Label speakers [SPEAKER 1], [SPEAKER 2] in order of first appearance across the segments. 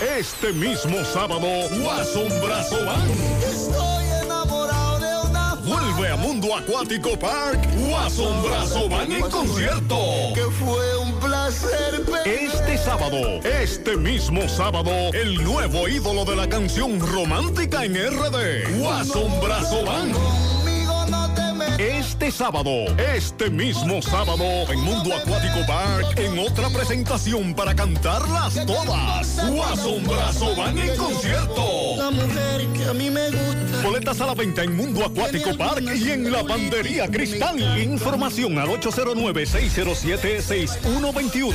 [SPEAKER 1] Este mismo sábado, Guasón Brazo.
[SPEAKER 2] Estoy enamorado de una
[SPEAKER 1] Vuelve a Mundo Acuático Park, Guasón Brazo Band en concierto.
[SPEAKER 2] que fue un placer
[SPEAKER 1] Este sábado, este mismo sábado, el nuevo ídolo de la canción romántica en RD, Guasón Brazo Band. Este sábado, este mismo sábado, en Mundo Acuático Park, en otra presentación para cantarlas todas. Guasón Brazo van en concierto.
[SPEAKER 2] la mujer que a mí me gusta.
[SPEAKER 1] Boletas a la venta en Mundo Acuático Park y en la Bandería Cristal. Información al 809-607-6121.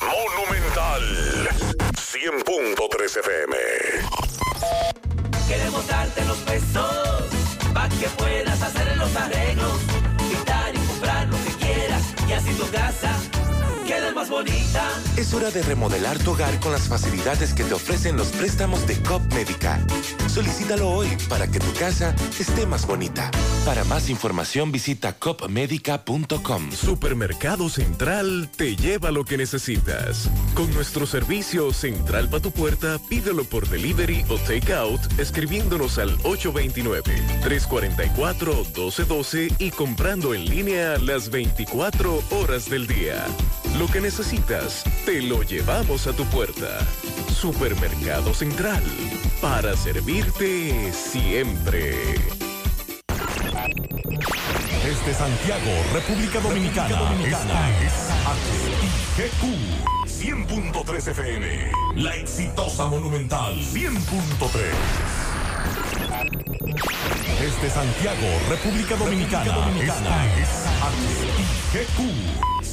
[SPEAKER 3] Monumental 100.3 FM.
[SPEAKER 4] Queremos darte los pesos para que puedas hacer los arreglos, pintar y comprar lo que quieras y así tu casa quede más bonita.
[SPEAKER 5] Es hora de remodelar tu hogar con las facilidades que te ofrecen los préstamos de COP Médica. Solicítalo hoy para que tu casa esté más bonita. Para más información visita copmedica.com.
[SPEAKER 6] Supermercado Central te lleva lo que necesitas. Con nuestro servicio Central para tu puerta, pídelo por delivery o takeout escribiéndonos al 829-344-1212 y comprando en línea las 24 horas del día. Lo que necesitas, te lo llevamos a tu puerta. Supermercado Central, para servirte siempre.
[SPEAKER 1] Desde Santiago, República Dominicana. Esta es HIGQ 100.3 FM. La exitosa Monumental 100.3. Desde Santiago, República Dominicana. Esta es HIGQ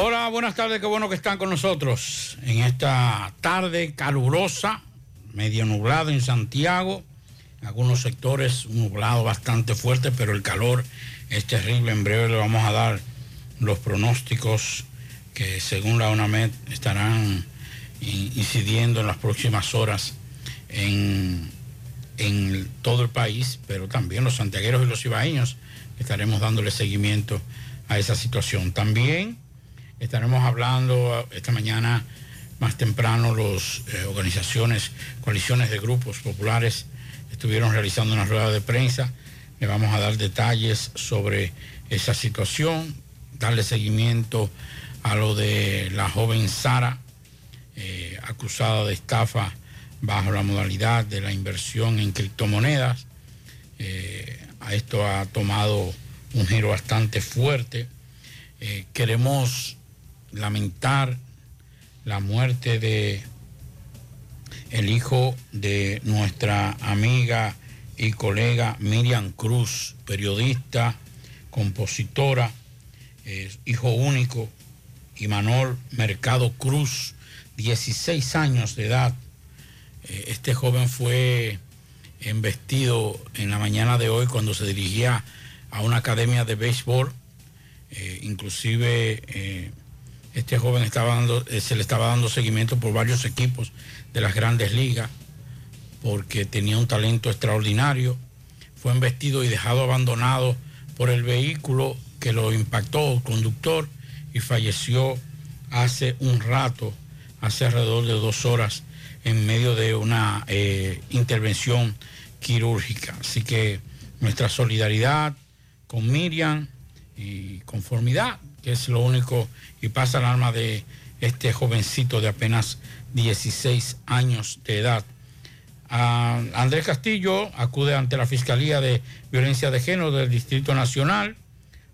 [SPEAKER 7] Hola, buenas tardes, qué bueno que están con nosotros en esta tarde calurosa, medio nublado en Santiago, algunos sectores un nublado bastante fuerte, pero el calor es terrible. En breve le vamos a dar los pronósticos que según la UNAMED estarán in- incidiendo en las próximas horas en, en todo el país, pero también los santiagueros y los ibaeños estaremos dándole seguimiento a esa situación. También estaremos hablando esta mañana más temprano las organizaciones, coaliciones de grupos populares estuvieron realizando una rueda de prensa. Le vamos a dar detalles sobre esa situación, darle seguimiento a lo de la joven Sara, eh, acusada de estafa bajo la modalidad de la inversión en criptomonedas. Eh, a esto ha tomado un giro bastante fuerte. Eh, queremos lamentar la muerte de el hijo de nuestra amiga y colega Miriam Cruz, periodista, compositora, hijo único, y Manol Mercado Cruz, 16 años de edad. Eh, este joven fue embestido en la mañana de hoy cuando se dirigía a una academia de béisbol. Eh, inclusive eh, este joven estaba dando, eh, se le estaba dando seguimiento por varios equipos de las grandes ligas porque tenía un talento extraordinario. Fue embestido y dejado abandonado por el vehículo que lo impactó, el conductor, y falleció hace un rato, hace alrededor de dos horas, en medio de una eh, intervención quirúrgica. Así que nuestra solidaridad con Miriam y conformidad, es lo único, y pasa el alma de este jovencito de apenas 16 años de edad. Andrés Castillo acude ante la Fiscalía de Violencia de Género del Distrito Nacional.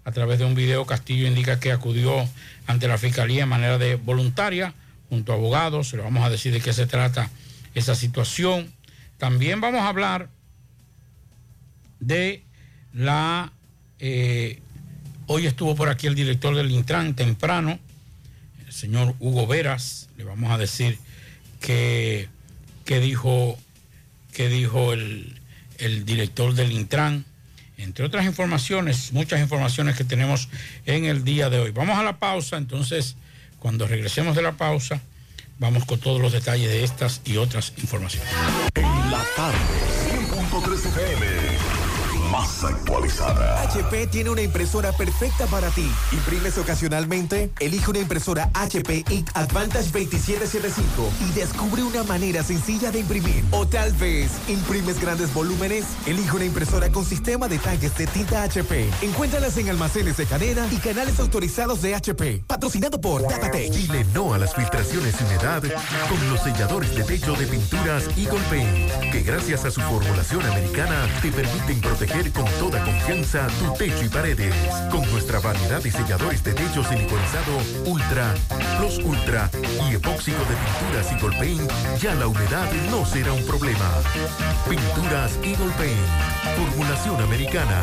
[SPEAKER 7] A través de un video, Castillo indica que acudió ante la Fiscalía de manera de voluntaria, junto a abogados. Le vamos a decir de qué se trata esa situación. También vamos a hablar de la... eh, hoy estuvo por aquí el director del Intran temprano, el señor Hugo Veras. Le vamos a decir que, dijo, dijo el, el director del Intran. Entre otras informaciones, muchas informaciones que tenemos en el día de hoy. Vamos a la pausa, entonces cuando regresemos de la pausa, vamos con todos los detalles de estas y otras informaciones.
[SPEAKER 1] En la tarde, 100.3 FM. Más actualizada.
[SPEAKER 8] HP tiene una impresora perfecta para ti. ¿Imprimes ocasionalmente? Elige una impresora HP Ink Advantage 2775 y descubre una manera sencilla de imprimir. O tal vez, ¿imprimes grandes volúmenes? Elige una impresora con sistema de tanques de tinta HP. Encuéntralas en almacenes de cadena y canales autorizados de HP. Patrocinado por Datatech.
[SPEAKER 9] Dile no a las filtraciones y humedad con los selladores de techo de pinturas Eagle Paint, que gracias a su formulación americana te permiten proteger con toda confianza tu techo y paredes. Con nuestra variedad de selladores de techo siliconizado Ultra, Plus Ultra y epóxico de pinturas Eagle Paint, ya la humedad no será un problema. Pinturas Eagle Paint, formulación americana.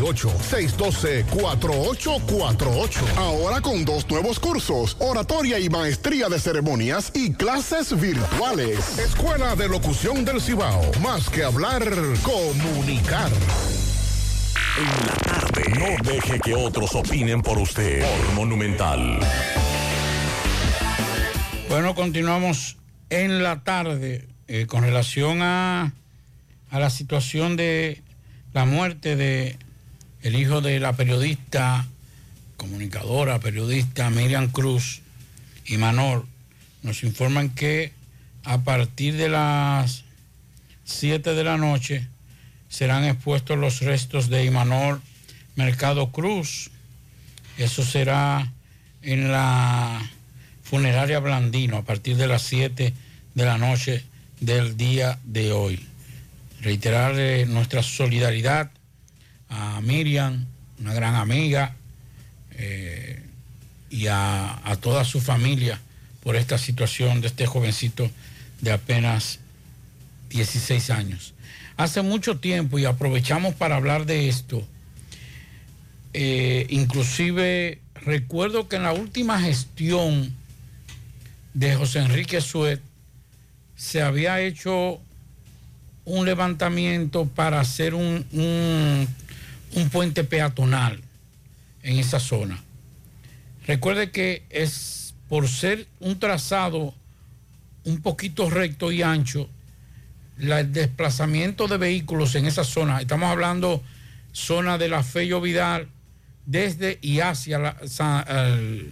[SPEAKER 3] 612-4848. Ahora con dos nuevos cursos, oratoria y maestría de ceremonias y clases virtuales. Escuela de Locución del Cibao. Más que hablar, comunicar.
[SPEAKER 1] En la tarde. No deje que otros opinen por usted. Por Monumental.
[SPEAKER 7] Bueno, continuamos en la tarde eh, con relación a, a la situación de la muerte de el hijo de la periodista, comunicadora, periodista Miriam Cruz y. Nos informan que a partir de las 7 de la noche serán expuestos los restos de Imanol Mercado Cruz. Eso será en la funeraria Blandino a partir de las 7 de la noche del día de hoy. Reiterarle nuestra solidaridad a Miriam, una gran amiga, eh, y a, toda su familia por esta situación de este jovencito de apenas 16 años. Hace mucho tiempo, y aprovechamos para hablar de esto, eh, inclusive recuerdo que en la última gestión de José Enrique Suet se había hecho un levantamiento para hacer un, un puente peatonal en esa zona. Recuerde que es por ser un trazado un poquito recto y ancho, el desplazamiento de vehículos en esa zona, estamos hablando zona de la Fello Vidal, desde y hacia el,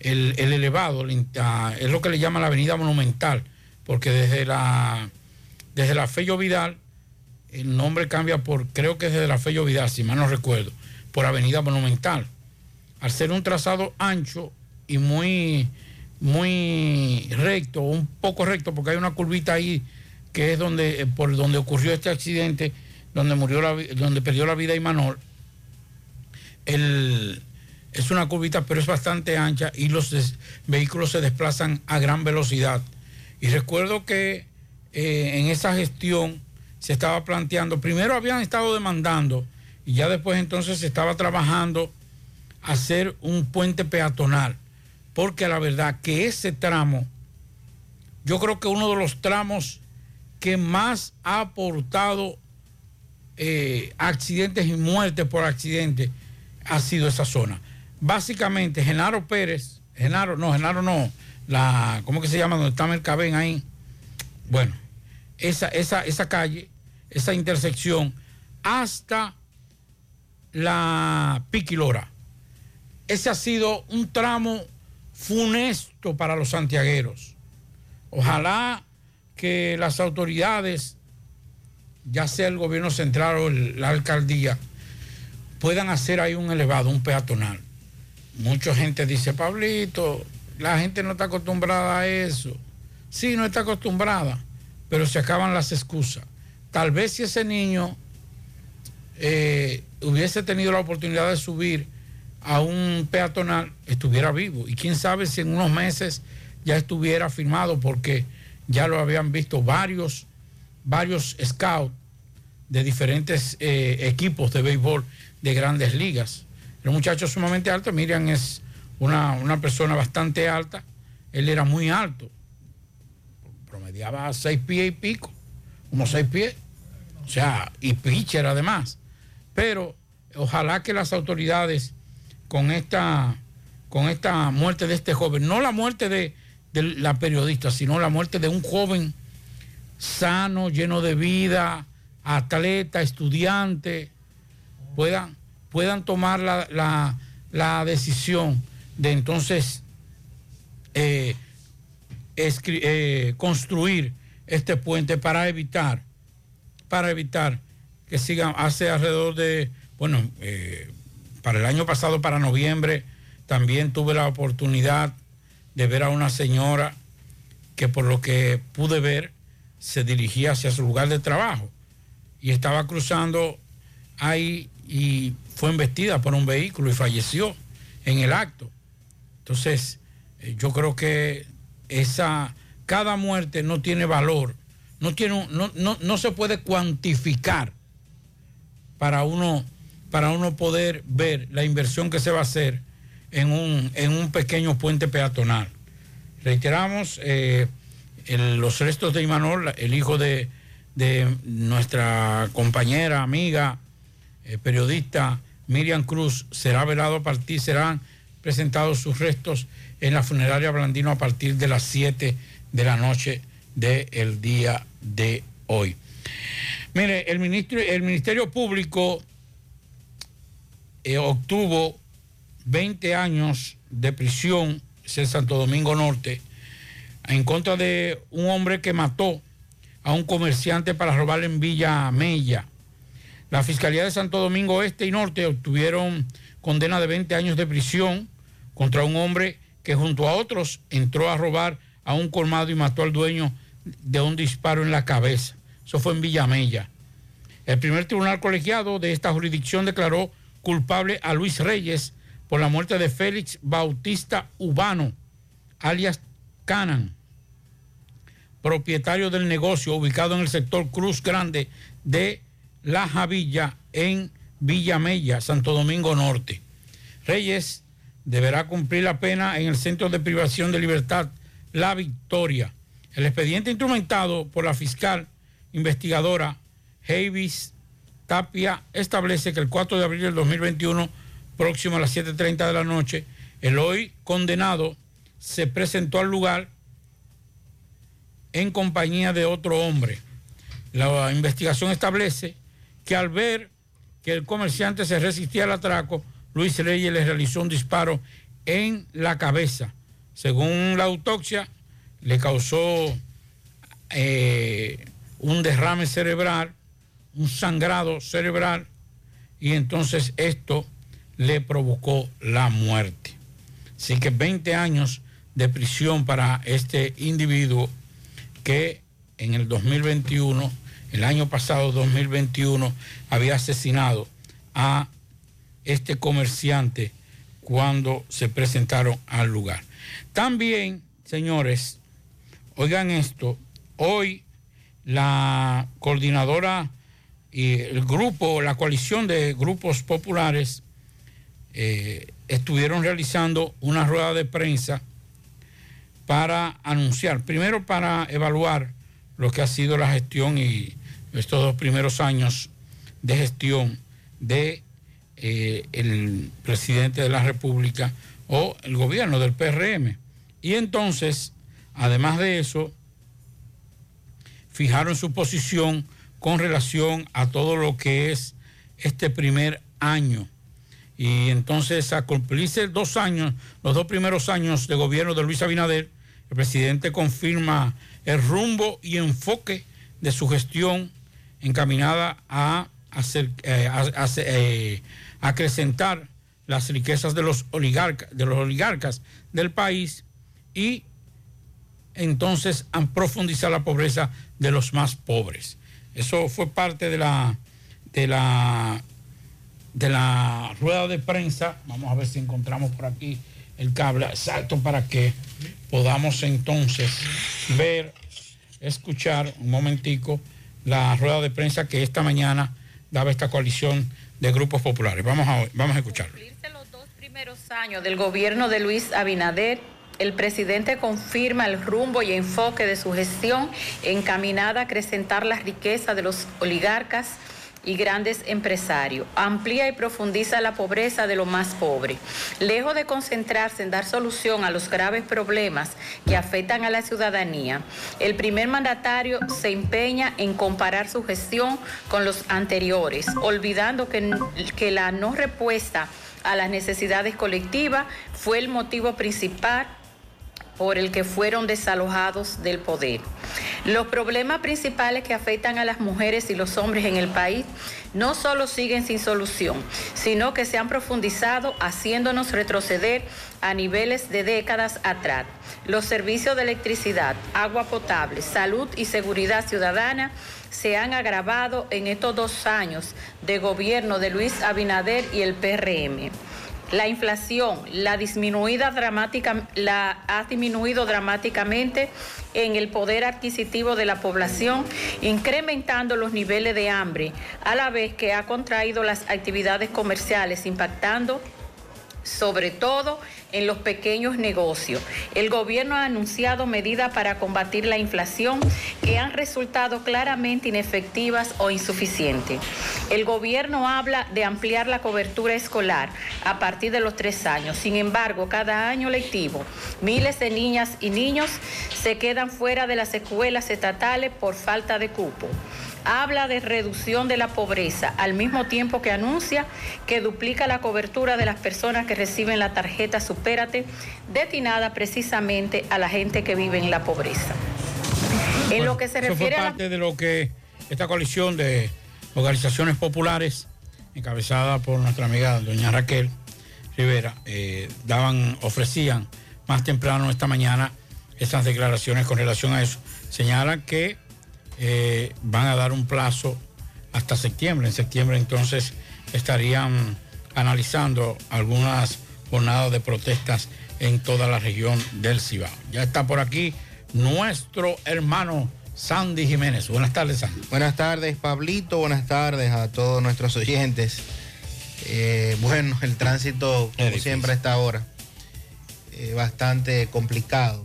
[SPEAKER 7] el- el elevado, es lo que le llaman la avenida monumental, porque desde la, desde la Vidal, el nombre cambia por, creo que es desde la Fello Vidal, si mal no recuerdo, por avenida monumental. Al ser un trazado ancho y muy, muy recto, un poco recto, porque hay una curvita ahí que es donde, eh, por donde ocurrió este accidente, donde murió la, donde perdió la vida Imanol. El, es una curvita, pero es bastante ancha y los vehículos se desplazan a gran velocidad. Y recuerdo que eh, en esa gestión se estaba planteando, primero habían estado demandando y ya después entonces se estaba trabajando hacer un puente peatonal, porque la verdad que ese tramo, yo creo que uno de los tramos que más ha aportado eh, accidentes y muertes por accidentes ha sido esa zona. Básicamente, Genaro Pérez, Genaro, no, Genaro no, la, ¿cómo que se llama? Donde está Mercabén ahí. Bueno, esa, esa, esa calle, esa intersección, hasta la Piquilora. Ese ha sido un tramo funesto para los santiagueros. Ojalá que las autoridades, ya sea el gobierno central o la alcaldía, puedan hacer ahí un elevado, un peatonal. Mucha gente dice, Pablito, la gente no está acostumbrada a eso. Sí, no está acostumbrada, pero se acaban las excusas. Tal vez si ese niño eh, hubiese tenido la oportunidad de subir a un peatonal, estuviera vivo. Y quién sabe si en unos meses ya estuviera firmado, porque ya lo habían visto varios, varios scouts de diferentes eh, equipos de béisbol de grandes ligas. El muchacho sumamente alto, Miriam es una, una persona bastante alta, él era muy alto, promediaba seis pies y pico, unos seis pies, o sea, y pitcher además. Pero ojalá que las autoridades con esta, con esta muerte de este joven, no la muerte de, la periodista, sino la muerte de un joven sano, lleno de vida, atleta, estudiante, puedan, puedan tomar la, la- la decisión de entonces eh, eh, construir este puente para evitar, para evitar que sigan, hace alrededor de, bueno, eh, para el año pasado, para noviembre, también tuve la oportunidad de ver a una señora que por lo que pude ver se dirigía hacia su lugar de trabajo y estaba cruzando ahí y fue embestida por un vehículo y falleció en el acto. Entonces, eh, yo creo que esa, cada muerte no tiene valor, no, tiene, no, no, no se puede cuantificar para uno, para uno poder ver la inversión que se va a hacer en un, en un pequeño puente peatonal. Reiteramos, eh, los restos de Imanol, el hijo de, de nuestra compañera, amiga, eh, periodista Miriam Cruz, será velado a partir, serán presentados sus restos en la funeraria Blandino a partir de las 7 de la noche del día de hoy. Mire, el, ministro, el Ministerio Público eh, obtuvo 20 años de prisión en Santo Domingo Norte en contra de un hombre que mató a un comerciante para robarle en Villa Mella. La Fiscalía de Santo Domingo Este y Norte obtuvieron condena de 20 años de prisión contra un hombre que junto a otros entró a robar a un colmado y mató al dueño de un disparo en la cabeza. Eso fue en Villamella. El primer tribunal colegiado de esta jurisdicción declaró culpable a Luis Reyes por la muerte de Félix Bautista Ubano, alias Canan, propietario del negocio ubicado en el sector Cruz Grande de La Javilla en Villamella, Santo Domingo Norte. Reyes deberá cumplir la pena en el Centro de Privación de Libertad La Victoria. El expediente instrumentado por la fiscal investigadora Javis Tapia establece que el 4 de abril del 2021, próximo a las 7.30 de la noche, el hoy condenado se presentó al lugar en compañía de otro hombre. La investigación establece que al ver que el comerciante se resistía al atraco, Luis Reyes le realizó un disparo en la cabeza. Según la autopsia, le causó eh, un derrame cerebral, un sangrado cerebral, y entonces esto le provocó la muerte. Así que 20 años de prisión para este individuo que en el 2021, el año pasado 2021, había asesinado a este comerciante cuando se presentaron al lugar. También, señores, oigan esto, hoy la coordinadora y el grupo, la coalición de grupos populares eh, estuvieron realizando una rueda de prensa para anunciar, primero para evaluar lo que ha sido la gestión y estos dos primeros años de gestión de eh, el presidente de la República o el gobierno del PRM. Y entonces, además de eso, fijaron su posición con relación a todo lo que es este primer año. Y entonces, a cumplirse dos años, los dos primeros años de gobierno de Luis Abinader, el presidente confirma el rumbo y enfoque de su gestión encaminada a, hacer, eh, eh, acrecentar las riquezas de los, oligarcas, de los oligarcas del país y entonces profundizar la pobreza de los más pobres. Eso fue parte de la, de la, de la rueda de prensa. Vamos a ver si encontramos por aquí el cable exacto para que podamos entonces ver, escuchar un momentico la rueda de prensa que esta mañana daba esta coalición de grupos populares. Vamos a, vamos a escucharlo.
[SPEAKER 10] los dos primeros años del gobierno de Luis Abinader, el presidente confirma el rumbo y enfoque de su gestión encaminada a acrecentar la riqueza de los oligarcas y grandes empresarios. Amplía y profundiza la pobreza de los más pobres. Lejos de concentrarse en dar solución a los graves problemas que afectan a la ciudadanía, el primer mandatario se empeña en comparar su gestión con los anteriores, olvidando que, que la no respuesta a las necesidades colectivas fue el motivo principal por el que fueron desalojados del poder. Los problemas principales que afectan a las mujeres y los hombres en el país no solo siguen sin solución, sino que se han profundizado haciéndonos retroceder a niveles de décadas atrás. Los servicios de electricidad, agua potable, salud y seguridad ciudadana se han agravado en estos dos años de gobierno de Luis Abinader y el PRM la inflación la, ha disminuido dramáticamente en el poder adquisitivo de la población, incrementando los niveles de hambre, a la vez que ha contraído las actividades comerciales, impactando sobre todo en los pequeños negocios. El gobierno ha anunciado medidas para combatir la inflación que han resultado claramente inefectivas o insuficientes. El gobierno habla de ampliar la cobertura escolar a partir de los tres años. Sin embargo, cada año lectivo, miles de niñas y niños se quedan fuera de las escuelas estatales por falta de cupo habla de reducción de la pobreza, al mismo tiempo que anuncia que duplica la cobertura de las personas que reciben la tarjeta Supérate, destinada precisamente a la gente que vive en la pobreza.
[SPEAKER 7] En lo que se refiere fue parte de lo que esta coalición de organizaciones populares, encabezada por nuestra amiga doña Raquel Rivera, eh, daban, ofrecían más temprano esta mañana esas declaraciones con relación a eso. señalan que eh, van a dar un plazo hasta septiembre. En septiembre entonces estarían analizando algunas jornadas de protestas en toda la región del Cibao. Ya está por aquí nuestro hermano Sandy Jiménez. Buenas tardes, Sandy.
[SPEAKER 11] Buenas tardes, Pablito. Buenas tardes a todos nuestros oyentes. Eh, bueno, el tránsito, como siempre, a esta hora, eh, bastante complicado.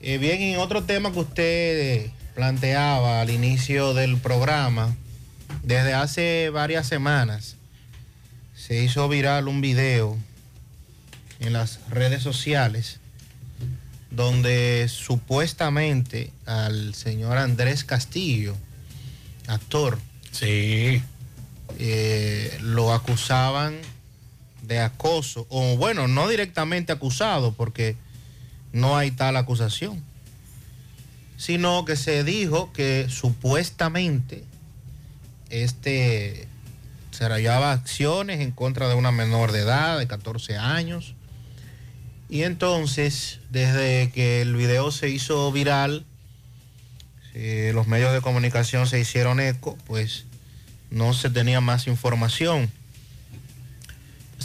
[SPEAKER 11] Eh, bien, en otro tema que usted planteaba al inicio del programa, desde hace varias semanas se hizo viral un video en las redes sociales donde supuestamente al señor Andrés Castillo, actor,
[SPEAKER 7] sí.
[SPEAKER 11] Eh, lo acusaban de acoso, o bueno, no directamente acusado, porque no hay tal acusación, sino que se dijo que supuestamente este se rayaba acciones en contra de una menor de edad, de 14 años, y entonces, desde que el video se hizo viral, eh, los medios de comunicación se hicieron eco, pues no se tenía más información.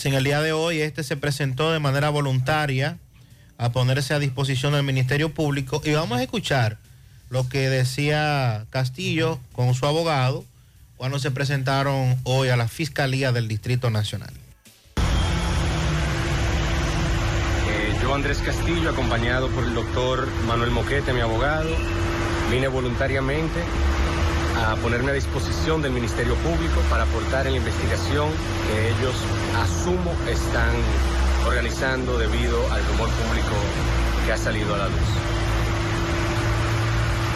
[SPEAKER 11] En el día de hoy este se presentó de manera voluntaria a ponerse a disposición del Ministerio Público y vamos a escuchar lo que decía Castillo con su abogado cuando se presentaron hoy a la Fiscalía del Distrito Nacional.
[SPEAKER 12] Yo, Andrés Castillo, acompañado por el doctor Manuel Moquete, mi abogado, vine voluntariamente a ponerme a disposición del Ministerio Público para aportar en la investigación que ellos, asumo, están organizando debido al rumor público que ha salido a la luz.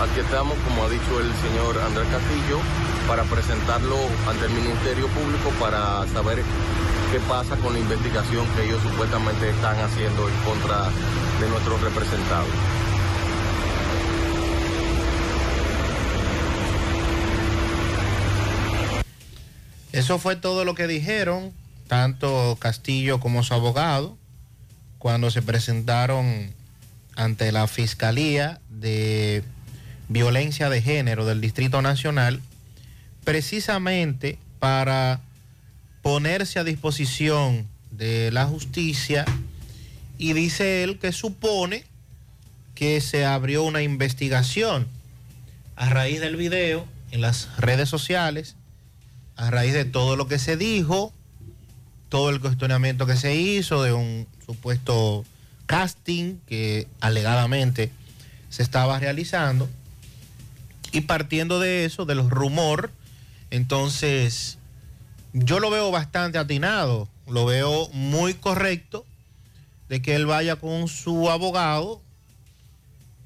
[SPEAKER 13] Aquí estamos, como ha dicho el señor Andrés Castillo, para presentarlo ante el Ministerio Público para saber qué pasa con la investigación que ellos supuestamente están haciendo en contra de nuestros representados.
[SPEAKER 11] Eso fue todo lo que dijeron, tanto Castillo como su abogado, cuando se presentaron ante la Fiscalía de Violencia de Género del Distrito Nacional, precisamente para ponerse a disposición de la justicia y dice él que supone que se abrió una investigación a raíz del video en las redes sociales, a raíz de todo lo que se dijo, todo el cuestionamiento que se hizo de un supuesto casting que alegadamente se estaba realizando. Y partiendo de eso, de los rumor, entonces yo lo veo bastante atinado, lo veo muy correcto de que él vaya con su abogado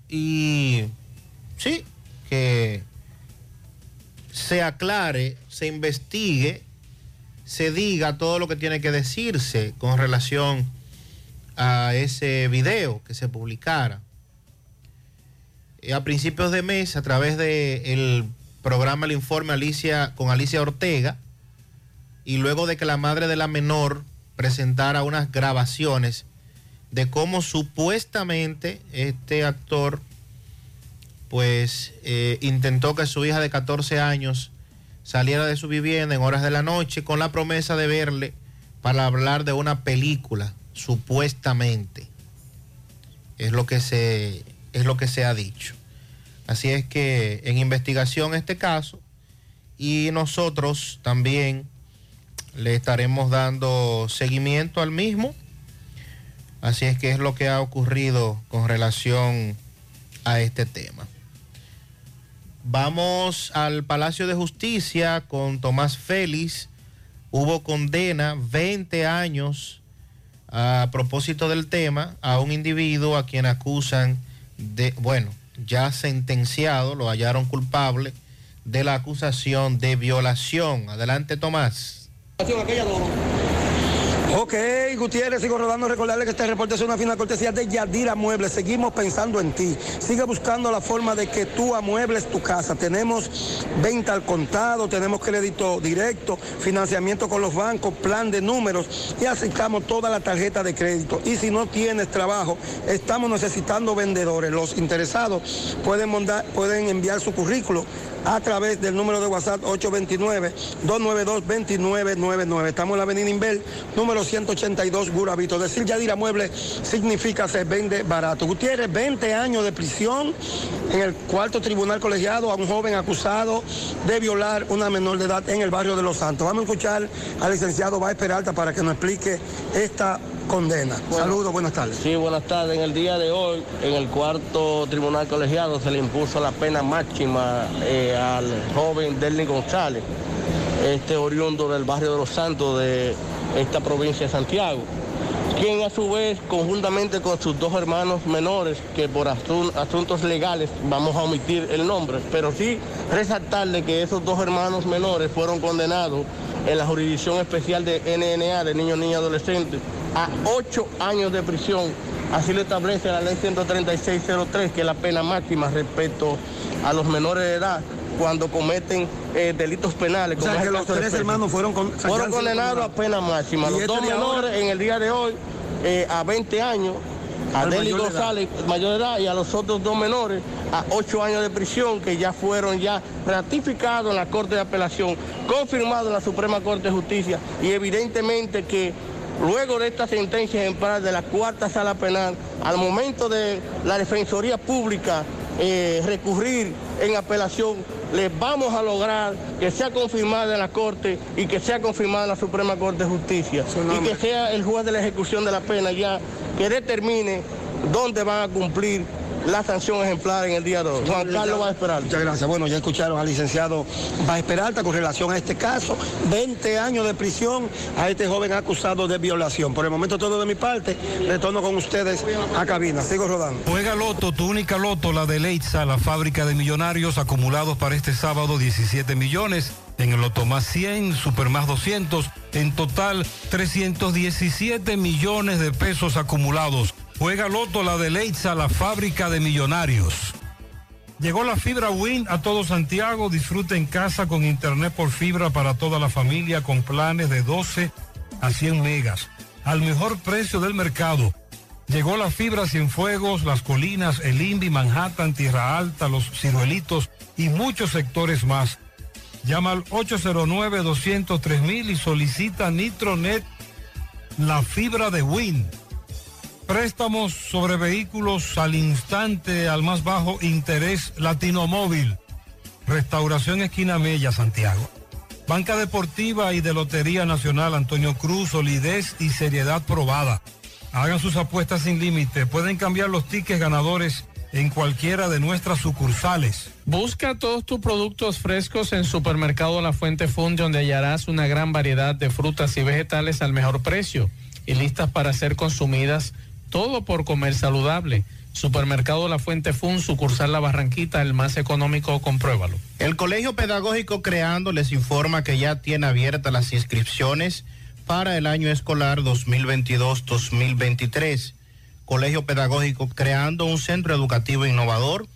[SPEAKER 11] y sí, que se aclare, se investigue, se diga todo lo que tiene que decirse con relación a ese video que se publicara. Eh, a principios de mes, a través del programa El Informe Alicia con Alicia Ortega, y luego de que la madre de la menor presentara unas grabaciones de cómo supuestamente este actor pues eh, intentó que su hija de 14 años saliera de su vivienda en horas de la noche con la promesa de verle para hablar de una película, supuestamente. Es lo que se, es lo que se ha dicho. Así es que en investigación este caso y nosotros también le estaremos dando seguimiento al mismo. Así es que es lo que ha ocurrido con relación a este tema. Vamos al Palacio de Justicia con Tomás Félix. Hubo condena 20 años a propósito del tema a un individuo a quien acusan de, bueno, ya sentenciado, lo hallaron culpable de la acusación de violación. Adelante, Tomás.
[SPEAKER 14] Ok, Gutiérrez, sigo rodando. Recordarle que este reporte es una fina cortesía de Yadira Muebles. Seguimos pensando en ti. Sigue buscando la forma de que tú amuebles tu casa. Tenemos venta al contado, tenemos crédito directo, financiamiento con los bancos, plan de números y aceptamos toda la tarjeta de crédito. Y si no tienes trabajo, estamos necesitando vendedores. Los interesados pueden, mandar, pueden enviar su currículo a través del número de WhatsApp 829-292-2999. Estamos en la avenida Inbel, número 182, Guravito. Decir Yadira Mueble significa se vende barato. Gutiérrez, 20 años de prisión en el cuarto tribunal colegiado a un joven acusado de violar una menor de edad en el barrio de Los Santos. Vamos a escuchar al licenciado Baez Peralta para que nos explique esta condena. Saludos, buenas tardes.
[SPEAKER 15] Sí, buenas tardes. En el día de hoy, en el cuarto tribunal colegiado, se le impuso la pena máxima eh, al joven Derny González, este oriundo del barrio de Los Santos de esta provincia de Santiago, quien a su vez, conjuntamente con sus dos hermanos menores, que por asun- asuntos legales vamos a omitir el nombre, pero sí resaltarle que esos dos hermanos menores fueron condenados en la jurisdicción especial de NNA, de niños, niñas, adolescentes, a ocho años de prisión. Así lo establece la ley 13603, que es la pena máxima respecto a los menores de edad cuando cometen eh, delitos penales.
[SPEAKER 14] O sea,
[SPEAKER 15] como es
[SPEAKER 14] que los tres hermanos fueron con-
[SPEAKER 15] fueron condenados a pena máxima.
[SPEAKER 14] ¿Y
[SPEAKER 15] Los
[SPEAKER 14] este
[SPEAKER 15] dos
[SPEAKER 14] ahora?
[SPEAKER 15] menores en el día de hoy eh, a 20 años, a Deli. González, mayor de edad, y a los otros dos menores a 8 años de prisión que ya fueron ya ratificados en la Corte de Apelación, confirmados en la Suprema Corte de Justicia y evidentemente que luego de esta sentencia ejemplar de la cuarta sala penal, al momento de la Defensoría Pública eh, recurrir en apelación, les vamos a lograr que sea confirmada en la Corte y que sea confirmada en la Suprema Corte de Justicia. Y que sea el juez de la ejecución de la pena ya que determine dónde van a cumplir la sanción ejemplar en el día de hoy. Juan Carlos va a esperar.
[SPEAKER 14] Muchas gracias. Bueno, ya escucharon al licenciado Baez Peralta con relación a este caso. 20 años de prisión a este joven acusado de violación. Por el momento todo de mi parte. Retorno con ustedes a cabina. Sigo rodando.
[SPEAKER 16] Juega Loto, tu única Loto, la de Leitza, la fábrica de millonarios acumulados para este sábado 17 millones. En el Loto más 100, Super más 200, en total 317 millones de pesos acumulados. Juega Loto, la de Leitza, la fábrica de millonarios. Llegó la fibra Win a todo Santiago. Disfruta en casa con internet por fibra para toda la familia con planes de 12 a 100 megas. Al mejor precio del mercado. Llegó la fibra Cienfuegos, Las Colinas, El Invi, Manhattan, Tierra Alta, Los Ciruelitos y muchos sectores más. Llama al 809-203 y solicita Nitronet, la fibra de Win. Préstamos sobre vehículos al instante, al más bajo interés Latinomóvil. Restauración Esquina Mella, Santiago. Banca Deportiva y de Lotería Nacional Antonio Cruz, solidez y seriedad probada. Hagan sus apuestas sin límite. Pueden cambiar los tickets ganadores en cualquiera de nuestras sucursales.
[SPEAKER 17] Busca todos tus productos frescos en Supermercado La Fuente Fun, donde hallarás una gran variedad de frutas y vegetales al mejor precio y listas para ser consumidas, todo por comer saludable. Supermercado La Fuente Fun, sucursal La Barranquita, el más económico, compruébalo.
[SPEAKER 11] El Colegio Pedagógico Creando les informa que ya tiene abiertas las inscripciones para el año escolar 2022-2023. Colegio Pedagógico Creando un centro educativo innovador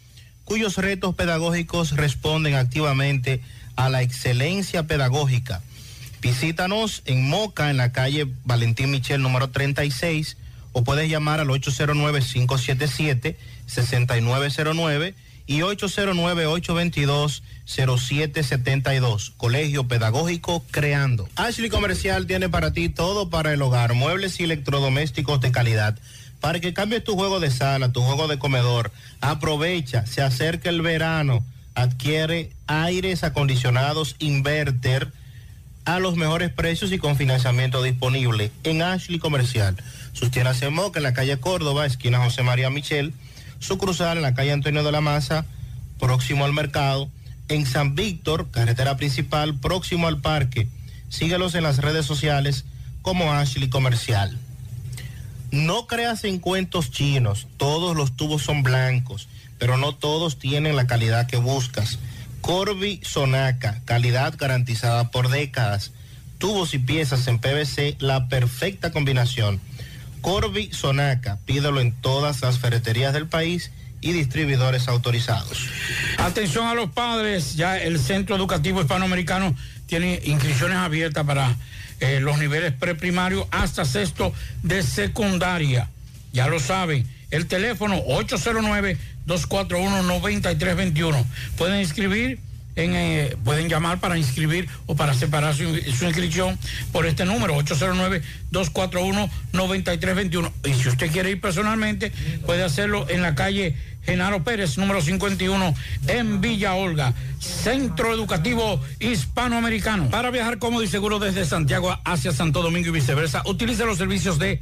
[SPEAKER 11] cuyos retos pedagógicos responden activamente a la excelencia pedagógica. Visítanos en Moca, en la calle Valentín Michel número 36, o puedes llamar al 809-577-6909 y 809-822-0772. Colegio Pedagógico Creando. Ashley Comercial tiene para ti todo para el hogar, muebles y electrodomésticos de calidad. Para que cambies tu juego de sala, tu juego de comedor, aprovecha, se acerca el verano, adquiere aires acondicionados inverter a los mejores precios y con financiamiento disponible en Ashley Comercial. Sus tiendas en Moca, en la calle Córdoba, esquina José María Michel, su cruzar en la calle Antonio de la Maza, próximo al mercado, en San Víctor, carretera principal, próximo al parque. Síguelos en las redes sociales como Ashley Comercial. No creas en cuentos chinos, todos los tubos son blancos, pero no todos tienen la calidad que buscas. Corby Sonaca, calidad garantizada por décadas. tubos y piezas en PVC, la perfecta combinación. Corby Sonaca, pídelo en todas las ferreterías del país y distribuidores autorizados.
[SPEAKER 7] Atención a los padres, ya el Centro Educativo Hispanoamericano tiene inscripciones abiertas para eh, los niveles preprimarios hasta sexto de secundaria. Ya lo saben, el teléfono 809-241-9321. Pueden inscribir. En, eh, pueden llamar para inscribir o para separar su, su inscripción por este número 809-241-9321 y si usted quiere ir personalmente puede hacerlo en la calle Genaro Pérez, número 51, en Villa Olga, Centro Educativo Hispanoamericano. Para viajar cómodo y seguro desde Santiago hacia Santo Domingo y viceversa, utilice los servicios de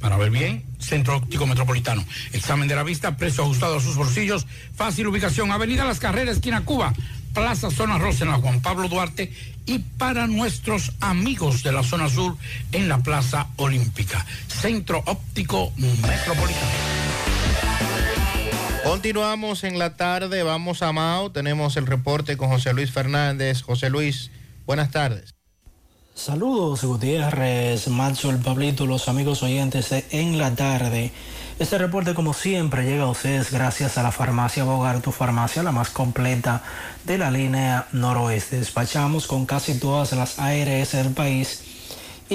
[SPEAKER 7] para ver bien, Centro Óptico Metropolitano. Examen de la vista, precio ajustado a sus bolsillos, fácil ubicación, Avenida Las Carreras, esquina Cuba, Plaza Zona Rosa en la Juan Pablo Duarte y para nuestros amigos de la zona sur en la Plaza Olímpica. Centro Óptico Metropolitano.
[SPEAKER 11] Continuamos en la tarde, vamos a Mao, tenemos el reporte con José Luis Fernández. José Luis, buenas tardes.
[SPEAKER 18] Saludos Gutiérrez, Macho, el Pablito, los amigos oyentes de En la Tarde. Este reporte como siempre llega a ustedes gracias a la farmacia Bogar, tu farmacia la más completa de la línea noroeste. Despachamos con casi todas las ARS del país,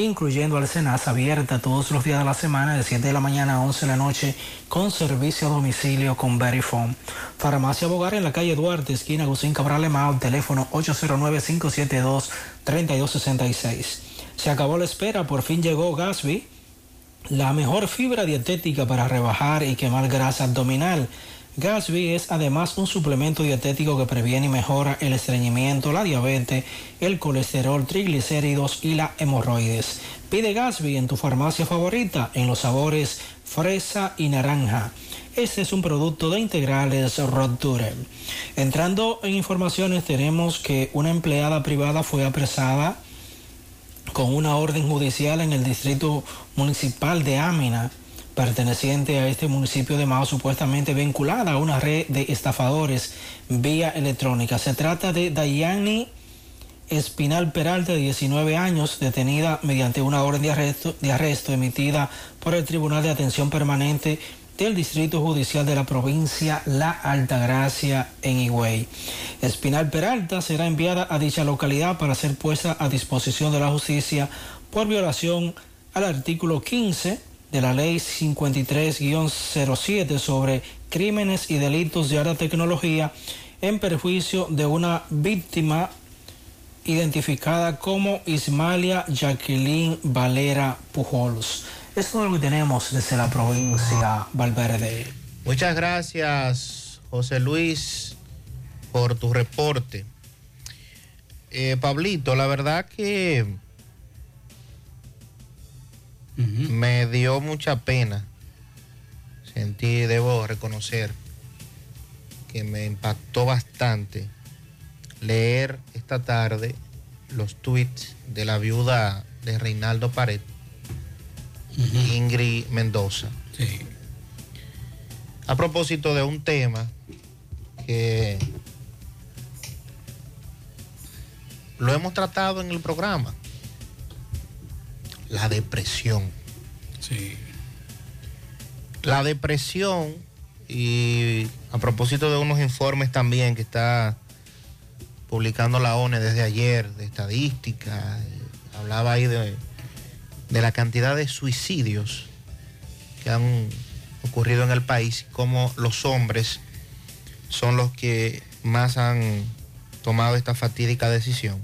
[SPEAKER 18] incluyendo al Senas abierta todos los días de la semana de 7 de la mañana a 11 de la noche con servicio a domicilio con Verifone. Farmacia Bogar en la calle Duarte, esquina Agustín Cabral Lemao, teléfono 809-572-3266. Se acabó la espera, por fin llegó Gasby, la mejor fibra dietética para rebajar y quemar grasa abdominal. Gasby es además un suplemento dietético que previene y mejora el estreñimiento, la diabetes, el colesterol, triglicéridos y la hemorroides. Pide Gasby en tu farmacia favorita en los sabores fresa y naranja. Este es un producto de integrales Roture. Entrando en informaciones, tenemos que una empleada privada fue apresada con una orden judicial en el distrito municipal de Amina, perteneciente a este municipio de Mao, supuestamente vinculada a una red de estafadores vía electrónica. Se trata de Dayani Espinal Peralta, de 19 años, detenida mediante una orden de arresto, de arresto emitida por el Tribunal de Atención Permanente del Distrito Judicial de la provincia La Altagracia en Higüey. Espinal Peralta será enviada a dicha localidad para ser puesta a disposición de la justicia por violación al artículo 15 de la ley 53-07 sobre crímenes y delitos de alta tecnología en perjuicio de una víctima identificada como Ismalia Jacqueline Valera Pujols. Esto es lo que tenemos desde la provincia Valverde.
[SPEAKER 11] Muchas gracias, José Luis, por tu reporte. Eh, Pablito, la verdad que me dio mucha pena. Sentí, debo reconocer, que me impactó bastante leer esta tarde los tweets de la viuda de Reinaldo Pared, Ingrid Mendoza. A propósito de un tema que lo hemos tratado en el programa, la depresión.
[SPEAKER 7] Sí.
[SPEAKER 11] La depresión y a propósito de unos informes también que está publicando la ONE desde ayer de estadística, eh, hablaba ahí de, de la cantidad de suicidios que han ocurrido en el país, como los hombres son los que más han tomado esta fatídica decisión.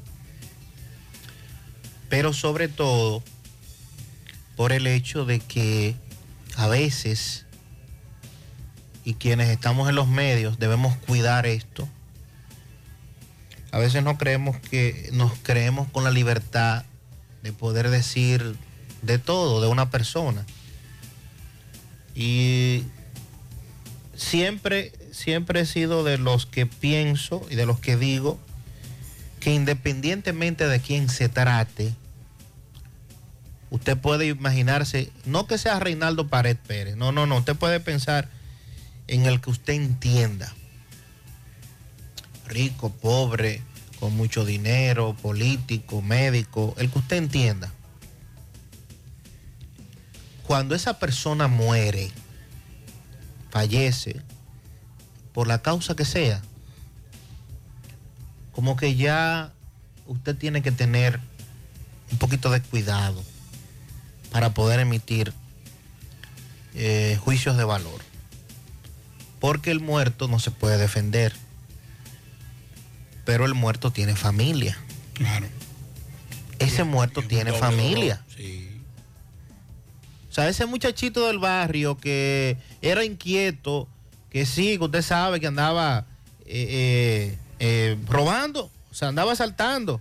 [SPEAKER 11] Pero sobre todo por el hecho de que a veces, y quienes estamos en los medios, debemos cuidar esto. A veces no creemos que nos creemos con la libertad de poder decir de todo, de una persona. Y siempre, siempre he sido de los que pienso y de los que digo que independientemente de quién se trate, usted puede imaginarse, no que sea Reinaldo Pared Pérez, no, no, no, usted puede pensar en el que usted entienda. Rico, pobre, con mucho dinero, político, médico, el que usted entienda. Cuando esa persona muere, fallece, por la causa que sea, como que ya usted tiene que tener un poquito de cuidado para poder emitir eh, juicios de valor. Porque el muerto no se puede defender. Pero el muerto tiene familia.
[SPEAKER 7] Claro.
[SPEAKER 11] Ese muerto tiene familia.
[SPEAKER 7] Sí.
[SPEAKER 11] O sea, ese muchachito del barrio que era inquieto, que sí, que usted sabe que andaba eh, eh, robando, o sea, andaba asaltando.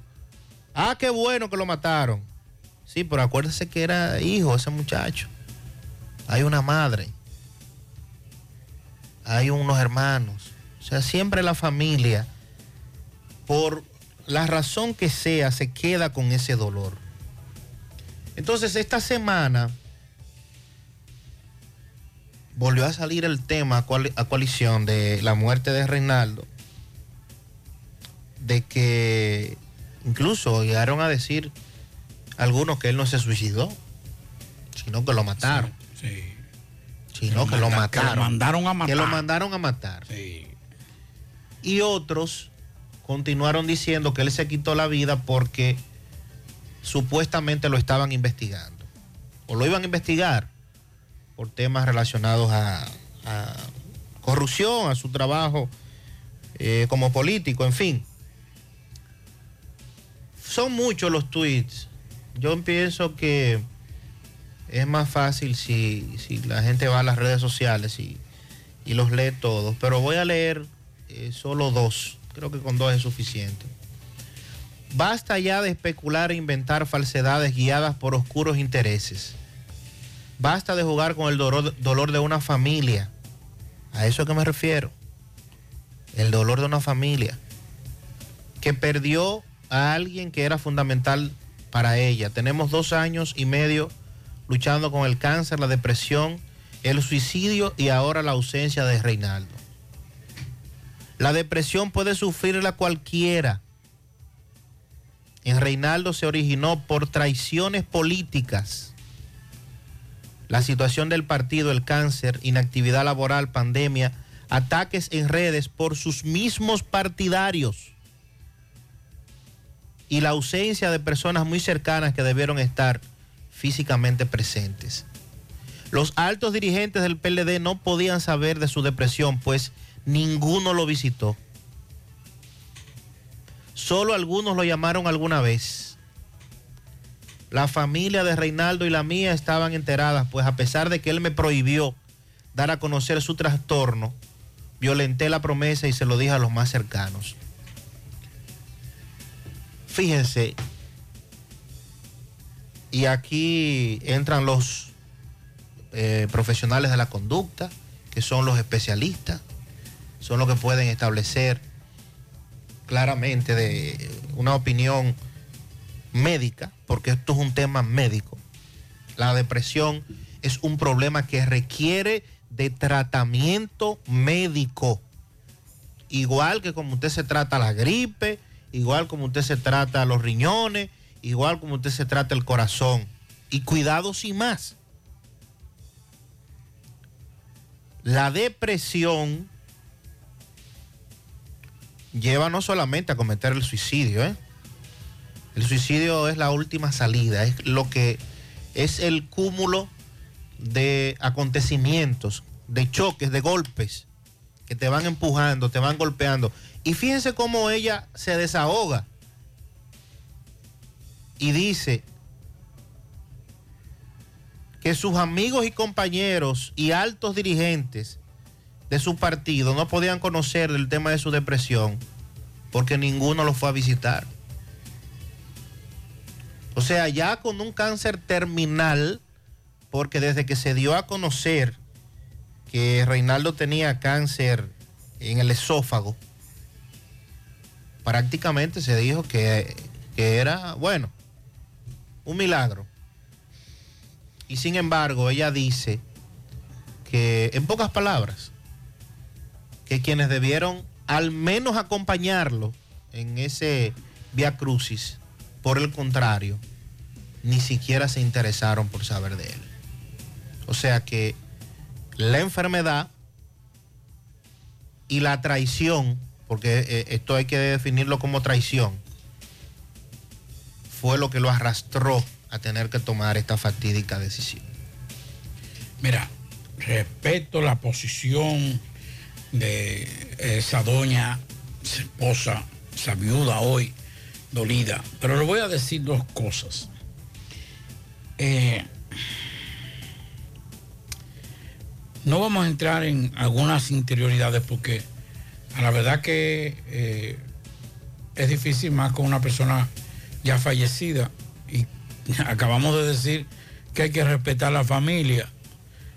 [SPEAKER 11] Ah, qué bueno que lo mataron. Sí, pero acuérdese que era hijo ese muchacho. Hay una madre. Hay unos hermanos. O sea, siempre la familia, por la razón que sea, se queda con ese dolor. Entonces, esta semana volvió a salir el tema a, coali- a coalición de la muerte de Reinaldo, de que incluso llegaron a decir algunos que él no se suicidó, sino que lo mataron.
[SPEAKER 7] Sí.
[SPEAKER 11] Sino
[SPEAKER 7] Que
[SPEAKER 11] que,
[SPEAKER 7] lo que
[SPEAKER 11] mataron.
[SPEAKER 7] mandaron a
[SPEAKER 11] Que lo mandaron a matar.
[SPEAKER 7] Sí.
[SPEAKER 11] Y otros continuaron diciendo que él se quitó la vida porque supuestamente lo estaban investigando. O lo iban a investigar por temas relacionados a, a corrupción, a su trabajo eh, como político, en fin. Son muchos los tweets. Yo pienso que es más fácil si, si la gente va a las redes sociales y, y los lee todos, pero voy a leer eh, solo dos. Creo que con dos es suficiente. Basta ya de especular e inventar falsedades guiadas por oscuros intereses. Basta de jugar con el dolor, dolor de una familia. A eso es que me refiero. El dolor de una familia que perdió a alguien que era fundamental para ella. Tenemos dos años y medio luchando con el cáncer, la depresión, el suicidio y ahora la ausencia de Reinaldo. La depresión puede sufrirla cualquiera. En Reinaldo se originó por traiciones políticas. La situación del partido, el cáncer, inactividad laboral, pandemia, ataques en redes por sus mismos partidarios y la ausencia de personas muy cercanas que debieron estar físicamente presentes. Los altos dirigentes del PLD no podían saber de su depresión, pues ninguno lo visitó. Solo algunos lo llamaron alguna vez. La familia de Reinaldo y la mía estaban enteradas, pues a pesar de que él me prohibió dar a conocer su trastorno, violenté la promesa y se lo dije a los más cercanos. Fíjense, y aquí entran los eh, profesionales de la conducta, que son los especialistas, son los que pueden establecer claramente de una opinión médica, porque esto es un tema médico. La depresión es un problema que requiere de tratamiento médico. Igual que como usted se trata la gripe, igual como usted se trata los riñones, igual como usted se trata el corazón. Y cuidado sin más. La depresión lleva no solamente a cometer el suicidio, ¿eh? El suicidio es la última salida, es lo que es el cúmulo de acontecimientos, de choques, de golpes que te van empujando, te van golpeando. Y fíjense cómo ella se desahoga y dice que sus amigos y compañeros y altos dirigentes de su partido no podían conocer el tema de su depresión porque ninguno lo fue a visitar. O sea, ya con un cáncer terminal, porque desde que se dio a conocer que Reinaldo tenía cáncer en el esófago, prácticamente se dijo que, que era, bueno, un milagro. Y sin embargo, ella dice que, en pocas palabras, que quienes debieron al menos acompañarlo en ese via crucis, por el contrario, ni siquiera se interesaron por saber de él. O sea que la enfermedad y la traición, porque eh, esto hay que definirlo como traición, fue lo que lo arrastró a tener que tomar esta fatídica decisión.
[SPEAKER 7] Mira, respeto la posición de esa doña, esposa, esa viuda hoy, dolida. Pero le voy a decir dos cosas. Eh, no vamos a entrar en algunas interioridades porque la verdad que eh, es difícil más con una persona ya fallecida y acabamos de decir que hay que respetar la familia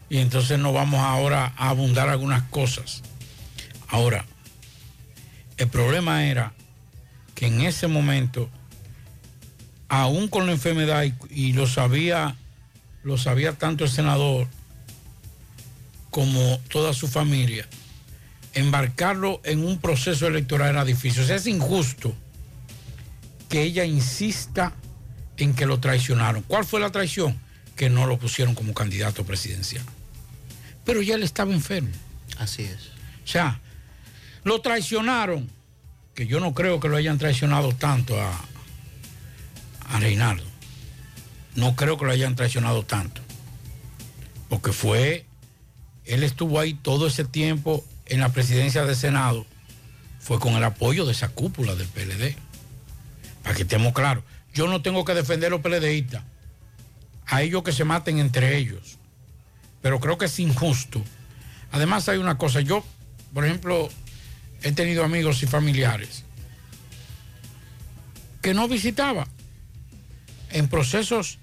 [SPEAKER 7] y entonces no vamos ahora a abundar algunas cosas. Ahora, el problema era que en ese momento, aún con la enfermedad, y, y lo sabía, lo sabía tanto el senador como toda su familia, embarcarlo en un proceso electoral era difícil. O sea, es injusto que ella insista en que lo traicionaron. ¿Cuál fue la traición? Que no lo pusieron como candidato presidencial. Pero ya él estaba enfermo.
[SPEAKER 11] Así es.
[SPEAKER 7] O sea, lo traicionaron, que yo no creo que lo hayan traicionado tanto a, a Reinaldo. No creo que lo hayan traicionado tanto. Porque fue, él estuvo ahí todo ese tiempo en la presidencia del Senado, fue con el apoyo de esa cúpula del PLD. Para que estemos claros. Yo no tengo que defender a los PLDistas. A ellos que se maten entre ellos. Pero creo que es injusto. Además hay una cosa. Yo, por ejemplo, he tenido amigos y familiares que no visitaba. En procesos,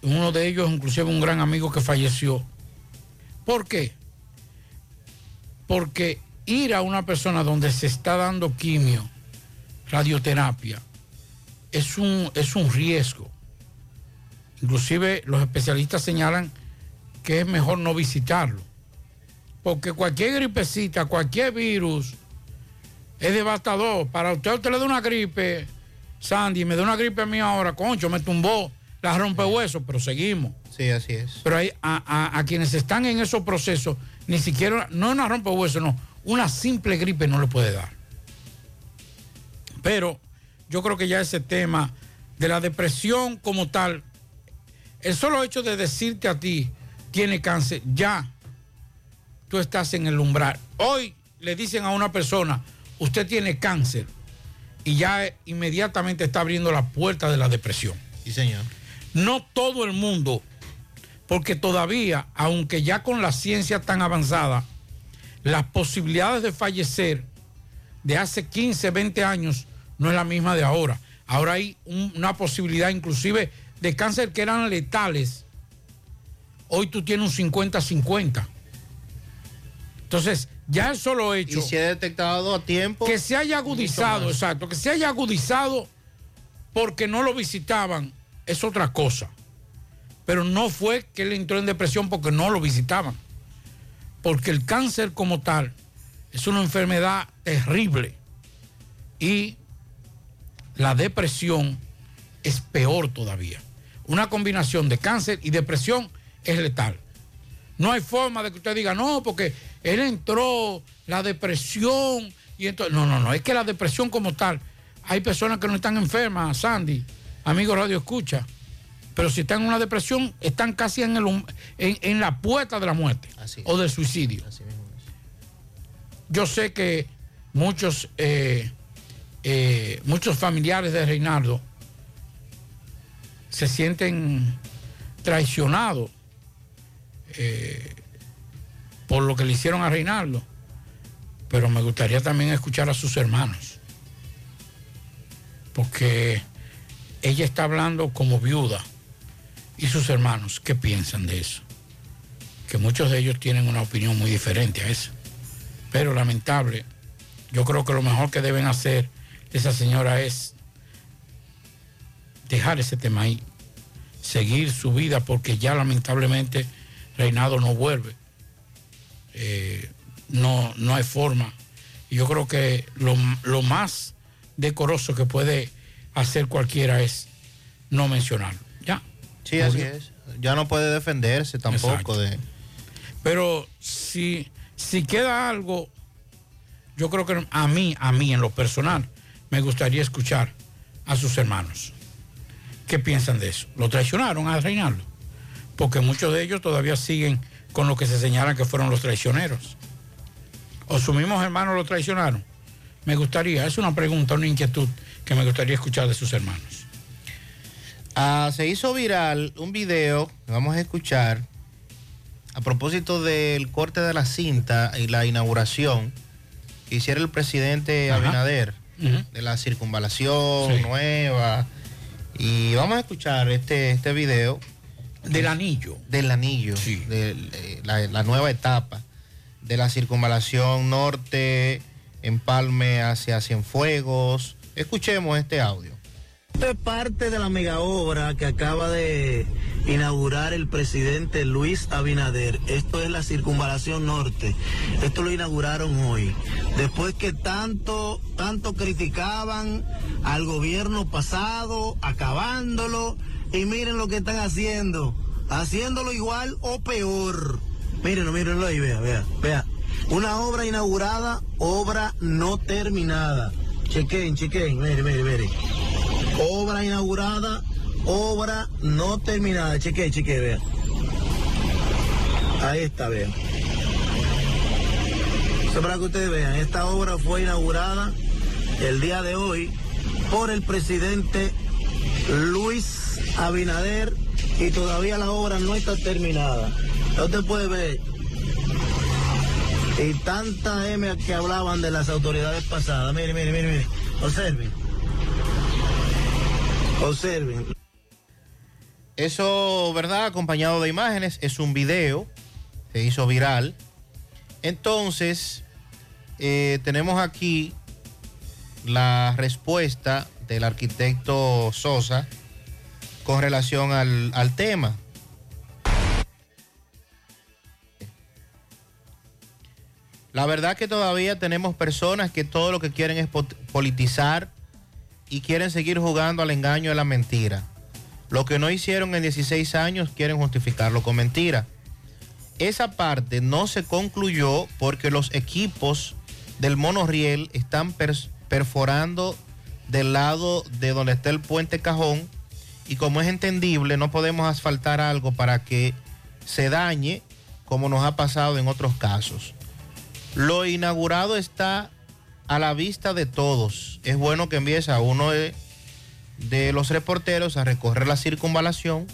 [SPEAKER 7] uno de ellos, inclusive un gran amigo que falleció. ¿Por qué? Porque ir a una persona donde se está dando quimio, radioterapia, es un, es un riesgo. Inclusive los especialistas señalan que es mejor no visitarlo. Porque cualquier gripecita, cualquier virus es devastador. Para usted, usted le da una gripe, Sandy, me da una gripe a mí ahora, concho, me tumbó, la rompe huesos, pero seguimos.
[SPEAKER 11] Sí, así es.
[SPEAKER 7] Pero hay, a, a- a quienes están en esos procesos, ni siquiera, no una rompe huesos, no, una simple gripe no le puede dar. Pero yo creo que ya ese tema de la depresión como tal, el solo hecho de decirte a ti, tiene cáncer, ya tú estás en el umbral. Hoy le dicen a una persona, usted tiene cáncer, y ya inmediatamente está abriendo la puerta de la depresión.
[SPEAKER 11] Sí, señor.
[SPEAKER 7] No todo el mundo, porque todavía, aunque ya con la ciencia tan avanzada, las posibilidades de fallecer de hace 15, 20 años no es la misma de ahora. Ahora hay un- una posibilidad inclusive de cáncer que eran letales. Hoy tú tienes un 50-50. Entonces, ya el solo hecho...
[SPEAKER 11] Y se ha detectado a tiempo.
[SPEAKER 7] Que se haya agudizado, exacto, que se haya agudizado porque no lo visitaban, es otra cosa. Pero no fue que él entró en depresión porque no lo visitaban. Porque el cáncer como tal es una enfermedad terrible. Y la depresión es peor todavía. Una combinación de cáncer y depresión es letal. No hay forma de que usted diga, no, porque él entró, la depresión, y entonces, no, no, no, es que la depresión como tal, hay personas que no están enfermas, Sandy, amigo Radio Escucha, pero si están en una depresión, están casi en, el, en, en la puerta de la muerte o del suicidio. Yo sé que muchos, eh, eh, muchos familiares de Reinaldo se sienten traicionados eh, por lo que le hicieron a Reinaldo, pero me gustaría también escuchar a sus hermanos, porque ella está hablando como viuda y sus hermanos, ¿qué piensan de eso? Que muchos de ellos tienen una opinión muy diferente a esa. Pero lamentable, yo creo que lo mejor que deben hacer esa señora es dejar ese tema ahí, seguir su vida porque ya lamentablemente Reinado no vuelve. Eh, no, no hay forma. Y yo creo que lo, lo más decoroso que puede hacer cualquiera es no mencionarlo.
[SPEAKER 11] Sí, así es. Ya no puede defenderse tampoco de...
[SPEAKER 7] Pero si, si queda algo, yo creo que a mí, a mí en lo personal, me gustaría escuchar a sus hermanos. ¿Qué piensan de eso? ¿Lo traicionaron a Reinaldo? Porque muchos de ellos todavía siguen con lo que se señalan que fueron los traicioneros. ¿O sus mismos hermanos lo traicionaron? Me gustaría, es una pregunta, una inquietud que me gustaría escuchar de sus hermanos.
[SPEAKER 11] Ah, se hizo viral un video que vamos a escuchar a propósito del corte de la cinta y la inauguración que hiciera el presidente
[SPEAKER 7] Ajá.
[SPEAKER 11] Abinader de la circunvalación
[SPEAKER 7] Sí.
[SPEAKER 11] nueva. Y vamos a escuchar este, este video.
[SPEAKER 7] Del anillo.
[SPEAKER 11] Del anillo. De eh, la, la nueva etapa de la circunvalación norte, empalme hacia Cienfuegos. Escuchemos este audio.
[SPEAKER 19] Esto es parte de la mega obra que acaba de inaugurar el presidente Luis Abinader. Esto es la circunvalación norte. Esto lo inauguraron hoy. Después que tanto, tanto criticaban al gobierno pasado, acabándolo, y miren lo que están haciendo. Haciéndolo igual o peor. Mírenlo, mírenlo ahí, vea, vea, vea. Una obra inaugurada, obra no terminada. Chequen, chequen, mire, mire, mire. Obra inaugurada, obra no terminada. Cheque, cheque, vea. Ahí está, vean. Eso para que ustedes vean, esta obra fue inaugurada el día de hoy por el presidente Luis Abinader y todavía la obra no está terminada. Usted puede ver. Y tanta M que hablaban de las autoridades pasadas. Mire, mire, mire, mire. Observen. Observen.
[SPEAKER 11] Eso, ¿verdad? Acompañado de imágenes, es un video, se hizo viral. Entonces, eh, tenemos aquí la respuesta del arquitecto Sosa con relación al, al tema. La verdad que todavía tenemos personas que todo lo que quieren es politizar y quieren seguir jugando al engaño y a la mentira. Lo que no hicieron en 16 años quieren justificarlo con mentira. Esa parte no se concluyó porque los equipos del monorriel están perforando del lado de donde está el puente cajón y como es entendible no podemos asfaltar algo para que se dañe como nos ha pasado en otros casos. Lo inaugurado está a la vista de todos. Es bueno que empiece a uno de, los reporteros a recorrer la circunvalación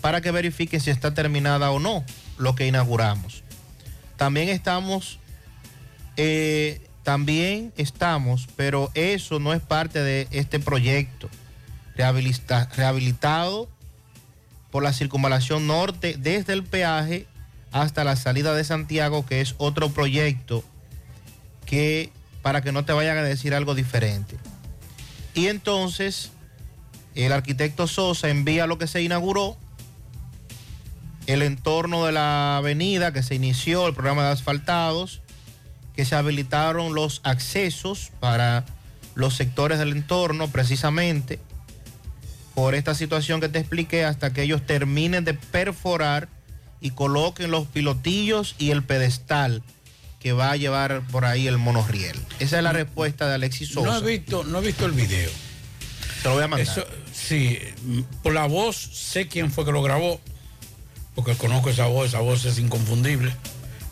[SPEAKER 11] para que verifiquen si está terminada o no lo que inauguramos. También estamos, eh, también estamos, pero eso no es parte de este proyecto rehabilita- rehabilitado por la circunvalación norte desde el peaje hasta la salida de Santiago, que es otro proyecto que para que no te vayan a decir algo diferente. Y entonces el arquitecto Sosa envía lo que se inauguró, el entorno de la avenida que se inició, el programa de asfaltados, que se habilitaron los accesos para los sectores del entorno precisamente por esta situación que te expliqué hasta que ellos terminen de perforar y coloquen los pilotillos y el pedestal que va a llevar por ahí el monorriel. Esa es la respuesta de Alexis Sosa.
[SPEAKER 7] No he visto, no he visto el video.
[SPEAKER 11] Te lo voy a mandar.
[SPEAKER 7] Eso, sí, por la voz sé quién fue que lo grabó, porque conozco esa voz, esa voz es inconfundible,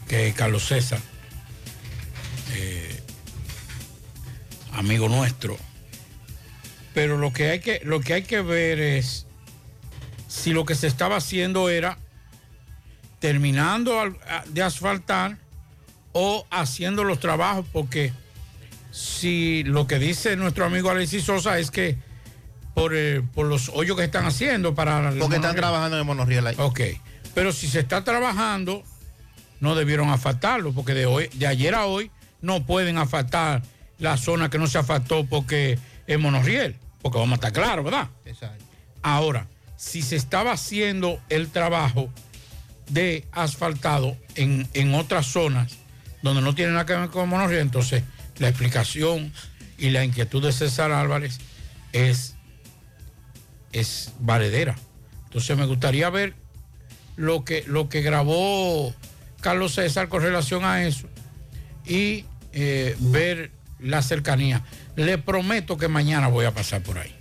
[SPEAKER 7] que es Carlos César, eh, amigo nuestro. Pero lo que hay que, lo que hay que ver es si lo que se estaba haciendo era terminando de asfaltar o haciendo los trabajos, porque si lo que dice nuestro amigo Alexis Sosa es que por, eh, por los hoyos que están haciendo para...
[SPEAKER 11] Porque están trabajando en el monorriel ahí.
[SPEAKER 7] Ok, pero si se está trabajando, no debieron asfaltarlo, porque de, hoy, de ayer a hoy no pueden asfaltar la zona que no se asfaltó porque es monorriel, porque vamos a estar claros, ¿verdad?
[SPEAKER 11] Exacto.
[SPEAKER 7] Ahora, si se estaba haciendo el trabajo de asfaltado en, en otras zonas donde no tiene nada que ver con monorriel, entonces la explicación y la inquietud de César Álvarez es, es valedera. Entonces me gustaría ver lo que, lo que grabó Carlos César con relación a eso y eh, ver la cercanía. Le prometo que mañana voy a pasar por ahí.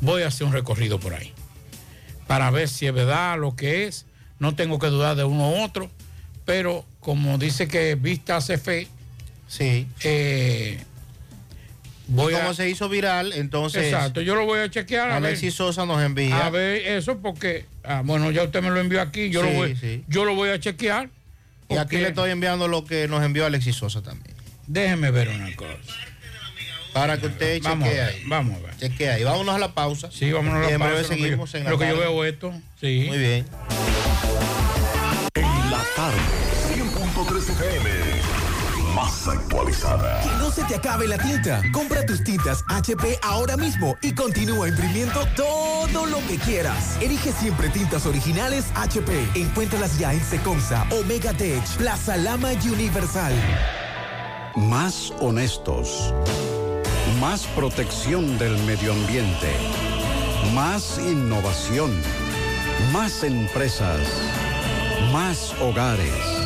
[SPEAKER 7] Voy a hacer un recorrido por ahí para ver si es verdad lo que es. No tengo que dudar de uno u otro, pero como dice que vista hace fe,
[SPEAKER 11] sí.
[SPEAKER 7] voy
[SPEAKER 11] y como
[SPEAKER 7] a...
[SPEAKER 11] se hizo viral, entonces.
[SPEAKER 7] Exacto, yo lo voy a chequear. A
[SPEAKER 11] Alexis
[SPEAKER 7] ver,
[SPEAKER 11] Sosa nos envía.
[SPEAKER 7] a ver eso porque, ah, bueno, ya usted me lo envió aquí, yo, lo, voy,
[SPEAKER 11] sí.
[SPEAKER 7] yo lo voy a chequear.
[SPEAKER 11] Y aquí le estoy enviando lo que nos envió Alexis Sosa también.
[SPEAKER 7] Déjeme ver una cosa.
[SPEAKER 11] Para que usted
[SPEAKER 7] Vamos a
[SPEAKER 11] chequee
[SPEAKER 7] ver,
[SPEAKER 11] ahí.
[SPEAKER 7] Vamos a ver.
[SPEAKER 11] Chequee ahí. Vámonos a la pausa.
[SPEAKER 7] Sí, vámonos a la pausa,
[SPEAKER 11] breve
[SPEAKER 7] lo que yo-
[SPEAKER 11] seguimos en la
[SPEAKER 7] lo que yo veo esto. Sí.
[SPEAKER 11] Muy bien.
[SPEAKER 1] En la tarde, 100.3 FM. Más actualizada.
[SPEAKER 8] Que no se te acabe la tinta. Compra tus tintas HP ahora mismo y continúa imprimiendo todo lo que quieras. Elige siempre tintas originales HP. Encuéntralas ya en Secomsa, Omega Tech, Plaza Lama y Universal.
[SPEAKER 20] Más honestos. Más protección del medio ambiente. Más innovación. Más empresas. Más hogares.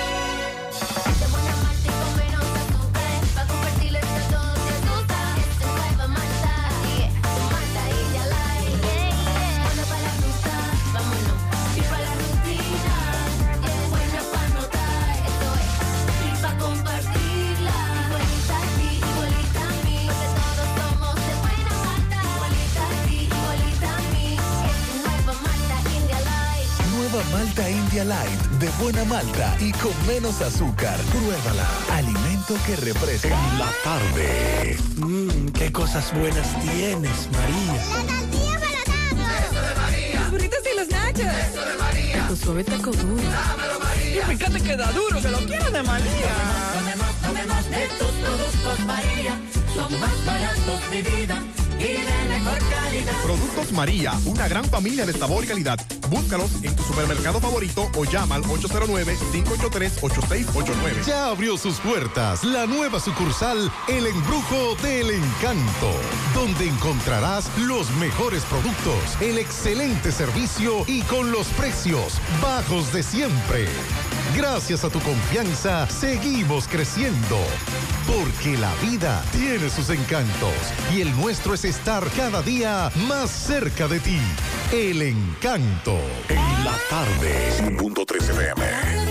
[SPEAKER 21] Nueva Malta India Light de buena malta y con menos azúcar. Pruébala. Alimento que refresca.
[SPEAKER 1] En la tarde.
[SPEAKER 22] Mmm, qué cosas buenas tienes, María.
[SPEAKER 23] Los burritos y los nachos. Eso de María. Tu suave taco duro. Y fíjate que da duro, que lo quiero de María.
[SPEAKER 24] Tomemos, tomemos de tus productos María. Son más baratos de vida y de mejor calidad.
[SPEAKER 25] Productos María, una gran familia de sabor y calidad. Búscalos en tu supermercado favorito o llama al 809-583-8689.
[SPEAKER 26] Ya abrió sus puertas la nueva sucursal El Embrujo del Encanto, donde encontrarás los mejores productos, el excelente servicio y con los precios bajos de siempre. Gracias a tu confianza, seguimos creciendo. Porque la vida tiene sus encantos y el nuestro es estar cada día más cerca de ti. El encanto.
[SPEAKER 1] En la tarde, 100.3 FM.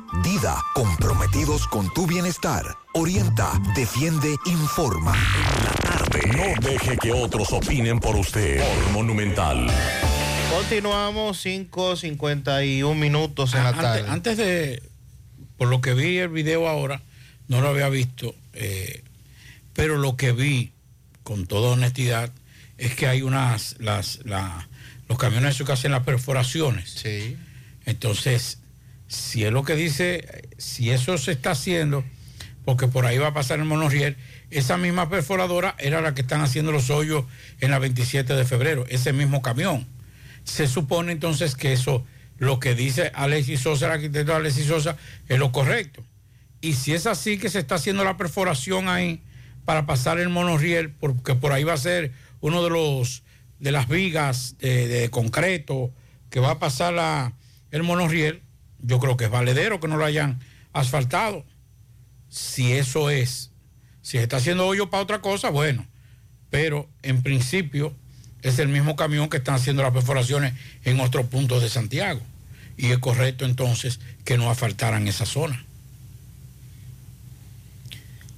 [SPEAKER 27] Dida, comprometidos con tu bienestar. Orienta, defiende, informa.
[SPEAKER 1] En la tarde. No deje que otros opinen por usted. Por Monumental.
[SPEAKER 11] Continuamos 5.51 minutos en la
[SPEAKER 7] Antes,
[SPEAKER 11] tarde.
[SPEAKER 7] antes de, por lo que vi el video ahora, no lo había visto, eh, pero lo que vi, con toda honestidad, es que hay unas, las, la- los camiones esos que hacen las perforaciones.
[SPEAKER 11] Sí.
[SPEAKER 7] Entonces, si es lo que dice, si eso se está haciendo, porque por ahí va a pasar el monorriel, esa misma perforadora era la que están haciendo los hoyos en la 27 de febrero, ese mismo camión. Se supone entonces que eso, lo que dice Alexis Sosa, el arquitecto Alexis Sosa, es lo correcto. Y si es así que se está haciendo la perforación ahí para pasar el monorriel, porque por ahí va a ser uno de los de las vigas de, concreto que va a pasar el monorriel, yo creo que es valedero que no lo hayan asfaltado. Si eso es, si se está haciendo hoyo para otra cosa, bueno, pero en principio es el mismo camión que están haciendo las perforaciones en otros puntos de Santiago. Y es correcto entonces que no asfaltaran esa zona.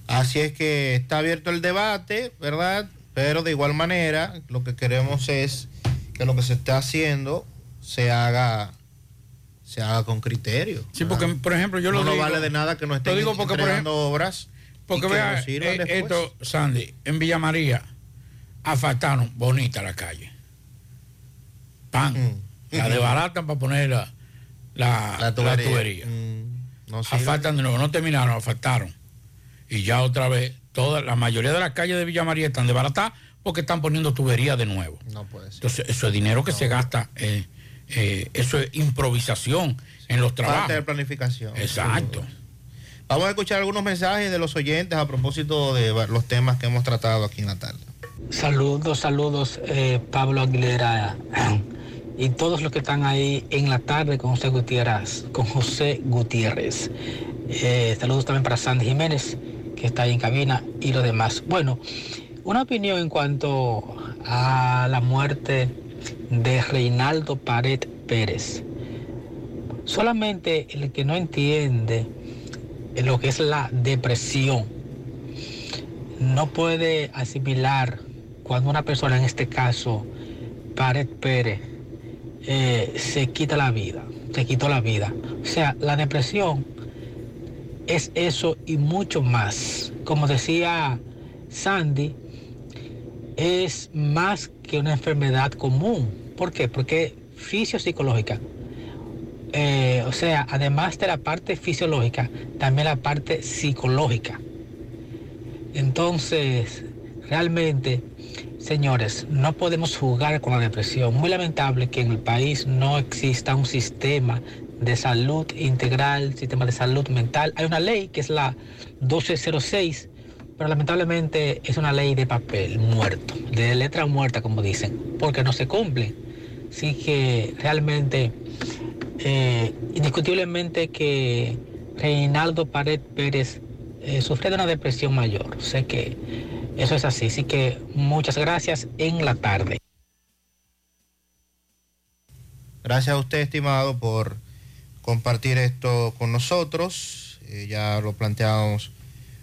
[SPEAKER 11] Así es que está abierto el debate, ¿verdad? Pero de igual manera, lo que queremos es que lo que se está haciendo se haga se haga con criterio.
[SPEAKER 7] Sí, porque, por ejemplo, yo lo
[SPEAKER 11] no,
[SPEAKER 7] digo-
[SPEAKER 11] no vale de nada que no estén
[SPEAKER 7] Lo digo porque, por ejemplo,
[SPEAKER 11] obras
[SPEAKER 7] Porque vea, eh, esto, Sandy, en Villa María asfaltaron bonita la calle. Pan.
[SPEAKER 11] Mm.
[SPEAKER 7] La desbaratan para poner la, la, la
[SPEAKER 11] tubería.
[SPEAKER 7] tubería.
[SPEAKER 11] Mm, no
[SPEAKER 7] de nuevo, no terminaron, asfaltaron. Y ya otra vez, toda, la mayoría de las calles de Villa María están desbaratadas porque están poniendo tubería de nuevo.
[SPEAKER 11] No puede ser.
[SPEAKER 7] Entonces, eso es dinero que se gasta, eh, eh, eso es improvisación en los trabajos.
[SPEAKER 11] De planificación.
[SPEAKER 7] Exacto.
[SPEAKER 11] Vamos a escuchar algunos mensajes de los oyentes a propósito de los temas que hemos tratado aquí en la tarde.
[SPEAKER 28] Saludos, saludos, eh, Pablo Aguilera y todos los que están ahí en la tarde con José Gutiérrez, con José Gutiérrez. Eh, saludos también para Sandy Jiménez, que está ahí en cabina, y los demás. Bueno, una opinión en cuanto a la muerte de Reinaldo Pared Pérez. Solamente el que no entiende lo que es la depresión no puede asimilar cuando una persona, en este caso, Pared Pérez, eh, se quita la vida, se quitó la vida. O sea, la depresión es eso y mucho más. Como decía Sandy, es más que una enfermedad común. ¿Por qué? Porque fisiopsicológica. Eh, o sea, además de la parte fisiológica, también la parte psicológica. Entonces, realmente, señores, no podemos jugar con la depresión. Muy lamentable que en el país no exista un sistema de salud integral, sistema de salud mental. Hay una ley que es la 1206, pero lamentablemente es una ley de papel muerto, de letra muerta, como dicen, porque no se cumple. Así que realmente, eh, indiscutiblemente que Reinaldo Pared Pérez eh, sufre de una depresión mayor. Sé que eso es así. Así que muchas gracias en la tarde.
[SPEAKER 11] Gracias a usted, estimado, por compartir esto con nosotros. Eh, ya lo planteamos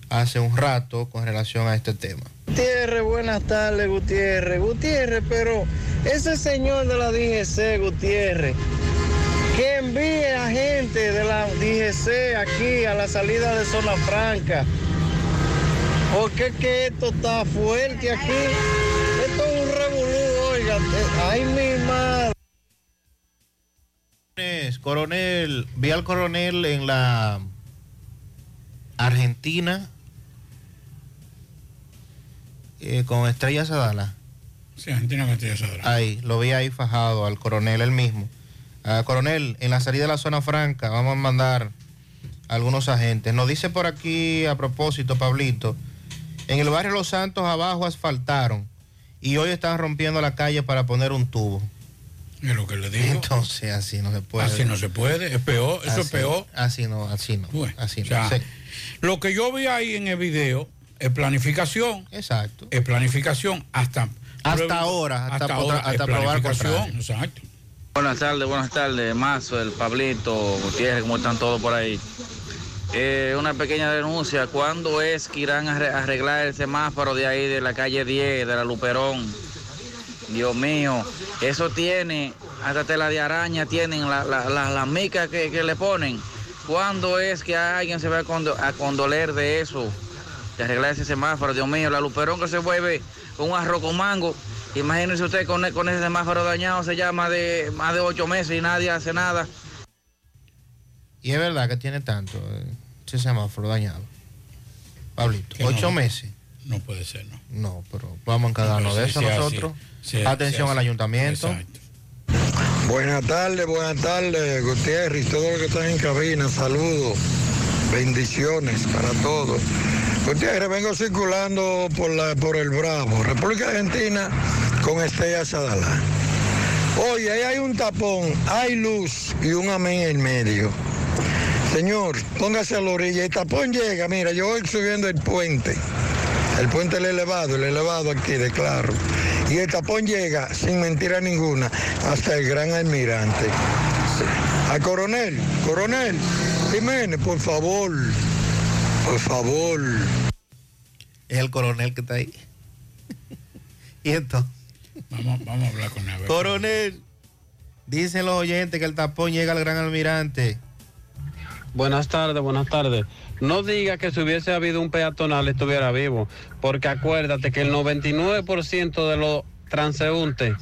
[SPEAKER 11] hace un rato con relación a este tema.
[SPEAKER 29] Gutiérrez, buenas tardes, Gutiérrez. Gutiérrez, pero ese señor de la DGC, Gutiérrez, que envíe a gente de la DGC aquí a la salida de Zona Franca. Porque es que esto está fuerte aquí. Esto es un revolú, oiga. Eh, Ay, mi madre.
[SPEAKER 11] Coronel, vi al coronel en la Argentina eh, con Estrella Sadala.
[SPEAKER 7] Sí, Argentina con Estrella Sadala.
[SPEAKER 11] Ahí, lo vi ahí fajado al coronel él mismo. Ah, coronel, en la salida de la zona franca vamos a mandar algunos agentes. Nos dice por aquí a propósito, Pablito, en el barrio Los Santos abajo asfaltaron y hoy están rompiendo la calle para poner un tubo.
[SPEAKER 7] Es lo que le digo.
[SPEAKER 11] Entonces así no se puede.
[SPEAKER 7] Así no se puede, es peor, eso es
[SPEAKER 11] Así-
[SPEAKER 7] peor.
[SPEAKER 11] Así no, así no. así
[SPEAKER 7] O
[SPEAKER 11] no.
[SPEAKER 7] sea,
[SPEAKER 11] Sí.
[SPEAKER 7] Lo que yo vi ahí en el video es planificación.
[SPEAKER 11] Exacto.
[SPEAKER 7] Es planificación hasta.
[SPEAKER 11] Hasta ahora, hasta potra-
[SPEAKER 7] es
[SPEAKER 11] hasta probar contrario.
[SPEAKER 7] Exacto.
[SPEAKER 30] Buenas tardes, buenas tardes, Mazo, el Pablito, Gutiérrez, ¿cómo están todos por ahí? Eh, una pequeña denuncia, ¿cuándo es que irán a arre- arreglar el semáforo de ahí, de la calle 10, de la Luperón? Dios mío, eso tiene, hasta tela de araña tienen, las la, la, las micas que, que le ponen. ¿Cuándo es que alguien se va a, condo- a condoler de eso? De arreglar ese semáforo, Dios mío, la Luperón que se vuelve con un arroz con mango. Imagínense usted con, con ese semáforo dañado, se llama de más de ocho meses y nadie hace nada.
[SPEAKER 11] Y es verdad que tiene tanto eh, ese semáforo dañado. Pablito,
[SPEAKER 7] Que
[SPEAKER 11] ocho
[SPEAKER 7] no.
[SPEAKER 11] meses.
[SPEAKER 7] No puede ser, ¿no?
[SPEAKER 11] No, pero vamos a encargarnos
[SPEAKER 7] No,
[SPEAKER 11] de eso nosotros. Atención al ayuntamiento.
[SPEAKER 31] Buenas tardes, buenas tardes, Gutiérrez, todos los que están en cabina, saludos, bendiciones para todos. Gutiérrez, vengo circulando por, la, por el Bravo, República Argentina, con Estella Sadalá. Oye, ahí hay un tapón, hay luz y un amén en medio. Señor, póngase a la orilla, el tapón llega, mira, yo voy subiendo el puente, el puente el elevado, el elevado aquí de Claro. Y el tapón llega, sin mentira ninguna, hasta el gran almirante. Al coronel, coronel, Jiménez, por favor, por favor.
[SPEAKER 11] Es el coronel que está ahí. y entonces.
[SPEAKER 7] Vamos, vamos a hablar con él.
[SPEAKER 11] Coronel, dicen los oyentes que el tapón llega al gran almirante.
[SPEAKER 32] Buenas tardes, buenas tardes. No diga que si hubiese habido un peatonal estuviera vivo, porque acuérdate que el 99% de los transeúntes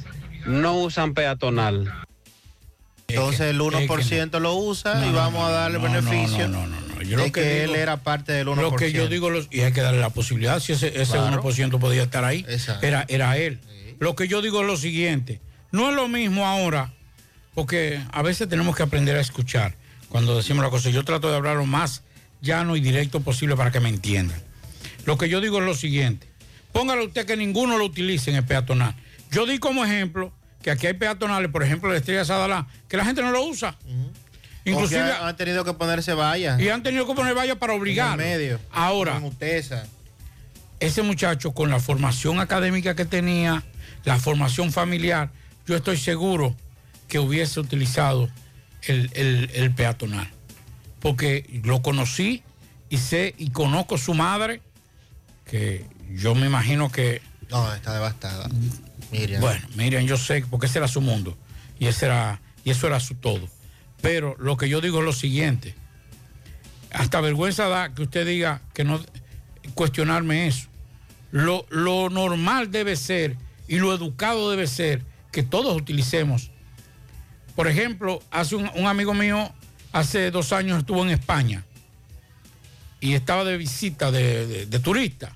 [SPEAKER 32] no usan peatonal.
[SPEAKER 11] Entonces el 1% lo usa y vamos a darle beneficio
[SPEAKER 7] no, no, no, Yo
[SPEAKER 11] de
[SPEAKER 7] lo
[SPEAKER 11] que,
[SPEAKER 7] que
[SPEAKER 11] él era parte del 1%.
[SPEAKER 7] Lo que yo digo, los- y hay que darle la posibilidad, si ese, ese
[SPEAKER 11] Claro.
[SPEAKER 7] 1% podía estar ahí,
[SPEAKER 11] Exacto.
[SPEAKER 7] era, era él. Lo que yo digo es lo siguiente, no es lo mismo ahora, porque a veces tenemos que aprender a escuchar cuando decimos la cosa. Yo trato de hablar lo más llano y directo posible para que me entiendan. Lo que yo digo es lo siguiente, póngale usted que ninguno lo utilice en el peatonal. Yo di como ejemplo que aquí hay peatonales, por ejemplo, la Estrella Sadalá, que la gente no lo usa. Inclusive
[SPEAKER 11] han tenido que ponerse vallas.
[SPEAKER 7] y han tenido que poner vallas para obligar.
[SPEAKER 11] Medio.
[SPEAKER 7] Ahora, ese muchacho con la formación académica que tenía, la formación familiar, yo estoy seguro que hubiese utilizado el, el- el peatonal. Porque lo conocí y sé y conozco su madre, que yo me imagino que...
[SPEAKER 11] No, está devastada. Miriam.
[SPEAKER 7] Bueno, Miriam, yo sé, porque ese era su mundo y, ese era, y eso era su todo. Pero lo que yo digo es lo siguiente. Hasta vergüenza da que usted diga que no cuestionarme eso. Lo, lo normal debe ser y lo educado debe ser que todos utilicemos. Por ejemplo, hace un, amigo mío, hace dos años estuvo en España y estaba de visita de, de- de turista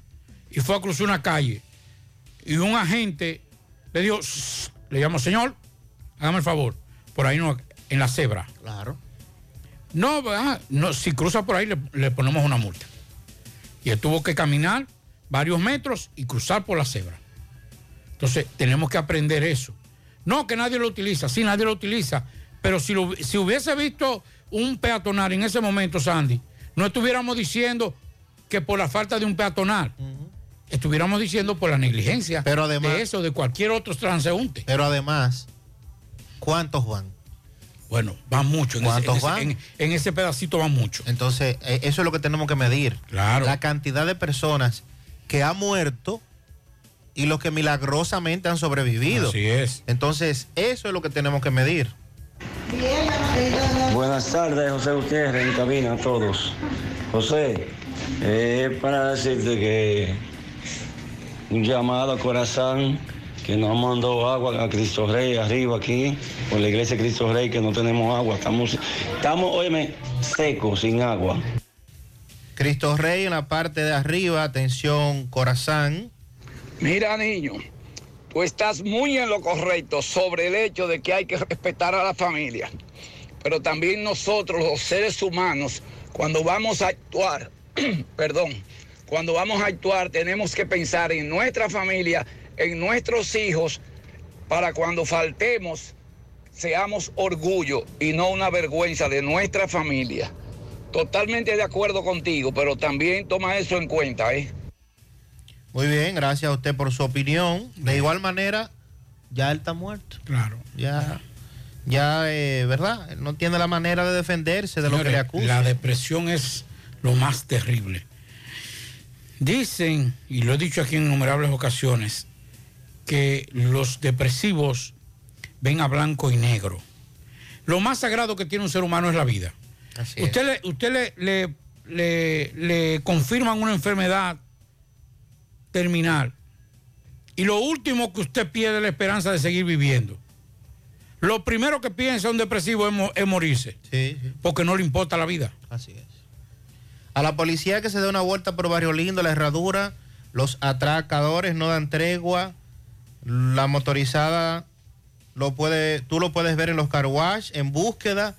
[SPEAKER 7] y fue a cruzar una calle y un agente le dijo, le llamó, señor, hágame el favor, por ahí no, en la cebra.
[SPEAKER 11] Claro.
[SPEAKER 7] No, no, si cruza por ahí le, le ponemos una multa. Y él tuvo que caminar varios metros y cruzar por la cebra. Entonces, tenemos que aprender eso. No, que nadie lo utiliza, sí, nadie lo utiliza, pero si, lo- si hubiese visto un peatonal en ese momento, Sandy, no estuviéramos diciendo que por la falta de un peatonal, estuviéramos diciendo por la negligencia
[SPEAKER 11] Pero además-
[SPEAKER 7] de eso, de cualquier otro transeúnte.
[SPEAKER 11] Pero además, ¿cuántos van?
[SPEAKER 7] Bueno, van mucho. En ese,
[SPEAKER 11] ¿Cuántos
[SPEAKER 7] en ese-
[SPEAKER 11] van?
[SPEAKER 7] en- en ese pedacito van mucho.
[SPEAKER 11] Entonces, eh, eso es lo que tenemos que medir.
[SPEAKER 7] Claro.
[SPEAKER 11] La cantidad de personas que ha muerto y los que milagrosamente han sobrevivido.
[SPEAKER 7] Así es.
[SPEAKER 11] Entonces, eso es lo que tenemos que medir.
[SPEAKER 33] Buenas tardes, José Gutiérrez, en cabina a todos. José, eh, para decirte que un llamado a corazón que nos mandó agua a Cristo Rey arriba aquí, por la iglesia de Cristo Rey, que no tenemos agua. Estamos, estamos óyeme, secos, sin agua.
[SPEAKER 11] Cristo Rey en la parte de arriba, atención, Corazán.
[SPEAKER 34] Mira, niño, tú estás muy en lo correcto sobre el hecho de que hay que respetar a la familia. Pero también nosotros, los seres humanos, cuando vamos a actuar, perdón, cuando vamos a actuar tenemos que pensar en nuestra familia, en nuestros hijos, para cuando faltemos seamos orgullo y no una vergüenza de nuestra familia. Totalmente de acuerdo contigo, pero también toma eso en cuenta, ¿eh?
[SPEAKER 11] Muy bien, gracias a usted por su opinión. De igual manera, ya él está muerto.
[SPEAKER 7] Claro.
[SPEAKER 11] Ya ya, eh, ¿verdad? No tiene la manera de defenderse de lo que le acusa.
[SPEAKER 7] La depresión es lo más terrible. Dicen, y lo he dicho aquí en innumerables ocasiones, que los depresivos ven a blanco y negro. Lo más sagrado que tiene un ser humano es la vida.
[SPEAKER 11] Así es.
[SPEAKER 7] Usted, le, usted le, le, le- le confirman una enfermedad terminal y lo último que usted pierde es la esperanza de seguir viviendo. Lo primero que piensa un depresivo es, mo- es morirse,
[SPEAKER 11] Sí, sí.
[SPEAKER 7] porque no le importa la vida.
[SPEAKER 11] Así es. A la policía que se dé una vuelta por Barrio Lindo, la herradura, los atracadores no dan tregua, la motorizada lo puede, tú lo puedes ver en los car wash, en búsqueda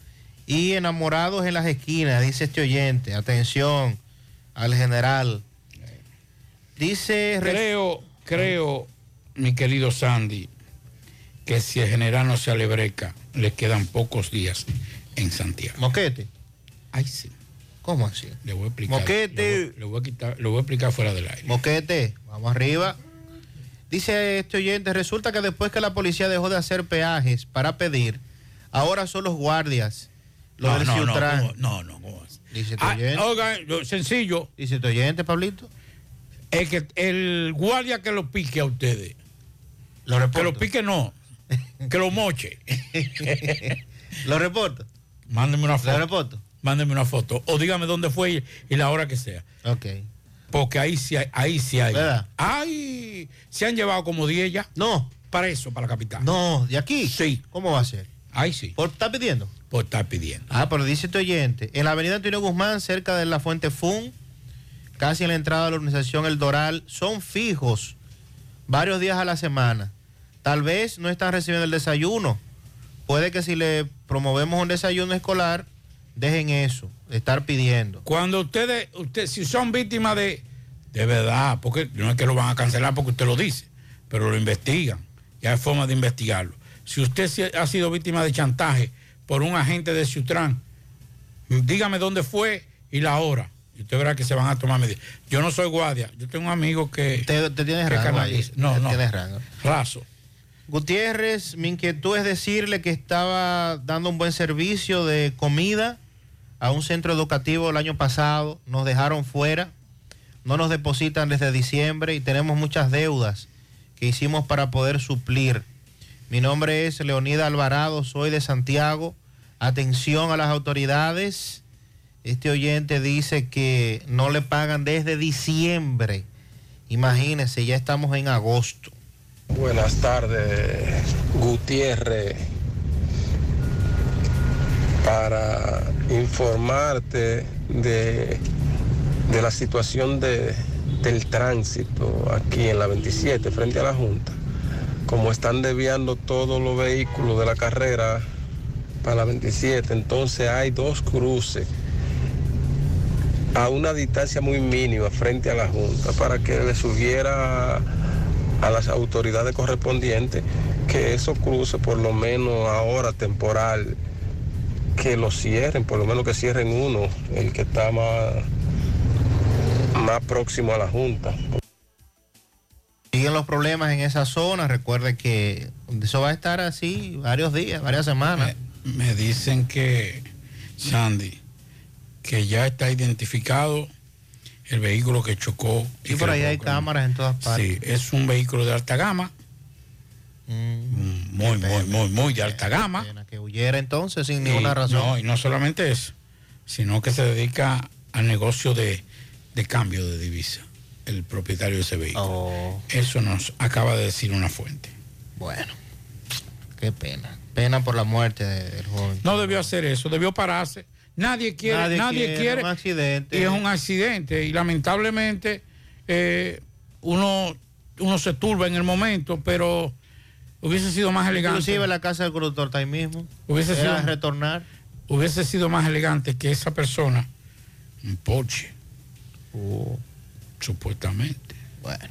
[SPEAKER 11] y enamorados en las esquinas, dice este oyente. Atención al general. Dice
[SPEAKER 7] Creo, creo, mi querido Sandy, que si el general no se alebreca, le quedan pocos días en Santiago.
[SPEAKER 11] Moquete.
[SPEAKER 7] Ay, sí.
[SPEAKER 11] ¿Cómo así?
[SPEAKER 7] Le voy a explicar.
[SPEAKER 11] Moquete.
[SPEAKER 7] Le voy, le voy a quitar, le voy a explicar fuera del aire.
[SPEAKER 11] Moquete, vamos arriba. Dice este oyente, resulta que después que la policía dejó de hacer peajes para pedir, ahora son los guardias, los
[SPEAKER 7] No,
[SPEAKER 11] del
[SPEAKER 7] no, no. ¿cómo? no, no, ¿cómo es?
[SPEAKER 11] Dice este
[SPEAKER 7] Ah,
[SPEAKER 11] oyente.
[SPEAKER 7] sencillo.
[SPEAKER 11] Dice este oyente, Pablito.
[SPEAKER 7] Es que el guardia que lo pique a ustedes.
[SPEAKER 11] Lo
[SPEAKER 7] que
[SPEAKER 11] reporto.
[SPEAKER 7] lo pique no. que lo moche.
[SPEAKER 11] lo reporto.
[SPEAKER 7] Mándeme una foto.
[SPEAKER 11] Lo reporto.
[SPEAKER 7] Mándeme una foto. O dígame dónde fue y, y la hora que sea.
[SPEAKER 11] Ok.
[SPEAKER 7] Porque ahí sí hay. Ahí sí hay.
[SPEAKER 11] ¿Verdad?
[SPEAKER 7] Ay, se han llevado como 10 ya.
[SPEAKER 11] No.
[SPEAKER 7] Para eso, para la capital.
[SPEAKER 11] No, ¿de aquí?
[SPEAKER 7] Sí.
[SPEAKER 11] ¿Cómo va a ser?
[SPEAKER 7] Ahí sí.
[SPEAKER 11] ¿Por estar pidiendo?
[SPEAKER 7] Por estar pidiendo.
[SPEAKER 11] Ah, pero dice este oyente, en la avenida Antonio Guzmán, cerca de la Fuente Fun, casi en la entrada de la organización El Doral, son fijos varios días a la semana. Tal vez no están recibiendo el desayuno. Puede que si le promovemos un desayuno escolar, dejen eso, de estar pidiendo.
[SPEAKER 7] Cuando ustedes, usted, si son víctimas de, de verdad, porque no es que lo van a cancelar porque usted lo dice, pero lo investigan. Ya hay forma de investigarlo. Si usted ha sido víctima de chantaje por un agente de Ciutrán, dígame dónde fue y la hora. Y usted verá que se van a tomar medidas. Yo no soy guardia, yo tengo un amigo que.
[SPEAKER 11] Te, te tienes
[SPEAKER 7] que
[SPEAKER 11] rango ahí.
[SPEAKER 7] No, no.
[SPEAKER 11] Tienes rango.
[SPEAKER 7] Raso.
[SPEAKER 11] Gutiérrez, mi inquietud es decirle que estaba dando un buen servicio de comida a un centro educativo el año pasado. Nos dejaron fuera, no nos depositan desde diciembre y tenemos muchas deudas que hicimos para poder suplir. Mi nombre es Leonida Alvarado, soy de Santiago. Atención a las autoridades. Este oyente dice que no le pagan desde diciembre. Imagínense, ya estamos en agosto.
[SPEAKER 35] Buenas tardes, Gutiérrez. Para informarte de, de la situación de- del tránsito aquí en la 27, frente a la Junta. Como están desviando todos los vehículos de la carrera para la 27, entonces hay dos cruces a una distancia muy mínima frente a la Junta para que le sugiera a las autoridades correspondientes que esos cruces, por lo menos ahora temporal, que lo cierren, por lo menos que cierren uno, el que está más, más próximo a la Junta.
[SPEAKER 11] Siguen los problemas en esa zona. Recuerde que eso va a estar así varios días, varias semanas.
[SPEAKER 7] Me dicen que, Sandy, que ya está identificado el vehículo que chocó. y
[SPEAKER 11] Sí,
[SPEAKER 7] que
[SPEAKER 11] por ahí hay cámaras en todas partes.
[SPEAKER 7] Sí, es un vehículo de alta gama.
[SPEAKER 11] Mm,
[SPEAKER 7] muy, muy, muy, muy de alta gama.
[SPEAKER 11] Huyera entonces sin
[SPEAKER 7] Y
[SPEAKER 11] ninguna razón.
[SPEAKER 7] No, y no solamente eso, sino que se dedica al negocio de, de cambio de divisa, el propietario de ese vehículo.
[SPEAKER 11] Oh.
[SPEAKER 7] Eso nos acaba de decir una fuente.
[SPEAKER 11] Bueno, qué pena. Pena por la muerte de- del joven.
[SPEAKER 7] No debió hacer eso, debió pararse. Nadie quiere,
[SPEAKER 11] Nadie
[SPEAKER 7] nadie,
[SPEAKER 11] quiere
[SPEAKER 7] quiere.
[SPEAKER 11] un accidente.
[SPEAKER 7] Y es un accidente. Y lamentablemente eh, uno, uno se turba en el momento, pero hubiese sido más elegante.
[SPEAKER 11] Inclusive la casa del conductor está ahí mismo.
[SPEAKER 7] Hubiese
[SPEAKER 11] Era
[SPEAKER 7] sido-
[SPEAKER 11] retornar.
[SPEAKER 7] Hubiese sido más elegante que esa persona, un Porsche, supuestamente.
[SPEAKER 11] Bueno.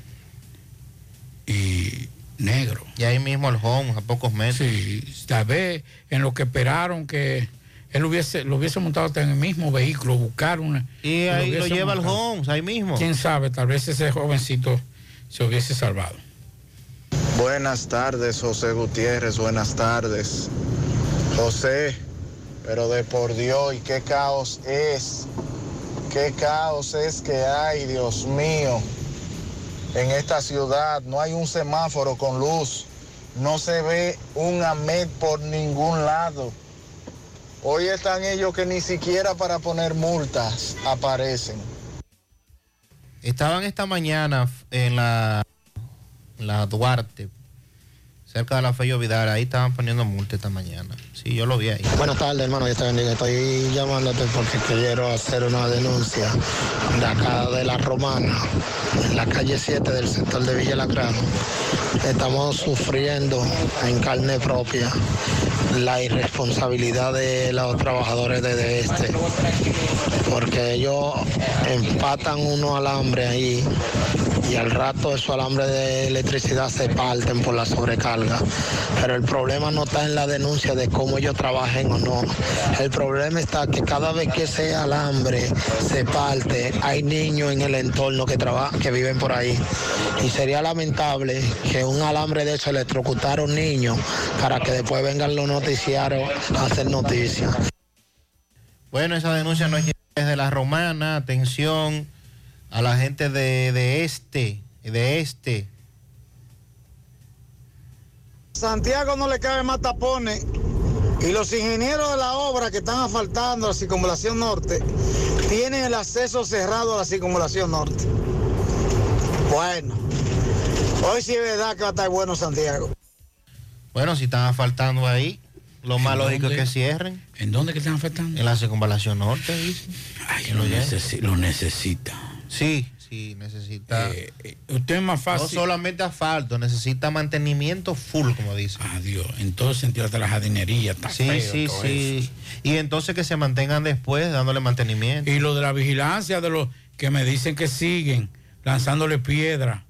[SPEAKER 7] Y negro.
[SPEAKER 11] Y ahí mismo el home, a pocos metros.
[SPEAKER 7] Sí, tal vez en lo que esperaron que él hubiese, lo hubiese montado hasta en el mismo vehículo, buscar una.
[SPEAKER 11] Y ahí lo lleva al
[SPEAKER 7] montado.
[SPEAKER 11] Homes, ahí mismo.
[SPEAKER 7] Quién sabe, tal vez ese jovencito se hubiese salvado.
[SPEAKER 36] Buenas tardes, José Gutiérrez, buenas tardes.
[SPEAKER 29] José, pero de por Dios, ¿y qué caos es? ¿Qué caos es que hay, Dios mío? En esta ciudad no hay un semáforo con luz, no se ve un AMED por ningún lado. Hoy están ellos que ni siquiera para poner multas aparecen.
[SPEAKER 11] Estaban esta mañana en la, la Duarte, cerca de la Fello Vidal, ahí estaban poniendo multa esta mañana. Sí, yo lo vi ahí.
[SPEAKER 30] Buenas tardes, hermano. Yo te bendiga. Estoy llamándote porque quiero hacer una denuncia de acá de la Romana, en la calle 7 del sector de Villa Lacrano. Estamos sufriendo en carne propia la irresponsabilidad de los trabajadores de este, porque ellos empatan unos alambres ahí y al rato esos alambres de electricidad se parten por la sobrecarga. Pero el problema no está en la denuncia de cómo ellos trabajen o no. El problema está que cada vez que ese alambre se parte, hay niños en el entorno que, trabajan, que viven por ahí. Y sería lamentable que un alambre de eso electrocutara a un niño para que después vengan los noticiarios a hacer noticias.
[SPEAKER 11] Bueno, esa denuncia no es de la romana. Atención a la gente de, de este, de este.
[SPEAKER 37] Santiago no le cabe más tapones y los ingenieros de la obra que están asfaltando la circunvalación norte tienen el acceso cerrado a la circunvalación norte. Bueno, hoy sí es verdad que va a estar bueno Santiago.
[SPEAKER 11] Bueno, si están asfaltando ahí, lo más lógico es que cierren.
[SPEAKER 7] ¿En dónde que están afectando?
[SPEAKER 11] En la circunvalación norte, dice.
[SPEAKER 7] Ay, lo, necesi- lo necesita.
[SPEAKER 11] Sí, sí, necesita.
[SPEAKER 7] Eh, eh, usted es más fácil.
[SPEAKER 11] No solamente asfalto, necesita mantenimiento full, como dice.
[SPEAKER 7] Adiós, en todo sentido, hasta la jardinería está
[SPEAKER 11] Sí,
[SPEAKER 7] feo
[SPEAKER 11] sí,
[SPEAKER 7] todo
[SPEAKER 11] sí.
[SPEAKER 7] eso.
[SPEAKER 11] Y entonces que se mantengan después dándole mantenimiento.
[SPEAKER 7] Y lo de la vigilancia de los que me dicen que siguen lanzándole piedra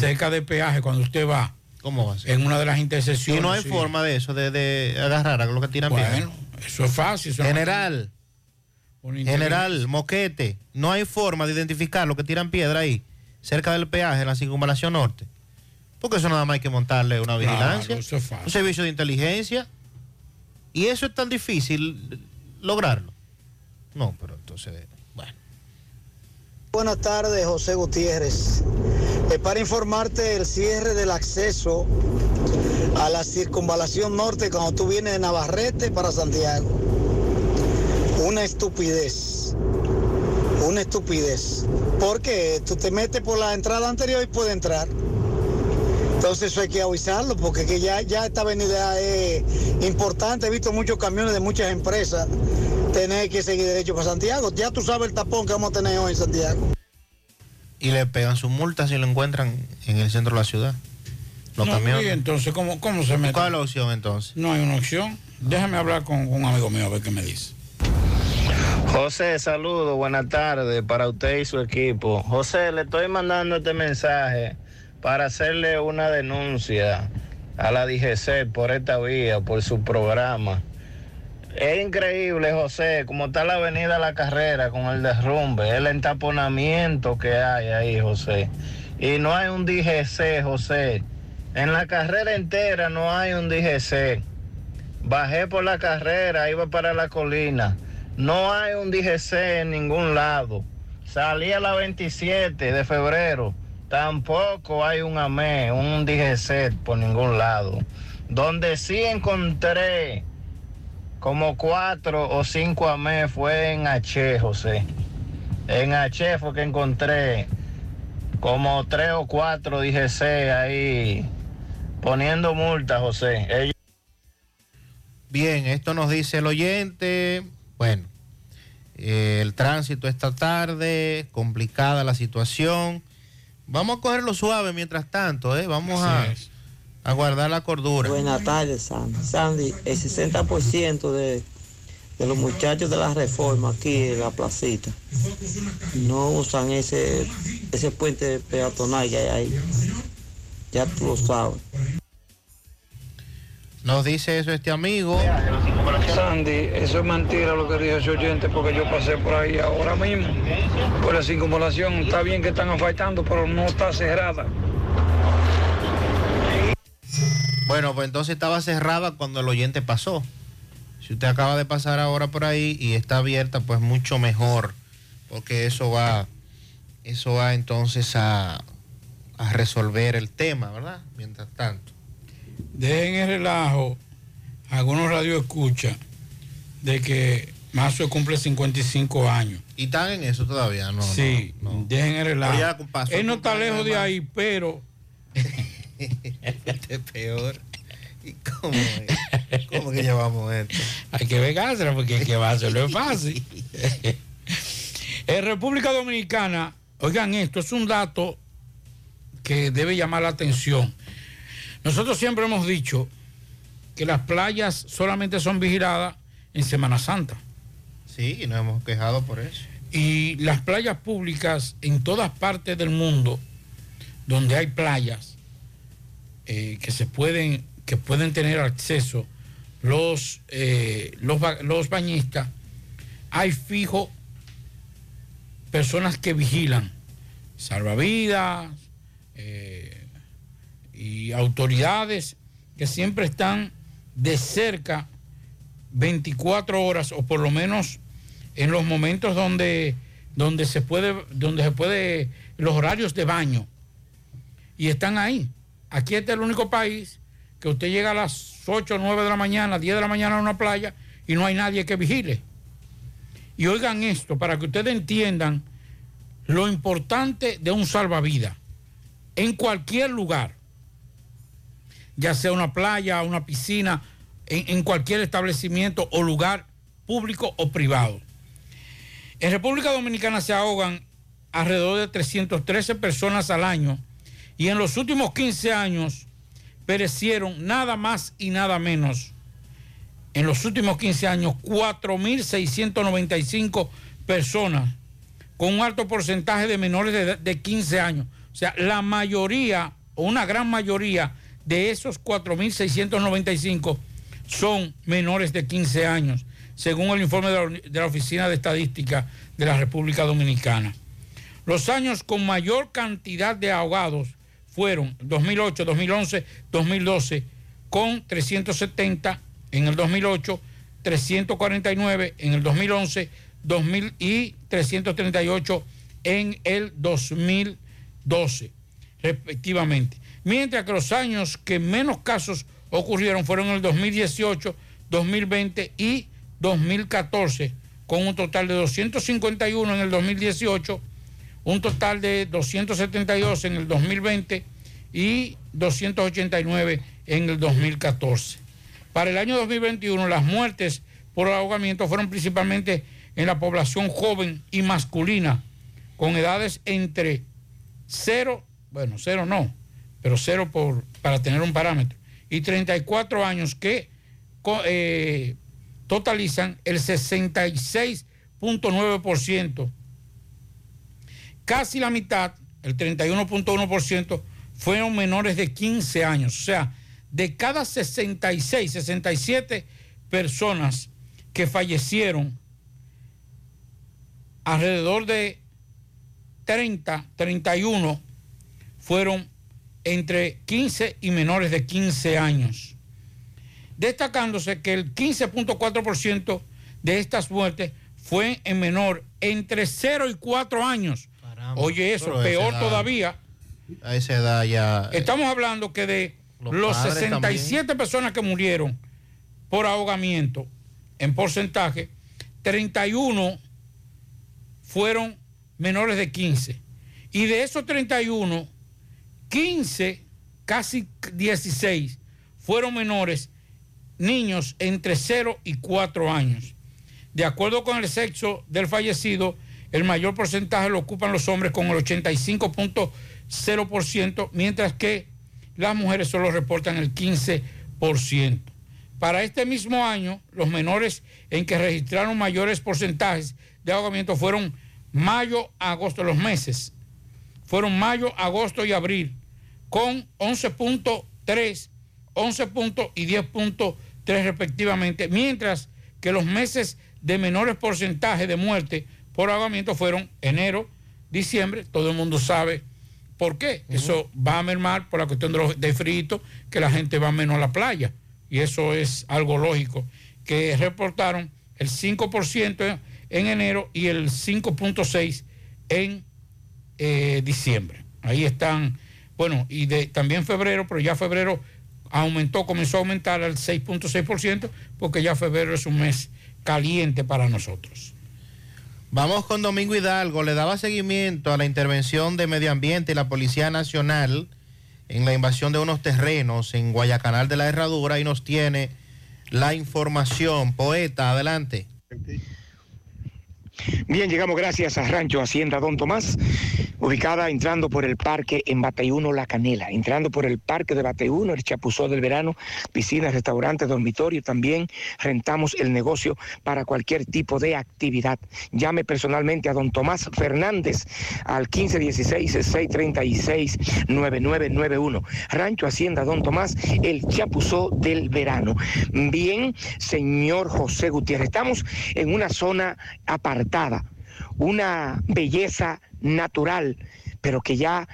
[SPEAKER 7] cerca de peaje cuando usted va.
[SPEAKER 11] Mm. ¿Cómo va a ser?
[SPEAKER 7] En una de las intersecciones.
[SPEAKER 11] Y no hay
[SPEAKER 7] sí.
[SPEAKER 11] forma de eso, de, de agarrar a lo que tiran
[SPEAKER 7] Bueno,
[SPEAKER 11] piedra.
[SPEAKER 7] eso es fácil. eso
[SPEAKER 11] General, general, moquete, no hay forma de identificar lo que tiran piedra ahí, cerca del peaje, en la circunvalación norte. Porque eso nada más hay que montarle una
[SPEAKER 7] Claro,
[SPEAKER 11] vigilancia,
[SPEAKER 7] eso es fácil.
[SPEAKER 11] un servicio de inteligencia. Y eso es tan difícil lograrlo. No, pero entonces, bueno.
[SPEAKER 37] Buenas tardes, José Gutiérrez. Es para informarte el cierre del acceso a la circunvalación norte cuando tú vienes de Navarrete para Santiago. Una estupidez. Una estupidez. Porque tú te metes por la entrada anterior y puedes entrar. Entonces eso hay que avisarlo porque que ya, ya esta avenida es importante. He visto muchos camiones de muchas empresas tener que seguir derecho para Santiago. Ya tú sabes el tapón que vamos a tener hoy en Santiago.
[SPEAKER 11] Y le pegan su multa si lo encuentran en el centro de la ciudad. Los
[SPEAKER 7] No,
[SPEAKER 11] camiones.
[SPEAKER 7] y entonces, ¿cómo, cómo se mete?
[SPEAKER 11] ¿Cuál es la opción entonces?
[SPEAKER 7] No hay una opción. Déjame hablar con, con un amigo mío a ver qué me dice.
[SPEAKER 38] José, saludos, buenas tardes para usted y su equipo. José, le estoy mandando este mensaje para hacerle una denuncia a la DGC por esta vía, por su programa. Es increíble, José, como está la avenida La Carrera con el derrumbe, el entaponamiento que hay ahí, José. Y no hay un DGC, José. En la carrera entera no hay un DGC. Bajé por la carrera, iba para la colina. No hay un DGC en ningún lado. Salí a la 27 de febrero. Tampoco hay un AME, un DGC por ningún lado. Donde sí encontré como cuatro o cinco AME fue en H, José. En H fue que encontré como tres o cuatro DGC ahí poniendo multas, José.
[SPEAKER 11] Bien, esto nos dice el oyente. Bueno, eh, el tránsito esta tarde, complicada la situación. Vamos a cogerlo suave mientras tanto, ¿eh? Vamos a, a guardar la cordura.
[SPEAKER 33] Buenas tardes, Sandy. Sandy, el 60% de, de los muchachos de la reforma aquí en la placita no usan ese, ese puente peatonal que hay ahí. Ya tú lo sabes.
[SPEAKER 11] Nos dice eso este amigo.
[SPEAKER 39] Sandy, eso es mentira lo que dijo ese oyente porque yo pasé por ahí ahora mismo. Por la circunvalación está bien que están afectando, pero no está cerrada.
[SPEAKER 11] Bueno, pues entonces estaba cerrada cuando el oyente pasó. Si usted acaba de pasar ahora por ahí y está abierta, pues mucho mejor, porque eso va, eso va entonces a, a resolver el tema, ¿verdad? Mientras tanto.
[SPEAKER 7] Dejen el relajo, algunos radio escucha, de que Mazo cumple 55 años.
[SPEAKER 11] Y están en eso todavía, ¿no?
[SPEAKER 7] sí, dejen el relajo.
[SPEAKER 11] Ya pasó
[SPEAKER 7] Él no
[SPEAKER 11] el
[SPEAKER 7] está lejos
[SPEAKER 11] de
[SPEAKER 7] ahí, pero
[SPEAKER 11] Este es peor. ¿Y cómo es? ¿Cómo que llevamos esto?
[SPEAKER 7] hay que vengársela porque es que va a hacerlo es fácil. en República Dominicana, oigan esto, es un dato que debe llamar la atención. Nosotros siempre hemos dicho que las playas solamente son vigiladas en Semana Santa.
[SPEAKER 11] Sí, y nos hemos quejado por eso.
[SPEAKER 7] Y las playas públicas en todas partes del mundo, donde hay playas eh, que se pueden, que pueden tener acceso los, eh, los bañistas, hay fijo personas que vigilan, salvavidas eh, autoridades que siempre están de cerca 24 horas o por lo menos en los momentos donde, donde se puede, donde se puede, los horarios de baño. Y están ahí. Aquí este es el único país que usted llega a las 8 o 9 de la mañana, 10 de la mañana a una playa y no hay nadie que vigile. Y oigan esto, para que ustedes entiendan lo importante de un salvavidas en cualquier lugar, ya sea una playa, una piscina, en, cualquier establecimiento o lugar público o privado. En República Dominicana se ahogan alrededor de 313 personas al año y en los últimos 15 años perecieron nada más y nada menos. En los últimos 15 años, 4.695 personas con un alto porcentaje de menores de, de 15 años. O sea, la mayoría o una gran mayoría de esos 4.695 son menores de 15 años, según el informe de la, Oficina de Estadística de la República Dominicana. Los años con mayor cantidad de ahogados fueron 2008, 2011, 2012, con 370 en el 2008, 349 en el 2011, 2000 y 338 en el 2012, respectivamente. Mientras que los años que menos casos ocurrieron fueron el 2018, 2020 y 2014, con un total de 251 en el 2018, un total de 272 en el 2020 y 289 en el 2014. Para el año 2021, las muertes por ahogamiento fueron principalmente en la población joven y masculina, con edades entre 0, bueno, 0 no, pero 0 por, para tener un parámetro, y 34 años que eh, totalizan el 66.9%. Casi la mitad, el 31.1%, fueron menores de 15 años. O sea, de cada 66, 67 personas que fallecieron, alrededor de 30, 31 fueron entre 15 y menores de 15 años. Destacándose que el 15.4% de estas muertes fue en menor entre 0 y 4 años. Oye, eso, peor
[SPEAKER 11] edad-
[SPEAKER 7] todavía.
[SPEAKER 11] A esa edad ya. eh,
[SPEAKER 7] Estamos hablando que de
[SPEAKER 11] Los
[SPEAKER 7] los,
[SPEAKER 11] padres
[SPEAKER 7] 67 personas que murieron por ahogamiento, en porcentaje, 31 fueron menores de 15. Y de esos 31, 15, casi 16, fueron menores, niños entre 0 y 4 años. De acuerdo con el sexo del fallecido, el mayor porcentaje lo ocupan los hombres con el 85.0%, mientras que las mujeres solo reportan el 15%. Para este mismo año, los menores en que registraron mayores porcentajes de ahogamiento fueron mayo, agosto, los meses. Fueron mayo, agosto y abril, con 11.3, 11 puntos y 10.3 respectivamente, mientras que los meses de menores porcentajes de muerte por ahogamiento fueron enero, diciembre, todo el mundo sabe por qué. Eso va a mermar por la cuestión de, los, de frito, que la gente va menos a la playa. Y eso es algo lógico que reportaron el 5% en enero y el 5.6% en eh, diciembre. Ahí están, bueno, y de, también febrero, pero ya febrero aumentó, comenzó a aumentar al 6.6% porque ya febrero es un mes caliente para nosotros.
[SPEAKER 11] Vamos con Domingo Hidalgo. Le daba seguimiento a la intervención de Medio Ambiente y la Policía Nacional en la invasión de unos terrenos en Guayacanal de la Herradura y nos tiene la información. Poeta, adelante.
[SPEAKER 40] Bien, llegamos gracias a Rancho Hacienda Don Tomás, ubicada entrando por el parque en Bateyuno La Canela, entrando por el parque de Bateyuno, el Chapuzó del verano, piscinas, restaurantes, dormitorio, también rentamos el negocio para cualquier tipo de actividad. Llame personalmente a Don Tomás Fernández al 1516-636-9991. Rancho Hacienda Don Tomás, el Chapuzó del verano. Bien, señor José Gutiérrez, estamos en una zona apartada, una belleza natural, pero que ya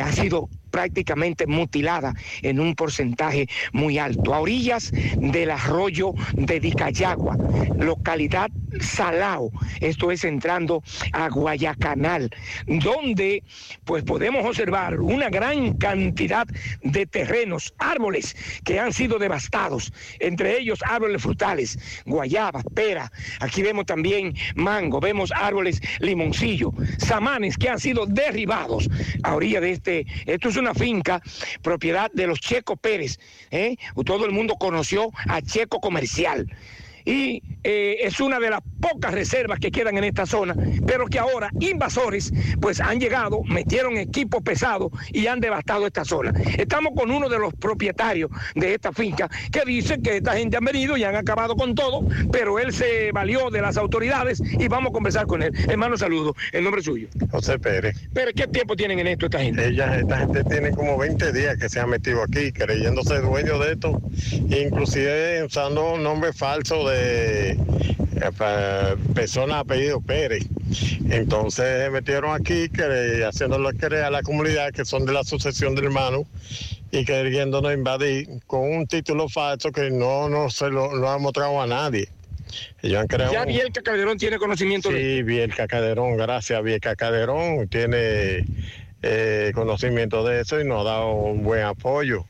[SPEAKER 40] ha sido prácticamente mutilada en un porcentaje muy alto. A orillas del arroyo de Dicayagua, localidad Salao, esto es entrando a Guayacanal, donde pues podemos observar una gran cantidad de terrenos, árboles que han sido devastados, entre ellos árboles frutales, guayabas, pera, aquí vemos también mango, vemos árboles limoncillo, samanes que han sido derribados a orilla de este, esto es una finca propiedad de los Checo Pérez. ¿eh? Todo el mundo conoció a Checo Comercial. Y eh, es una de las pocas reservas que quedan en esta zona, pero que ahora invasores pues han llegado, metieron equipo pesado y han devastado esta zona. Estamos con uno de los propietarios de esta finca que dice que esta gente han venido y han acabado con todo, pero él se valió de las autoridades y vamos a conversar con él. Hermano, saludo. El nombre suyo.
[SPEAKER 41] José Pérez.
[SPEAKER 40] Pero ¿qué tiempo tienen en esto esta gente?
[SPEAKER 41] Ella, esta gente tiene como 20 días que se han metido aquí, creyéndose dueños de esto, inclusive usando un nombre falso de eh, pa- persona apellido Pérez. Entonces se metieron aquí que, haciéndolo creer a la comunidad que son de la sucesión de hermanos y queriéndonos invadir con un título falso que no, no se lo no ha mostrado a nadie. Ellos han creado
[SPEAKER 40] Ya Bielka Calderón tiene conocimiento de
[SPEAKER 41] Sí, Bielka Caderón, gracias Bielka Caderón, tiene eh, conocimiento de eso y nos ha dado un buen apoyo.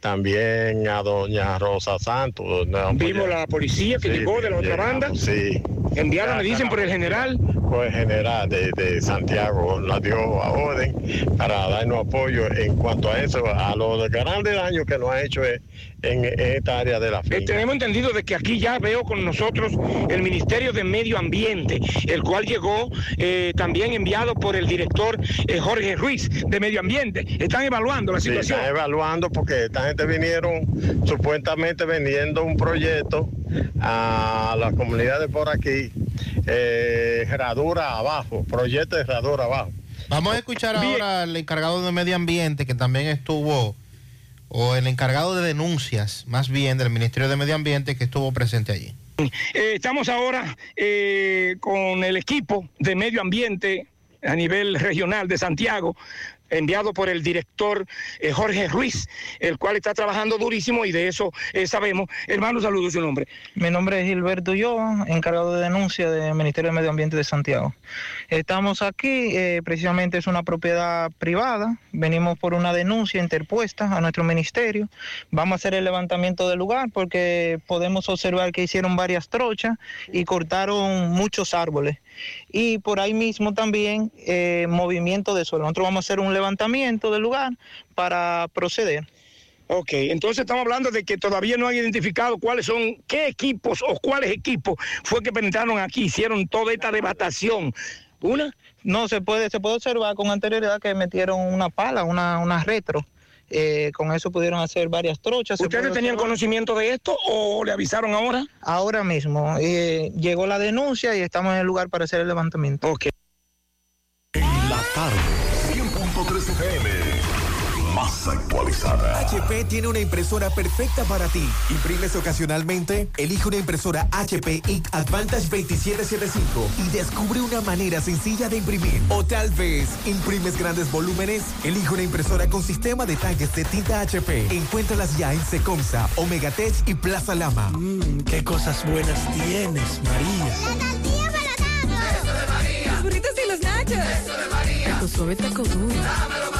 [SPEAKER 41] También a doña Rosa Santos.
[SPEAKER 40] Vimos la policía que
[SPEAKER 41] Sí,
[SPEAKER 40] llegó de la otra
[SPEAKER 41] llegamos,
[SPEAKER 40] banda.
[SPEAKER 41] Sí.
[SPEAKER 40] Enviaron, me dicen, por el general.
[SPEAKER 41] Por el general de, de Santiago la dio a orden para darnos apoyo en cuanto a eso, a los grandes daños que nos ha hecho en, esta área de la
[SPEAKER 40] Eh,
[SPEAKER 41] finca.
[SPEAKER 40] tenemos entendido de que aquí ya veo con nosotros el Ministerio de Medio Ambiente, el cual llegó eh, también enviado por el director eh, Jorge Ruiz de Medio Ambiente. Están evaluando la
[SPEAKER 41] Sí,
[SPEAKER 40] situación.
[SPEAKER 41] están evaluando porque esta gente vinieron supuestamente vendiendo un proyecto a las comunidades por aquí, eh, herradura abajo, proyecto de herradura abajo.
[SPEAKER 11] Vamos a escuchar ahora al encargado de medio ambiente que también estuvo, o el encargado de denuncias, más bien del Ministerio de Medio Ambiente que estuvo presente allí.
[SPEAKER 40] Eh, estamos ahora eh, con el equipo de medio ambiente a nivel regional de Santiago, enviado por el director eh, Jorge Ruiz, el cual está trabajando durísimo y de eso eh, sabemos. Hermano, saludo su nombre.
[SPEAKER 42] Mi nombre es Gilberto Ulloa, encargado de denuncia del Ministerio de Medio Ambiente de Santiago. Estamos aquí, eh, precisamente es una propiedad privada, venimos por una denuncia interpuesta a nuestro ministerio. Vamos a hacer el levantamiento del lugar porque podemos observar que hicieron varias trochas y cortaron muchos árboles. Y por ahí mismo también eh, movimiento de suelo. Nosotros vamos a hacer un levantamiento del lugar para proceder.
[SPEAKER 40] Ok, entonces estamos hablando de que todavía no han identificado cuáles son, qué equipos o cuáles equipos fue que penetraron aquí, hicieron toda esta devastación. ¿Una?
[SPEAKER 42] No, se puede, se puede observar con anterioridad que metieron una pala, una, una retro. Eh, con eso pudieron hacer varias trochas.
[SPEAKER 40] ¿Ustedes tenían conocimiento de esto o le avisaron ahora?
[SPEAKER 42] Ahora mismo. eh, llegó la denuncia y estamos en el lugar para hacer el levantamiento.
[SPEAKER 40] Ok.
[SPEAKER 1] En la tarde, 100.3 FM. Más motorizada.
[SPEAKER 43] HP tiene una impresora perfecta para ti. ¿Imprimes ocasionalmente? Elige una impresora HP Ink Advantage 2775 y descubre una manera sencilla de imprimir. O tal vez, ¿imprimes grandes volúmenes? Elige una impresora con sistema de tanques de tinta HP. Encuéntralas ya en Secomsa, Omegatech y Plaza Lama.
[SPEAKER 44] Mmm, qué cosas buenas tienes, María.
[SPEAKER 45] La para
[SPEAKER 46] Eso de María.
[SPEAKER 45] Los burritos y los nachos.
[SPEAKER 46] Eso de María.
[SPEAKER 45] Tu suave taco duro.
[SPEAKER 46] Dámelo,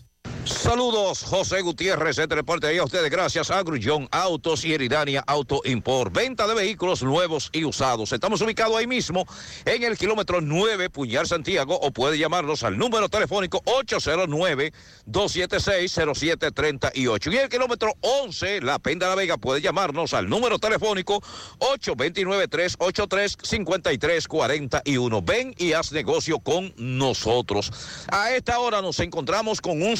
[SPEAKER 47] Saludos, José Gutiérrez, este reporte ahí a ustedes gracias a Grullón Autos y Eridania Auto Import. Venta de vehículos nuevos y usados. Estamos ubicados ahí mismo en el kilómetro 9, Puñar Santiago, o puede llamarnos al número telefónico 809-276-0738. Y el kilómetro 11, La Penda la Vega, puede llamarnos al número telefónico 829-383-5341. Ven y haz negocio con nosotros. A esta hora nos encontramos con un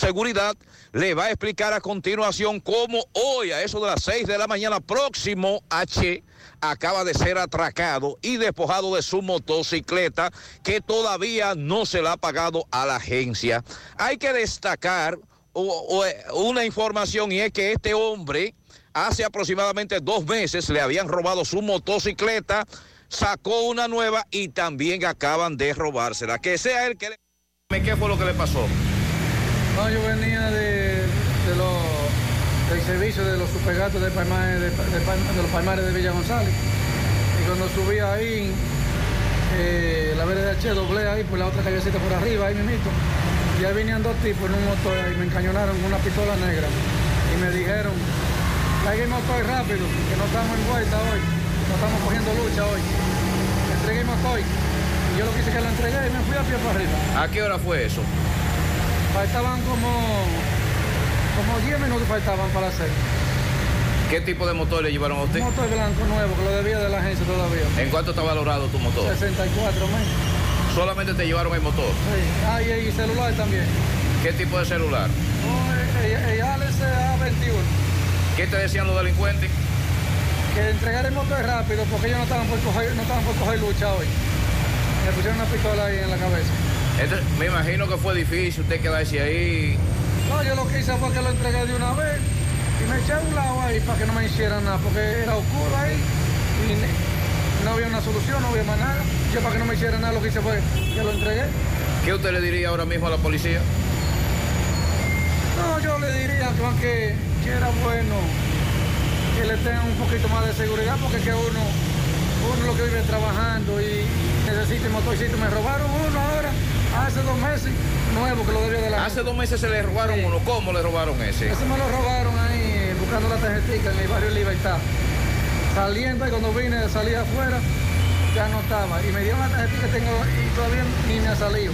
[SPEAKER 47] Le va a explicar a continuación cómo hoy, a eso de las 6 de la mañana, próximo H acaba de ser atracado y despojado de su motocicleta que todavía no se la ha pagado a la agencia. Hay que destacar una información y es que este hombre hace aproximadamente dos meses le habían robado su motocicleta, sacó una nueva y también acaban de robársela. Que sea él que le... ¿Qué fue lo que le pasó?
[SPEAKER 48] No, yo venía de, de los- del servicio de los supergatos de, los palmares de Villa González. Y cuando subí ahí, eh, la vereda H, doblé ahí por la otra callecita por arriba, ahí mismito. Y ahí venían dos tipos en un motor y me encañonaron con una pistola negra. Y me dijeron, traiga el motor rápido, que no estamos en vuelta hoy, no estamos cogiendo lucha hoy. Entregué el motor. Y yo lo que hice que lo entregué y me fui a pie para arriba.
[SPEAKER 47] ¿A qué hora fue eso?
[SPEAKER 48] Faltaban como, como 10 minutos faltaban para las 6.
[SPEAKER 47] ¿Qué tipo de motor le llevaron a usted?
[SPEAKER 48] Un motor blanco nuevo que lo debía de la agencia todavía.
[SPEAKER 47] ¿En cuánto está valorado tu motor?
[SPEAKER 48] 64 meses.
[SPEAKER 47] Solamente te llevaron el motor.
[SPEAKER 48] Sí. Ah, y, y celular también.
[SPEAKER 47] ¿Qué tipo de celular?
[SPEAKER 48] El, el Alex A21.
[SPEAKER 47] ¿Qué te decían los delincuentes?
[SPEAKER 48] Que entregar el motor rápido porque ellos no estaban por coger, no estaban por coger lucha hoy. Me pusieron una pistola ahí en la cabeza.
[SPEAKER 47] Entonces, me imagino que fue difícil usted quedarse ahí.
[SPEAKER 48] No, yo lo que hice fue que lo entregué de una vez y me eché a un lado ahí para que no me hicieran nada, porque era oscuro ahí y no había una solución, no había más nada. Yo para que no me hicieran nada lo que hice fue que lo entregué.
[SPEAKER 47] ¿Qué usted le diría ahora mismo a la policía?
[SPEAKER 48] No, yo le diría que, que era bueno que le tengan un poquito más de seguridad, porque que uno, uno lo que vive trabajando y necesita el motorcito. Me robaron uno ahora, hace dos meses, nuevo que lo debía de la
[SPEAKER 47] Hace dos meses se le robaron uno. ¿Cómo le robaron ese?
[SPEAKER 48] Ese me lo robaron ahí buscando la tarjetita en el barrio Libertad. Saliendo y cuando vine, salí afuera, ya no estaba. Y me dieron la tarjetita que tengo y todavía ni me ha salido.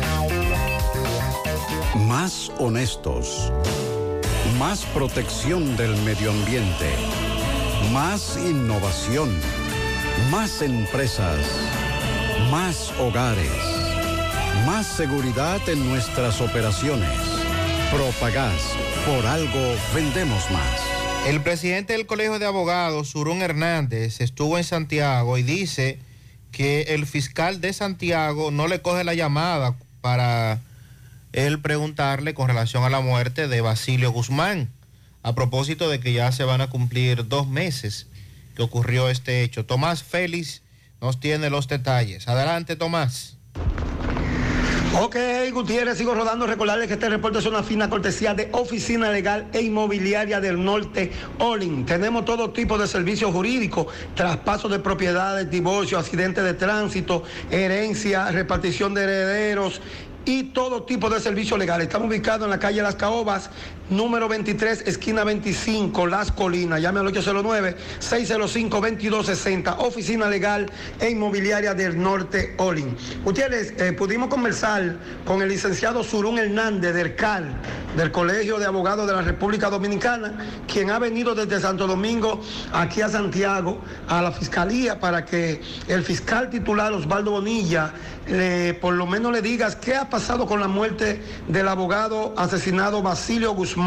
[SPEAKER 49] Más honestos. Más protección del medio ambiente. Más innovación. Más empresas. Más hogares. Más seguridad en nuestras operaciones. Propagás. Por algo vendemos más.
[SPEAKER 11] El presidente del Colegio de Abogados, Surún Hernández, estuvo en Santiago y dice que el fiscal de Santiago no le coge la llamada para él preguntarle con relación a la muerte de Basilio Guzmán, a propósito de que ya se van a cumplir dos meses que ocurrió este hecho. Tomás Félix nos tiene los detalles. Adelante, Tomás.
[SPEAKER 14] Ok, Gutiérrez, sigo rodando. Recordarles que este reporte es una fina cortesía de Oficina Legal e Inmobiliaria del Norte, Olin. Tenemos todo tipo de servicios jurídicos, traspaso de propiedades, divorcio, accidentes de tránsito, herencia, repartición de herederos
[SPEAKER 50] y todo tipo de servicio legal. Estamos ubicados en la calle Las Caobas, número 23, esquina 25, Las Colinas. Llame al 809-605-2260, oficina legal e inmobiliaria del Norte Olin. Ustedes, eh, pudimos conversar con el licenciado Surún Hernández del CAL, del Colegio de Abogados de la República Dominicana, quien ha venido desde Santo Domingo aquí a Santiago, a la Fiscalía, para que el fiscal titular Osvaldo Bonilla le- por lo menos le digas qué ha pasado con la muerte del abogado asesinado Basilio Guzmán.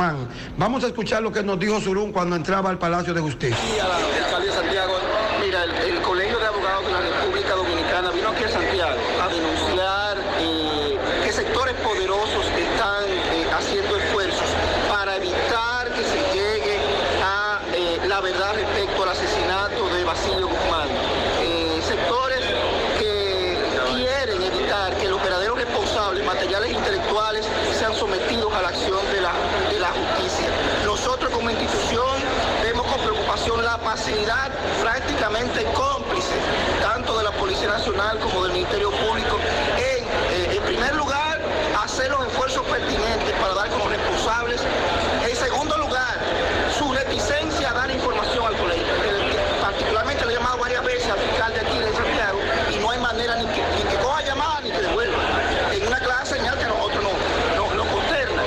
[SPEAKER 50] Vamos a escuchar lo que nos dijo Surún cuando entraba al Palacio de Justicia
[SPEAKER 47] Colegio de Abogados de la República Dominicana vino aquí a Santiago a denunciar eh, que sectores poderosos están eh, haciendo esfuerzos para evitar que se llegue a eh, la verdad respecto al asesinato de Basilio Guzmán. Eh, sectores que quieren evitar que los verdaderos responsables materiales e intelectuales sean sometidos a la acción de la, de la justicia. Nosotros como institución vemos con preocupación la pasividad prácticamente cómplice tanto de la Policía Nacional como del Ministerio Público en, eh, en primer lugar, hacer los esfuerzos pertinentes para dar con los responsables. En segundo lugar, su reticencia a dar información al colegio. Eh, Particularmente le he llamado varias veces al fiscal de aquí de Santiago y no hay manera ni que, ni que coja llamada ni que devuelva. En una clara señal que a nosotros no, no, no consterna.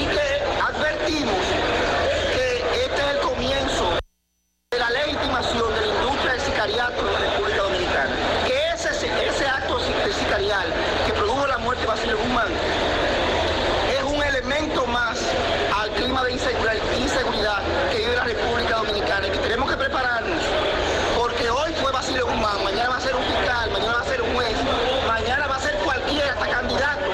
[SPEAKER 47] Y que advertimos que este es el comienzo de la legitimación de la industria del sicariato en la República Dominicana. Que ese, ese acto de sicarial que produjo la muerte de Basilio Guzmán es un elemento más al clima de insegura- inseguridad que vive la República Dominicana y que tenemos que prepararnos porque hoy fue Basilio Guzmán, mañana va a ser un fiscal, mañana va a ser un juez, mañana va a ser cualquiera, hasta candidato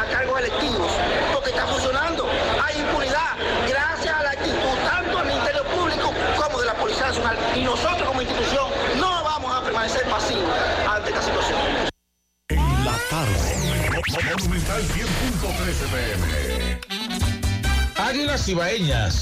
[SPEAKER 47] a cargos electivos, porque está funcionando. Hay impunidad gracias a la actitud tanto del Ministerio Público como de la Policía Nacional. Y nosotros como institución no vamos a permanecer pasivos ante esta situación.
[SPEAKER 1] La tarde. Monumental 100.13 pm.
[SPEAKER 51] Águilas Ibaeñas,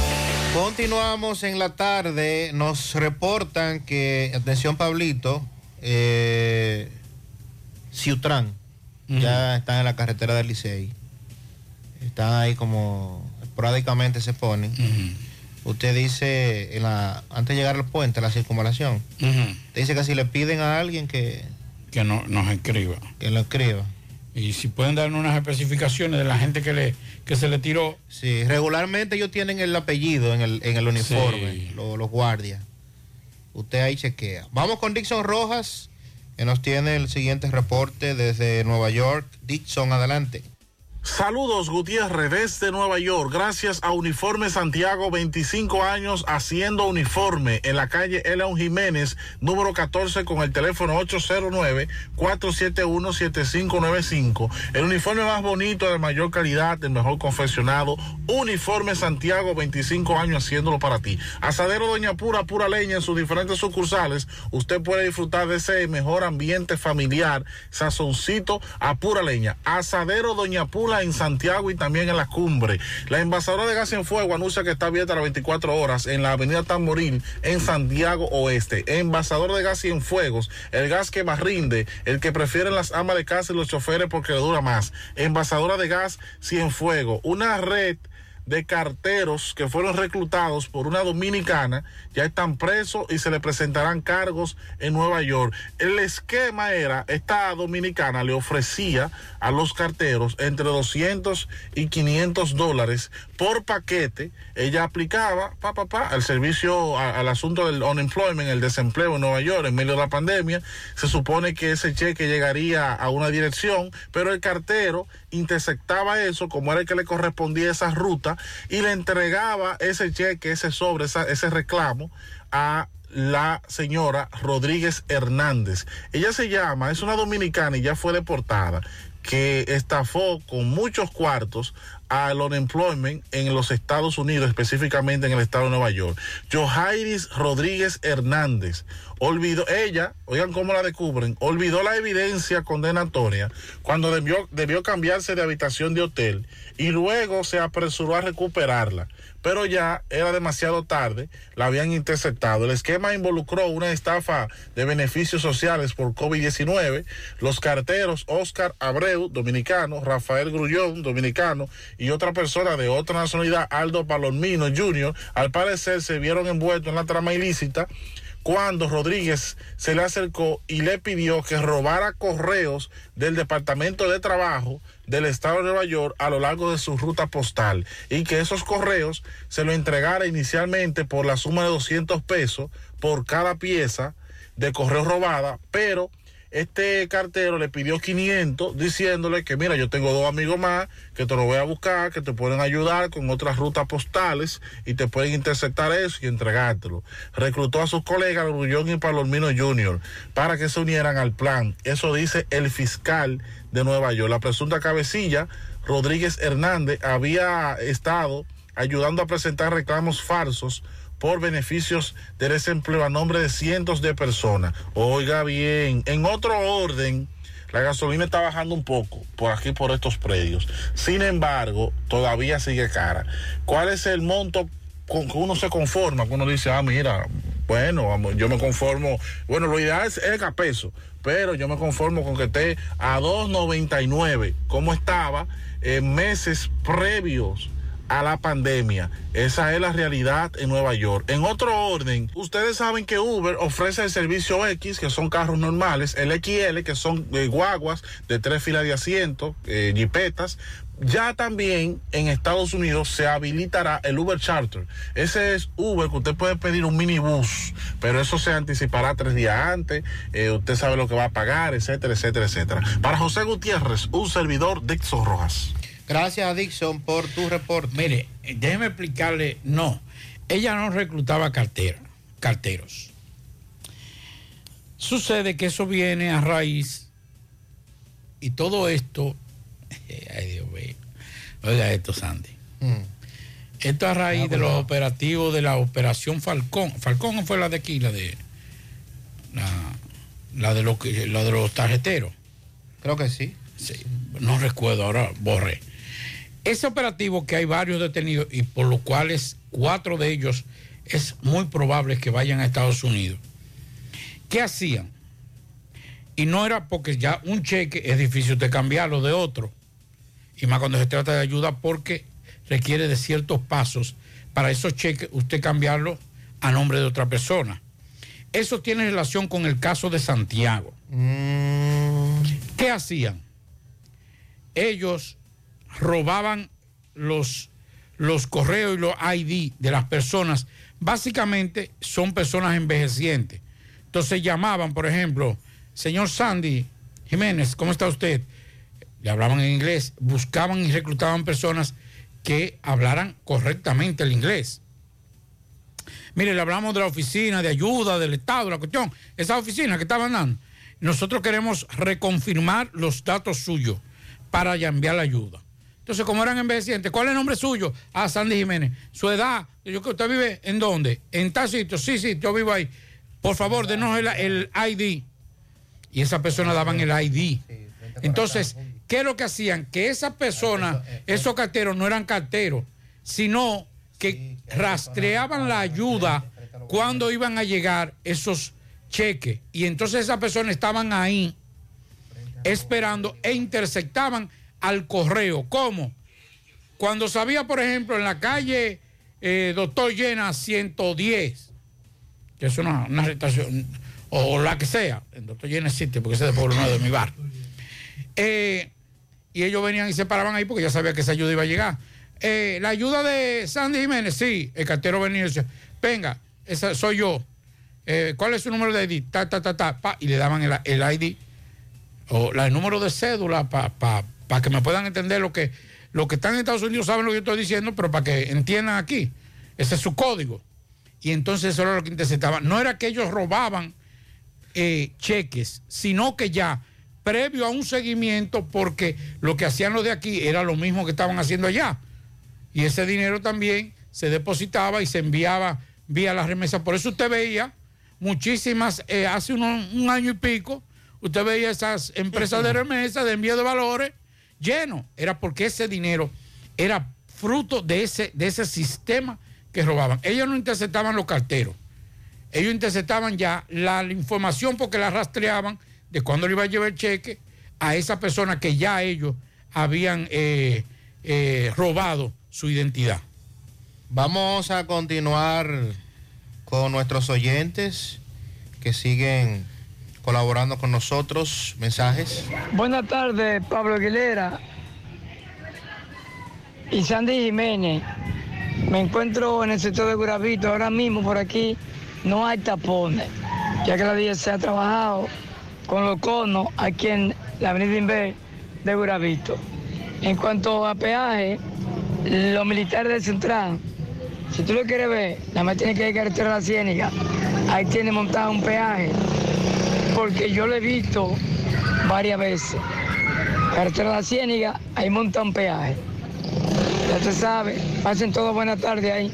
[SPEAKER 11] Continuamos en la tarde. Nos reportan que, atención Pablito, eh, Ciutrán, ya están en la carretera del Licey. Están ahí como esporádicamente se ponen. Usted dice, en la, antes de llegar al puente, la circunvalación, dice que si le piden a alguien que,
[SPEAKER 7] Que no, nos escriba.
[SPEAKER 11] que lo escriba.
[SPEAKER 7] Y si pueden darnos unas especificaciones de la gente que, le, que se le tiró.
[SPEAKER 11] Sí, regularmente ellos tienen el apellido en el, en el uniforme, lo- los, guardias. Usted ahí chequea. Vamos con Dixon Rojas, que nos tiene el siguiente reporte desde Nueva York. Dixon, adelante.
[SPEAKER 52] Saludos Gutiérrez desde Nueva York. Gracias a Uniforme Santiago, 25 años haciendo uniforme en la calle Eleon Jiménez, número 14 con el teléfono 809-471-7595. El uniforme más bonito, de mayor calidad, del mejor confeccionado. Uniforme Santiago, 25 años haciéndolo para ti. Asadero Doña Pura, pura leña en sus diferentes sucursales. Usted puede disfrutar de ese mejor ambiente familiar, sazoncito a pura leña. Asadero Doña Pura en Santiago y también en la cumbre. La envasadora de gas en fuego anuncia que está abierta a las 24 horas en la avenida Tamboril en Santiago Oeste. Envasador de gas y en fuegos, el gas que más rinde, el que prefieren las amas de casa y los choferes porque le dura más. Envasadora de gas Cienfuego, una red de carteros que fueron reclutados por una dominicana ya están presos y se le presentarán cargos en Nueva York. El esquema era, esta dominicana le ofrecía a los carteros entre 200 y 500 dólares por paquete. Ella aplicaba, pa, pa, pa, al servicio, al asunto del unemployment, el desempleo en Nueva York en medio de la pandemia. Se supone que ese cheque llegaría a una dirección, pero el cartero interceptaba eso, como era el que le correspondía esa ruta, y le entregaba ese cheque, ese sobre, ese reclamo a la señora Rodríguez Hernández. Ella se llama, es una dominicana y ya fue deportada, que estafó con muchos cuartos al unemployment en los Estados Unidos, específicamente en el estado de Nueva York. Johairis Rodríguez Hernández olvidó, ella, oigan cómo la descubren, olvidó la evidencia condenatoria cuando debió, debió cambiarse de habitación de hotel y luego se apresuró a recuperarla. Pero ya era demasiado tarde, la habían interceptado. El esquema involucró una estafa de beneficios sociales por COVID-19. Los carteros Oscar Abreu, dominicano, Rafael Grullón, dominicano, y otra persona de otra nacionalidad, Aldo Palomino Jr., al parecer se vieron envueltos en la trama ilícita cuando Rodríguez se le acercó y le pidió que robara correos del Departamento de Trabajo del Estado de Nueva York a lo largo de su ruta postal y que esos correos se lo entregara inicialmente por la suma de 200 pesos por cada pieza de correo robada, pero este cartero le pidió 500 diciéndole que mira, yo tengo dos amigos más que te lo voy a buscar, que te pueden ayudar con otras rutas postales y te pueden interceptar eso y entregártelo. Reclutó a sus colegas Grullón y Palomino Jr. para que se unieran al plan. Eso dice el fiscal de Nueva York. La presunta cabecilla, Rodríguez Hernández, había estado ayudando a presentar reclamos falsos por beneficios de desempleo a nombre de cientos de personas. Oiga bien, en otro orden, la gasolina está bajando un poco por aquí, por estos predios. Sin embargo, todavía sigue cara. ¿Cuál es el monto con que uno se conforma? Que uno dice, ah, mira, bueno, yo me conformo. Bueno, lo ideal es, es a peso, pero yo me conformo con que esté a 2.99, como estaba en meses previos a la pandemia. Esa es la realidad en Nueva York. En otro orden, ustedes saben que Uber ofrece el servicio X, que son carros normales, el XL, que son eh, guaguas de tres filas de asiento, eh, jipetas. Ya también en Estados Unidos se habilitará el Uber Charter. Ese es Uber que usted puede pedir un minibús, pero eso se anticipará tres días antes. eh, usted sabe lo que va a pagar, etcétera, etcétera, etcétera. Para José Gutiérrez, un servidor Dixon Rojas.
[SPEAKER 11] Gracias, Dixon, por tu reporte.
[SPEAKER 7] Mire, déjeme explicarle, no, ella no reclutaba cartera, carteros. Sucede que eso viene a raíz y todo esto, ay Dios mío, oiga esto, Sandy. Esto a raíz de los operativos de la operación Falcón. Falcón fue la de aquí, la de la, la de, lo que- la de los tarjeteros.
[SPEAKER 11] Creo que sí.
[SPEAKER 7] Sí, no recuerdo, ahora borré. Ese operativo que hay varios detenidos y por los cuales cuatro de ellos es muy probable que vayan a Estados Unidos. ¿Qué hacían? Y no era porque ya un cheque es difícil de cambiarlo de otro. Y más cuando se trata de ayuda porque requiere de ciertos pasos para esos cheques usted cambiarlo a nombre de otra persona. Eso tiene relación con el caso de Santiago. ¿Qué hacían? Ellos robaban los, los correos y los ID de las personas. Básicamente son personas envejecientes. Entonces llamaban, por ejemplo, señor Sandy Jiménez, ¿cómo está usted? le hablaban en inglés, buscaban y reclutaban personas que hablaran correctamente el inglés. Mire, le hablamos de la oficina de ayuda del Estado, la cuestión, esa oficina que estaban dando. Nosotros queremos reconfirmar los datos suyos para enviar la ayuda. Entonces, como eran envejecientes, ¿cuál es el nombre suyo? Ah, Sandy Jiménez. Su edad, yo que usted vive en dónde? En tal sitio. Sí, sí, yo vivo ahí. Por favor, denos el, el ID. Y esas personas daban el ID. Entonces, ¿qué es lo que hacían? Que esas personas, esos carteros no eran carteros, sino que rastreaban la ayuda cuando iban a llegar esos cheques. Y entonces esas personas estaban ahí esperando e interceptaban al correo. ¿Cómo? Cuando sabía, por ejemplo, en la calle eh, Doctor Llena 110, que es una, una estación, o, la que sea, en Doctor Llena existe, porque ese es de Pueblo Nuevo de mi bar. Eh, y ellos venían y se paraban ahí porque ya sabía que esa ayuda iba a llegar. Eh, la ayuda de Sandy Jiménez, sí, el cartero venía y decía, venga, esa soy yo. ¿Cuál es su número de ID? Ta, ta, ta, ta, pa, y le daban el, el ID o el número de cédula para que me puedan entender lo que los que están en Estados Unidos saben lo que yo estoy diciendo, pero para que entiendan aquí. Ese es su código. Y entonces eso era lo que interceptaban. No era que ellos robaban eh, cheques, sino que ya previo a un seguimiento, porque lo que hacían los de aquí era lo mismo que estaban haciendo allá. Y ese dinero también se depositaba y se enviaba vía las remesas. Por eso usted veía muchísimas, eh, hace uno- un año y pico, usted veía esas empresas de remesas, de envío de valores, lleno. Era porque ese dinero era fruto de ese, de ese sistema que robaban. Ellos no interceptaban los carteros. Ellos interceptaban ya la, información porque la rastreaban de cuándo le iba a llevar el cheque a esa persona que ya ellos habían eh, eh, robado su identidad.
[SPEAKER 11] Vamos a continuar con nuestros oyentes que siguen colaborando con nosotros. Mensajes.
[SPEAKER 53] Buenas tardes, Pablo Aguilera y Sandy Jiménez. Me encuentro en el sector de Guravito. Ahora mismo por aquí no hay tapones, ya que la día se ha trabajado con los conos aquí en la avenida Inver de Guravito. En cuanto a peaje, los militares de Central, si tú lo quieres ver, nada más tiene que ir a carretera a la Ciénaga. Ahí tiene montado un peaje porque yo lo he visto varias veces. Carretera de la Ciénaga, ahí monta un peaje. Ya te sabes, pasen todos buenas tardes ahí.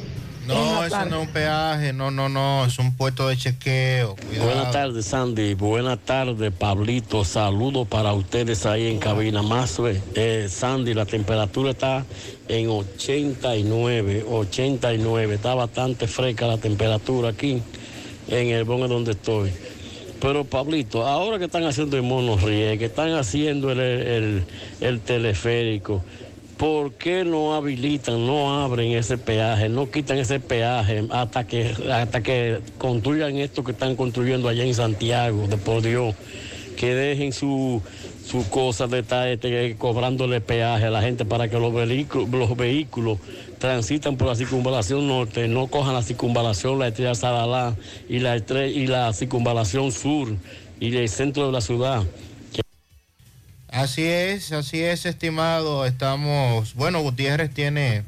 [SPEAKER 11] No, eso no es un peaje, no, no, no, es un puesto de chequeo. Cuidado.
[SPEAKER 54] Buenas tardes, Sandy. Buenas tardes, Pablito. Saludos para ustedes ahí en cabina. Más, eh, Sandy, la temperatura está en 89, 89. Está bastante fresca la temperatura aquí en el Bonge donde estoy. Pero, Pablito, ahora que están haciendo el monorriel, que están haciendo el, el- el teleférico, ¿por qué no habilitan, no abren ese peaje, no quitan ese peaje hasta que, hasta que construyan esto que están construyendo allá en Santiago, de por Dios? Que dejen su, su cosa de estar este, cobrándole peaje a la gente para que los vehículos, los vehículos transitan por la circunvalación norte, no cojan la circunvalación, la estrella Sadalá y la, estre- y la circunvalación sur y el centro de la ciudad.
[SPEAKER 11] Así es, así es, estimado. Estamos, bueno, Gutiérrez tiene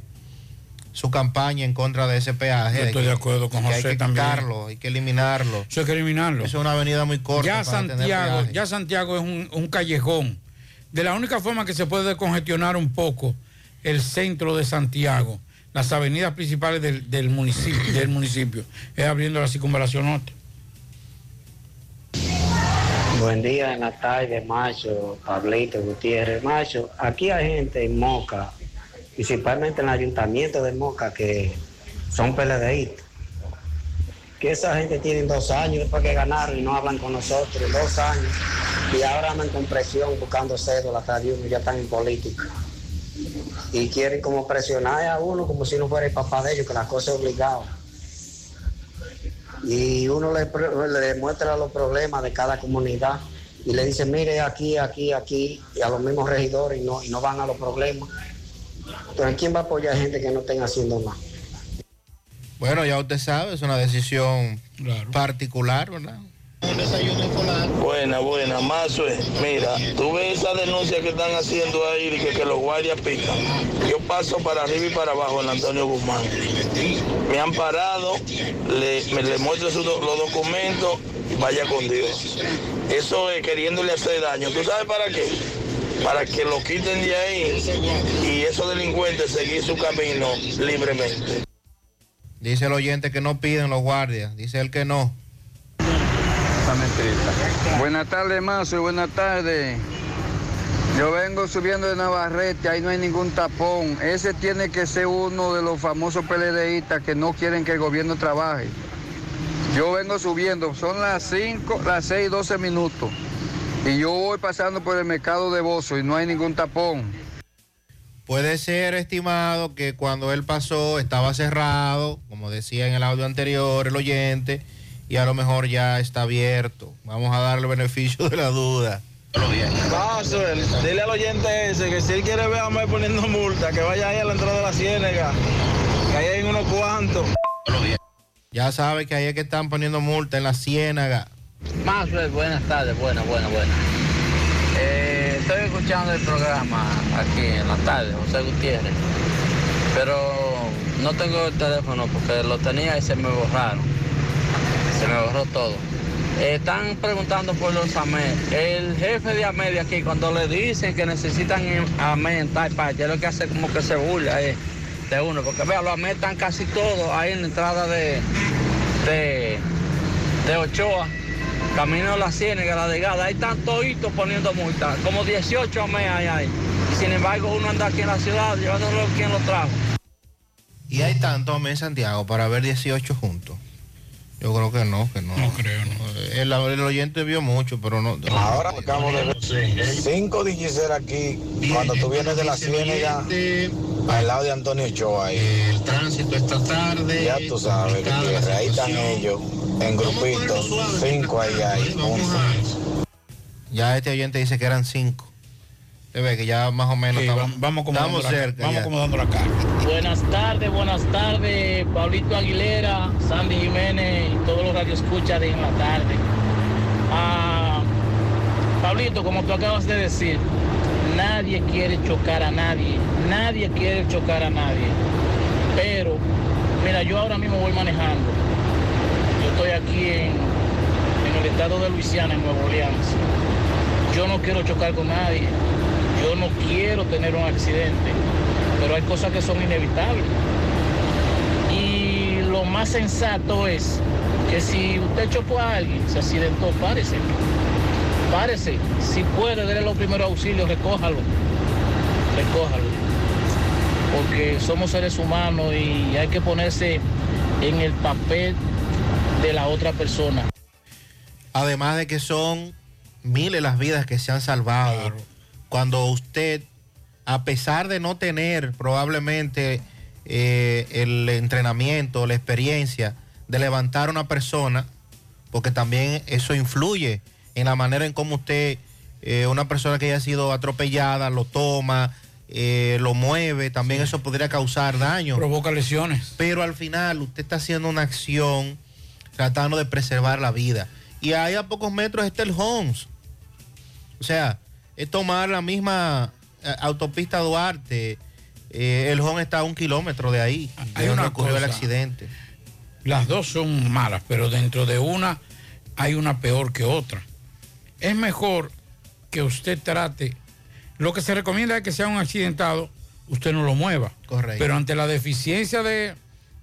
[SPEAKER 11] su campaña en contra de ese peaje.
[SPEAKER 7] Yo estoy
[SPEAKER 11] Hay
[SPEAKER 7] de
[SPEAKER 11] que-
[SPEAKER 7] acuerdo con
[SPEAKER 11] que
[SPEAKER 7] José
[SPEAKER 11] hay que
[SPEAKER 7] también.
[SPEAKER 11] quitarlo, hay que eliminarlo.
[SPEAKER 7] Eso hay que eliminarlo.
[SPEAKER 11] Es una avenida muy corta.
[SPEAKER 7] Ya
[SPEAKER 11] para
[SPEAKER 7] Santiago, ya Santiago es un, un callejón. De la única forma que se puede congestionar un poco el centro de Santiago, las avenidas principales del, del municipio, del municipio, es abriendo la circunvalación norte.
[SPEAKER 55] Buen día en la tarde, macho, Pablito Gutiérrez. Macho, aquí hay gente en Moca, principalmente en el ayuntamiento de Moca, que son PLDistas. Que esa gente tiene dos años después que ganaron y no hablan con nosotros, dos años. Y ahora andan con presión buscando cédula hasta de uno, ya están en política. Y quieren como presionar a uno como si no fuera el papá de ellos, que la cosa es obligada y uno le, le demuestra los problemas de cada comunidad y le dice, mire aquí, aquí, aquí, y a los mismos regidores y no, y no van a los problemas. Entonces, ¿quién va a apoyar gente que no estén haciendo nada?
[SPEAKER 11] Bueno, ya usted sabe, es una decisión particular, ¿verdad?
[SPEAKER 29] Buena, buena, Mazue. Mira, tú ves esa denuncia que están haciendo ahí que, que los guardias pican. Yo paso para arriba y para abajo en Antonio Guzmán. Me han parado, le, me le muestro su los documentos, vaya con Dios. Eso es queriéndole hacer daño. ¿Tú sabes para qué? Para que lo quiten de ahí y esos delincuentes seguir su camino libremente.
[SPEAKER 11] Dice el oyente que no piden los guardias. Dice él que no.
[SPEAKER 56] Buenas tardes, Mazo, buenas tardes. Yo vengo subiendo de Navarrete, ahí no hay ningún tapón. Ese tiene que ser uno de los famosos PLDistas que no quieren que el gobierno trabaje. Yo vengo subiendo, son las 5, las 6, 12 minutos. Y yo voy pasando por el mercado de Bozo y no hay ningún tapón.
[SPEAKER 11] Puede ser estimado que cuando él pasó estaba cerrado, como decía en el audio anterior el oyente, y a lo mejor ya está abierto. Vamos a darle el beneficio de la duda.
[SPEAKER 29] Paso, dile al oyente ese que si él quiere ver a Mel poniendo multa, que vaya ahí a la entrada de la ciénega, que ahí hay unos cuantos.
[SPEAKER 11] Ya sabe que ahí es que están poniendo multa en la ciénaga.
[SPEAKER 57] Maxwell, buenas tardes, buenas, buenas, buenas. Eh, estoy escuchando el programa aquí en la tarde, José Gutiérrez, pero no tengo el teléfono porque lo tenía y se me borraron. Se me borró todo. Eh, están preguntando por los AMED. El jefe de AMED de aquí, cuando le dicen que necesitan AMED en tal es lo que hace como que se burla eh, de uno. Porque vea, los AMED están casi todos ahí en la entrada de, de, de Ochoa. Camino a la Ciénaga, la Degada, ahí están toditos poniendo multas, como 18 AMED hay ahí. Sin embargo, uno anda aquí en la ciudad llevándolo quien lo trajo.
[SPEAKER 11] Y hay tantos en Santiago para ver 18 juntos. Yo creo que no, que no. No creo, no. El, el oyente vio mucho, pero no.
[SPEAKER 29] Ahora acabo de ver cinco DJs aquí cuando tú vienes de la ciénaga al lado de Antonio Ochoa ahí.
[SPEAKER 11] El tránsito esta tarde.
[SPEAKER 29] Ya tú sabes, Gutiérrez, ahí están ellos en grupitos, cinco ahí hay.
[SPEAKER 11] Ya este oyente dice que eran cinco. Se ve que ya más o menos
[SPEAKER 7] Sí,
[SPEAKER 11] estamos,
[SPEAKER 7] vam- vamos acomodando
[SPEAKER 11] estamos cerca.
[SPEAKER 7] vamos acomodando la cara.
[SPEAKER 58] Buenas tardes, buenas tardes, Pablito Aguilera, Sandy Jiménez y todos los radioescuchas de en la tarde. Ah, Pablito, como tú acabas de decir, nadie quiere chocar a nadie, nadie quiere chocar a nadie. Pero, mira, yo ahora mismo voy manejando. Yo estoy aquí en, en el estado de Luisiana, en Nueva Orleans. Yo no quiero chocar con nadie. Yo no quiero tener un accidente. Pero hay cosas que son inevitables. Y lo más sensato es que si usted chocó a alguien, se accidentó, párese. Párese. Si puede, déle los primeros auxilios, recójalo. Recójalo. Porque somos seres humanos y hay que ponerse en el papel de la otra persona.
[SPEAKER 11] Además de que son miles las vidas que se han salvado. Cuando usted, a pesar de no tener probablemente eh, el entrenamiento, la experiencia de levantar a una persona, porque también eso influye en la manera en cómo usted, eh, una persona que haya sido atropellada, lo toma, eh, lo mueve, también eso podría causar daño.
[SPEAKER 7] Provoca lesiones.
[SPEAKER 11] Pero al final usted está haciendo una acción tratando de preservar la vida. Y ahí a pocos metros está el Homs. O sea, es tomar la misma eh, autopista Duarte. Eh, el Homs está a un kilómetro de ahí.
[SPEAKER 7] Hay
[SPEAKER 11] de donde
[SPEAKER 7] una
[SPEAKER 11] ocurrió el
[SPEAKER 7] cosa.
[SPEAKER 11] accidente.
[SPEAKER 7] Las dos son malas, pero dentro de una hay una peor que otra. Es mejor que usted trate. Lo que se recomienda es que sea un accidentado, usted no lo mueva.
[SPEAKER 11] Correcto.
[SPEAKER 7] Pero ante la deficiencia de,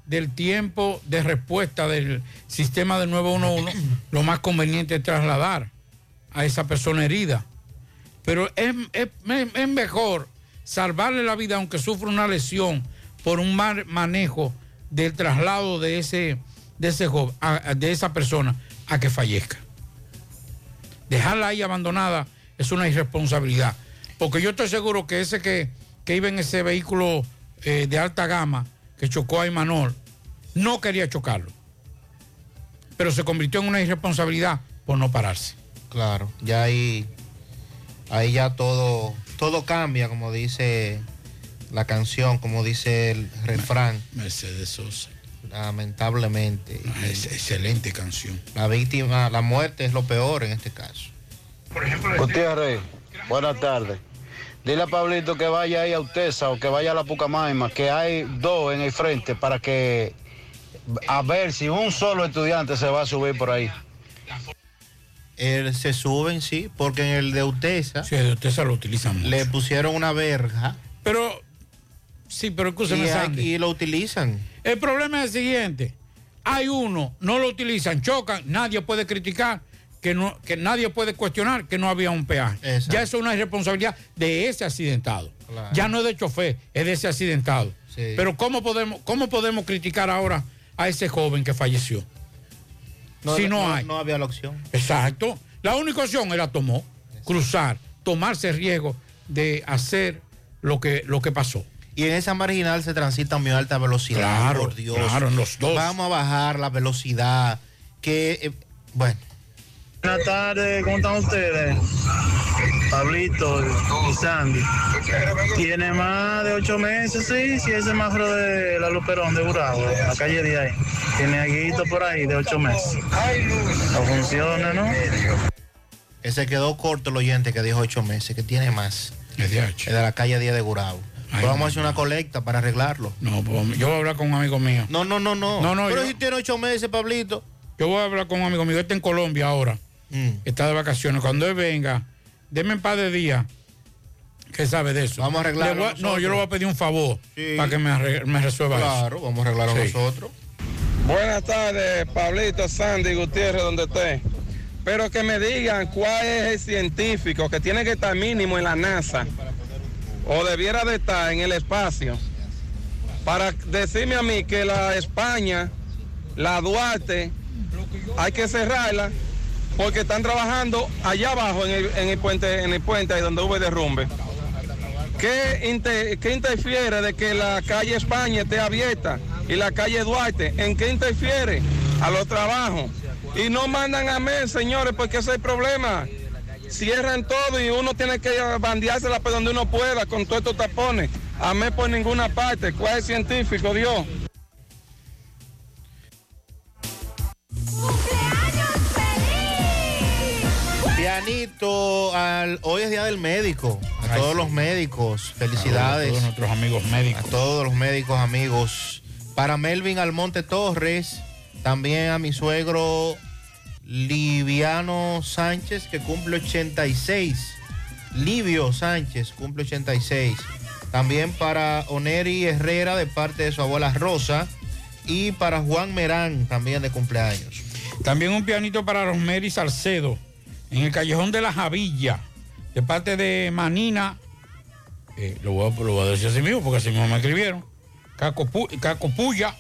[SPEAKER 7] del tiempo de respuesta del sistema del 911, lo más conveniente es trasladar a esa persona herida. Pero es, es- es- mejor salvarle la vida aunque sufra una lesión por un mal manejo del traslado de ese, de ese de esa persona a que fallezca. Dejarla ahí abandonada es una irresponsabilidad. Porque yo estoy seguro que ese que, que iba en ese vehículo eh, de alta gama que chocó a Imanol, no quería chocarlo. Pero se convirtió en una irresponsabilidad por no pararse.
[SPEAKER 11] Claro, ya ahí, ahí ya todo, todo cambia, como dice la canción, como dice el refrán.
[SPEAKER 7] Mercedes Sosa.
[SPEAKER 11] lamentablemente.
[SPEAKER 7] Ah, es excelente canción.
[SPEAKER 11] La víctima, la muerte es lo peor en este caso.
[SPEAKER 59] Gutiérrez, buenas tardes. Dile a Pablito que vaya ahí a Utesa o que vaya a la Pucamaima, que hay dos en el frente para que a ver si un solo estudiante se va a subir por ahí.
[SPEAKER 11] Eh, se suben, sí, porque en el de Utesa.
[SPEAKER 7] Sí, el de Utesa lo utilizan mucho.
[SPEAKER 11] Le pusieron una verja.
[SPEAKER 7] Pero, sí, pero escúchame,
[SPEAKER 11] y, hay-
[SPEAKER 7] Sandy.
[SPEAKER 11] y lo utilizan.
[SPEAKER 7] El problema es el siguiente. Hay uno, no lo utilizan, chocan, nadie puede criticar, que, no, que nadie puede cuestionar que no había un peaje. Ya eso es una irresponsabilidad de ese accidentado.
[SPEAKER 11] Claro.
[SPEAKER 7] Ya no es de chofer, es de ese accidentado.
[SPEAKER 11] Sí.
[SPEAKER 7] Pero ¿cómo podemos, ¿cómo podemos criticar ahora a ese joven que falleció? Si no, hay.
[SPEAKER 11] No había la opción.
[SPEAKER 7] Exacto. La única opción era tomó, cruzar, tomarse el riesgo de hacer lo que, lo que pasó.
[SPEAKER 11] Y en esa marginal se transita a muy alta velocidad.
[SPEAKER 7] Claro,
[SPEAKER 11] por Dios.
[SPEAKER 7] claro, en los dos.
[SPEAKER 11] Vamos a bajar la velocidad. Que, eh, bueno.
[SPEAKER 29] Buenas tardes, ¿cómo están ustedes? Pablito y Sandy. Tiene más de ocho meses, sí, sí, ese semáforo de la Luperón de Burabo, la calle de ahí. Tiene aguito por ahí de ocho meses. No funciona, ¿no?
[SPEAKER 11] Ese quedó corto el oyente que dijo ocho meses, que tiene más.
[SPEAKER 7] Es de
[SPEAKER 11] Es de la calle 10 de Gurabo. Pues vamos a hacer una colecta para arreglarlo.
[SPEAKER 7] No, pues, yo voy a hablar con un amigo mío.
[SPEAKER 11] No, no, no, no.
[SPEAKER 7] No, no,
[SPEAKER 11] Pero
[SPEAKER 7] yo-
[SPEAKER 11] si tiene ocho meses, Pablito.
[SPEAKER 7] Yo voy a hablar con un amigo mío, este en Colombia ahora,
[SPEAKER 11] Mm.
[SPEAKER 7] está de vacaciones. Cuando él venga, denme un par de días, que sabe de eso.
[SPEAKER 11] Vamos a arreglarlo
[SPEAKER 7] a- No, yo le voy a pedir un favor
[SPEAKER 11] Sí.
[SPEAKER 7] para que me, resuelva eso.
[SPEAKER 11] Claro, vamos a arreglarlo
[SPEAKER 7] Sí.
[SPEAKER 11] nosotros.
[SPEAKER 60] Buenas tardes, Pablito, Sandy, Gutiérrez, donde esté. Pero que me digan cuál es el científico que tiene que estar mínimo en la NASA o debiera de estar en el espacio para decirme a mí que la España, la Duarte, hay que cerrarla porque están trabajando allá abajo en el, en el puente, en el puente ahí donde hubo derrumbe. ¿Qué, inter- qué interfiere de que la calle España esté abierta y la calle Duarte? ¿En qué interfiere? A los trabajos. Y no mandan a mes, señores, porque ese es el problema. Cierran todo y uno tiene que bandeársela por donde uno pueda con todos estos tapones. A mes por ninguna parte. ¿Cuál es el científico, Dios?
[SPEAKER 11] Pianito, al, hoy es Día del Médico. A
[SPEAKER 7] Ay,
[SPEAKER 11] todos
[SPEAKER 7] sí.
[SPEAKER 11] los médicos, felicidades.
[SPEAKER 7] A todos nuestros amigos médicos.
[SPEAKER 11] A todos los médicos, amigos. Para Melvin Almonte Torres, también a mi suegro Liviano Sánchez, que cumple 86. Livio Sánchez cumple 86. También para Oneri Herrera, de parte de su abuela Rosa. Y para Juan Merán, también de cumpleaños.
[SPEAKER 7] También un pianito para Rosemary Salcedo, en el Callejón de la Javilla, de parte de Manina. eh, lo, voy a, decir así mismo, porque así mismo me escribieron. Cacopu- Cacopuya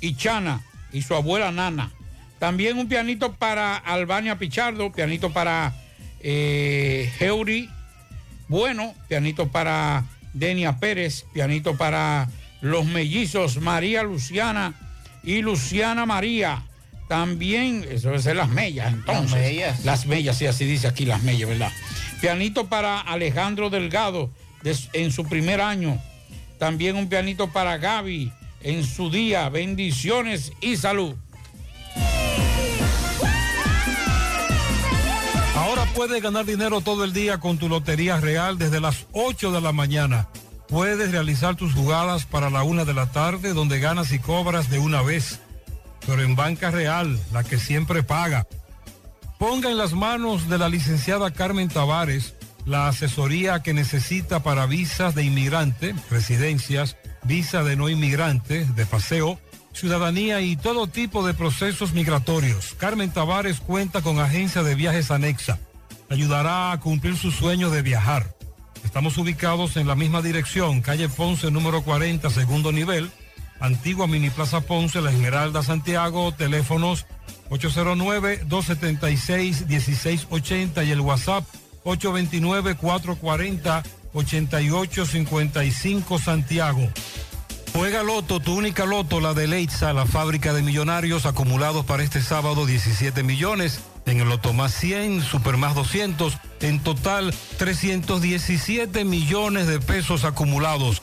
[SPEAKER 7] y Chana y su abuela Nana. También un pianito para Albania Pichardo, pianito para eh, Bueno, pianito para Denia Pérez, pianito para los mellizos María Luciana y Luciana María. También, eso debe ser las mellas, entonces.
[SPEAKER 11] Las mellas.
[SPEAKER 7] Las mellas, sí, así dice aquí las mellas, ¿verdad? Pianito para Alejandro Delgado de- en su primer año. También un pianito para Gaby en su día. Bendiciones y salud.
[SPEAKER 16] Ahora puedes ganar dinero todo el día con tu Lotería Real desde las 8 de la mañana. Puedes realizar tus jugadas para la una de la tarde donde ganas y cobras de una vez. Pero en Banca Real, la que siempre paga. Ponga en las manos de la licenciada Carmen Tavares la asesoría que necesita para visas de inmigrante, residencias, visa de no inmigrante, de paseo, ciudadanía y todo tipo de procesos migratorios. Carmen Tavares cuenta con agencia de viajes anexa. Ayudará a cumplir su sueño de viajar. Estamos ubicados en la misma dirección, calle Ponce número 40, segundo nivel, antigua Mini Plaza Ponce, La Esmeralda, Santiago, teléfonos 809-276-1680 y el WhatsApp 829-440-8855 Santiago. Juega Loto, tu única Loto, la de Leitza, la fábrica de millonarios acumulados para este sábado 17 millones. En el Loto más 100, Super más 200, en total 317 millones de pesos acumulados.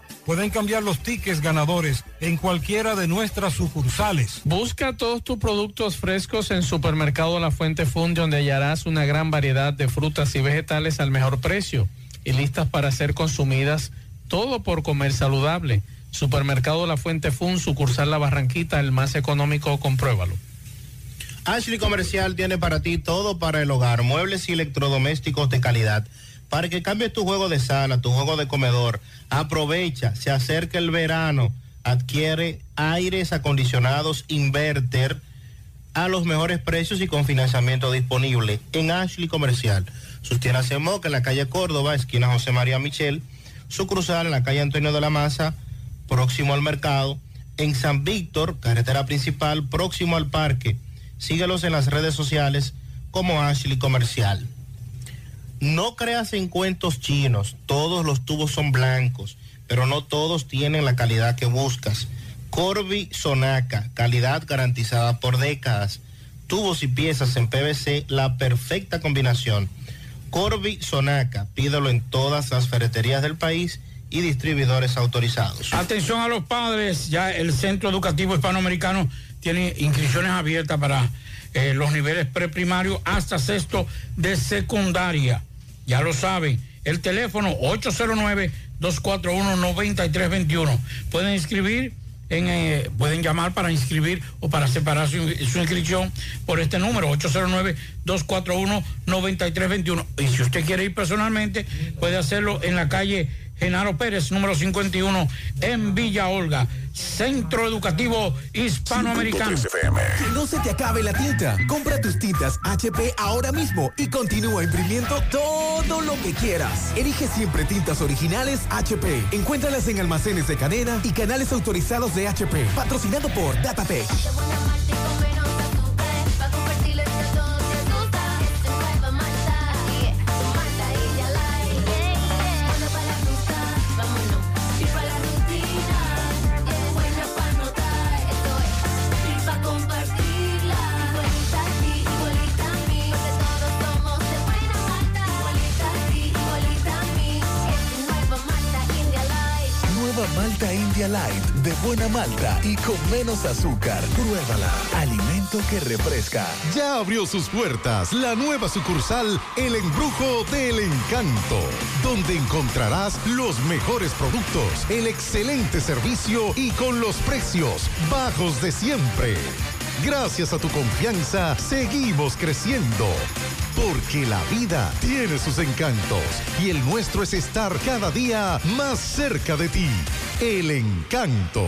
[SPEAKER 16] Pueden cambiar los tickets ganadores en cualquiera de nuestras sucursales.
[SPEAKER 60] Busca todos tus productos frescos en Supermercado La Fuente Fund, donde hallarás una gran variedad de frutas y vegetales al mejor precio y listas para ser consumidas, todo por comer saludable. Supermercado La Fuente Fun, sucursal La Barranquita, el más económico, compruébalo.
[SPEAKER 11] Ashley Comercial tiene para ti todo para el hogar, muebles y electrodomésticos de calidad. Para que cambies tu juego de sala, tu juego de comedor, aprovecha, se acerca el verano, adquiere aires acondicionados inverter a los mejores precios y con financiamiento disponible en Ashley Comercial. Sus tiendas en Moca, en la calle Córdoba, esquina José María Michel. Su cruzal en la calle Antonio de la Maza, próximo al mercado. En San Víctor, carretera principal, próximo al parque. Síguelos en las redes sociales como Ashley Comercial. No creas en cuentos chinos, todos los tubos son blancos, pero no todos tienen la calidad que buscas. Corby Sonaca, calidad garantizada por décadas. Tubos y piezas en PVC, la perfecta combinación. Corby Sonaca, pídelo en todas las ferreterías del país y distribuidores autorizados.
[SPEAKER 7] Atención a los padres, ya el Centro Educativo Hispanoamericano tiene inscripciones abiertas para eh, los niveles preprimarios hasta sexto de secundaria. Ya lo saben, el teléfono 809-241-9321. Pueden inscribir. Eh, pueden llamar para inscribir o para separar su, su inscripción por este número 809-241-9321 y si usted quiere ir personalmente puede hacerlo en la calle Genaro Pérez, número 51, en Villa Olga, Centro Educativo Hispanoamericano.
[SPEAKER 20] Que no se te acabe la tinta. Compra tus tintas HP ahora mismo y continúa imprimiendo todo lo que quieras. Elige siempre tintas originales HP. Encuéntralas en almacenes de cadena y canales autorizados de HP. Patrocinado por Datatech. Malta India Light de buena malta y con menos azúcar. Pruébala. Alimento que refresca.
[SPEAKER 8] Ya abrió sus puertas la nueva sucursal El Embrujo del Encanto, donde encontrarás los mejores productos, el excelente servicio y con los precios bajos de siempre. Gracias a tu confianza, seguimos creciendo. Porque la vida tiene sus encantos y el nuestro es estar cada día más cerca de ti. El encanto.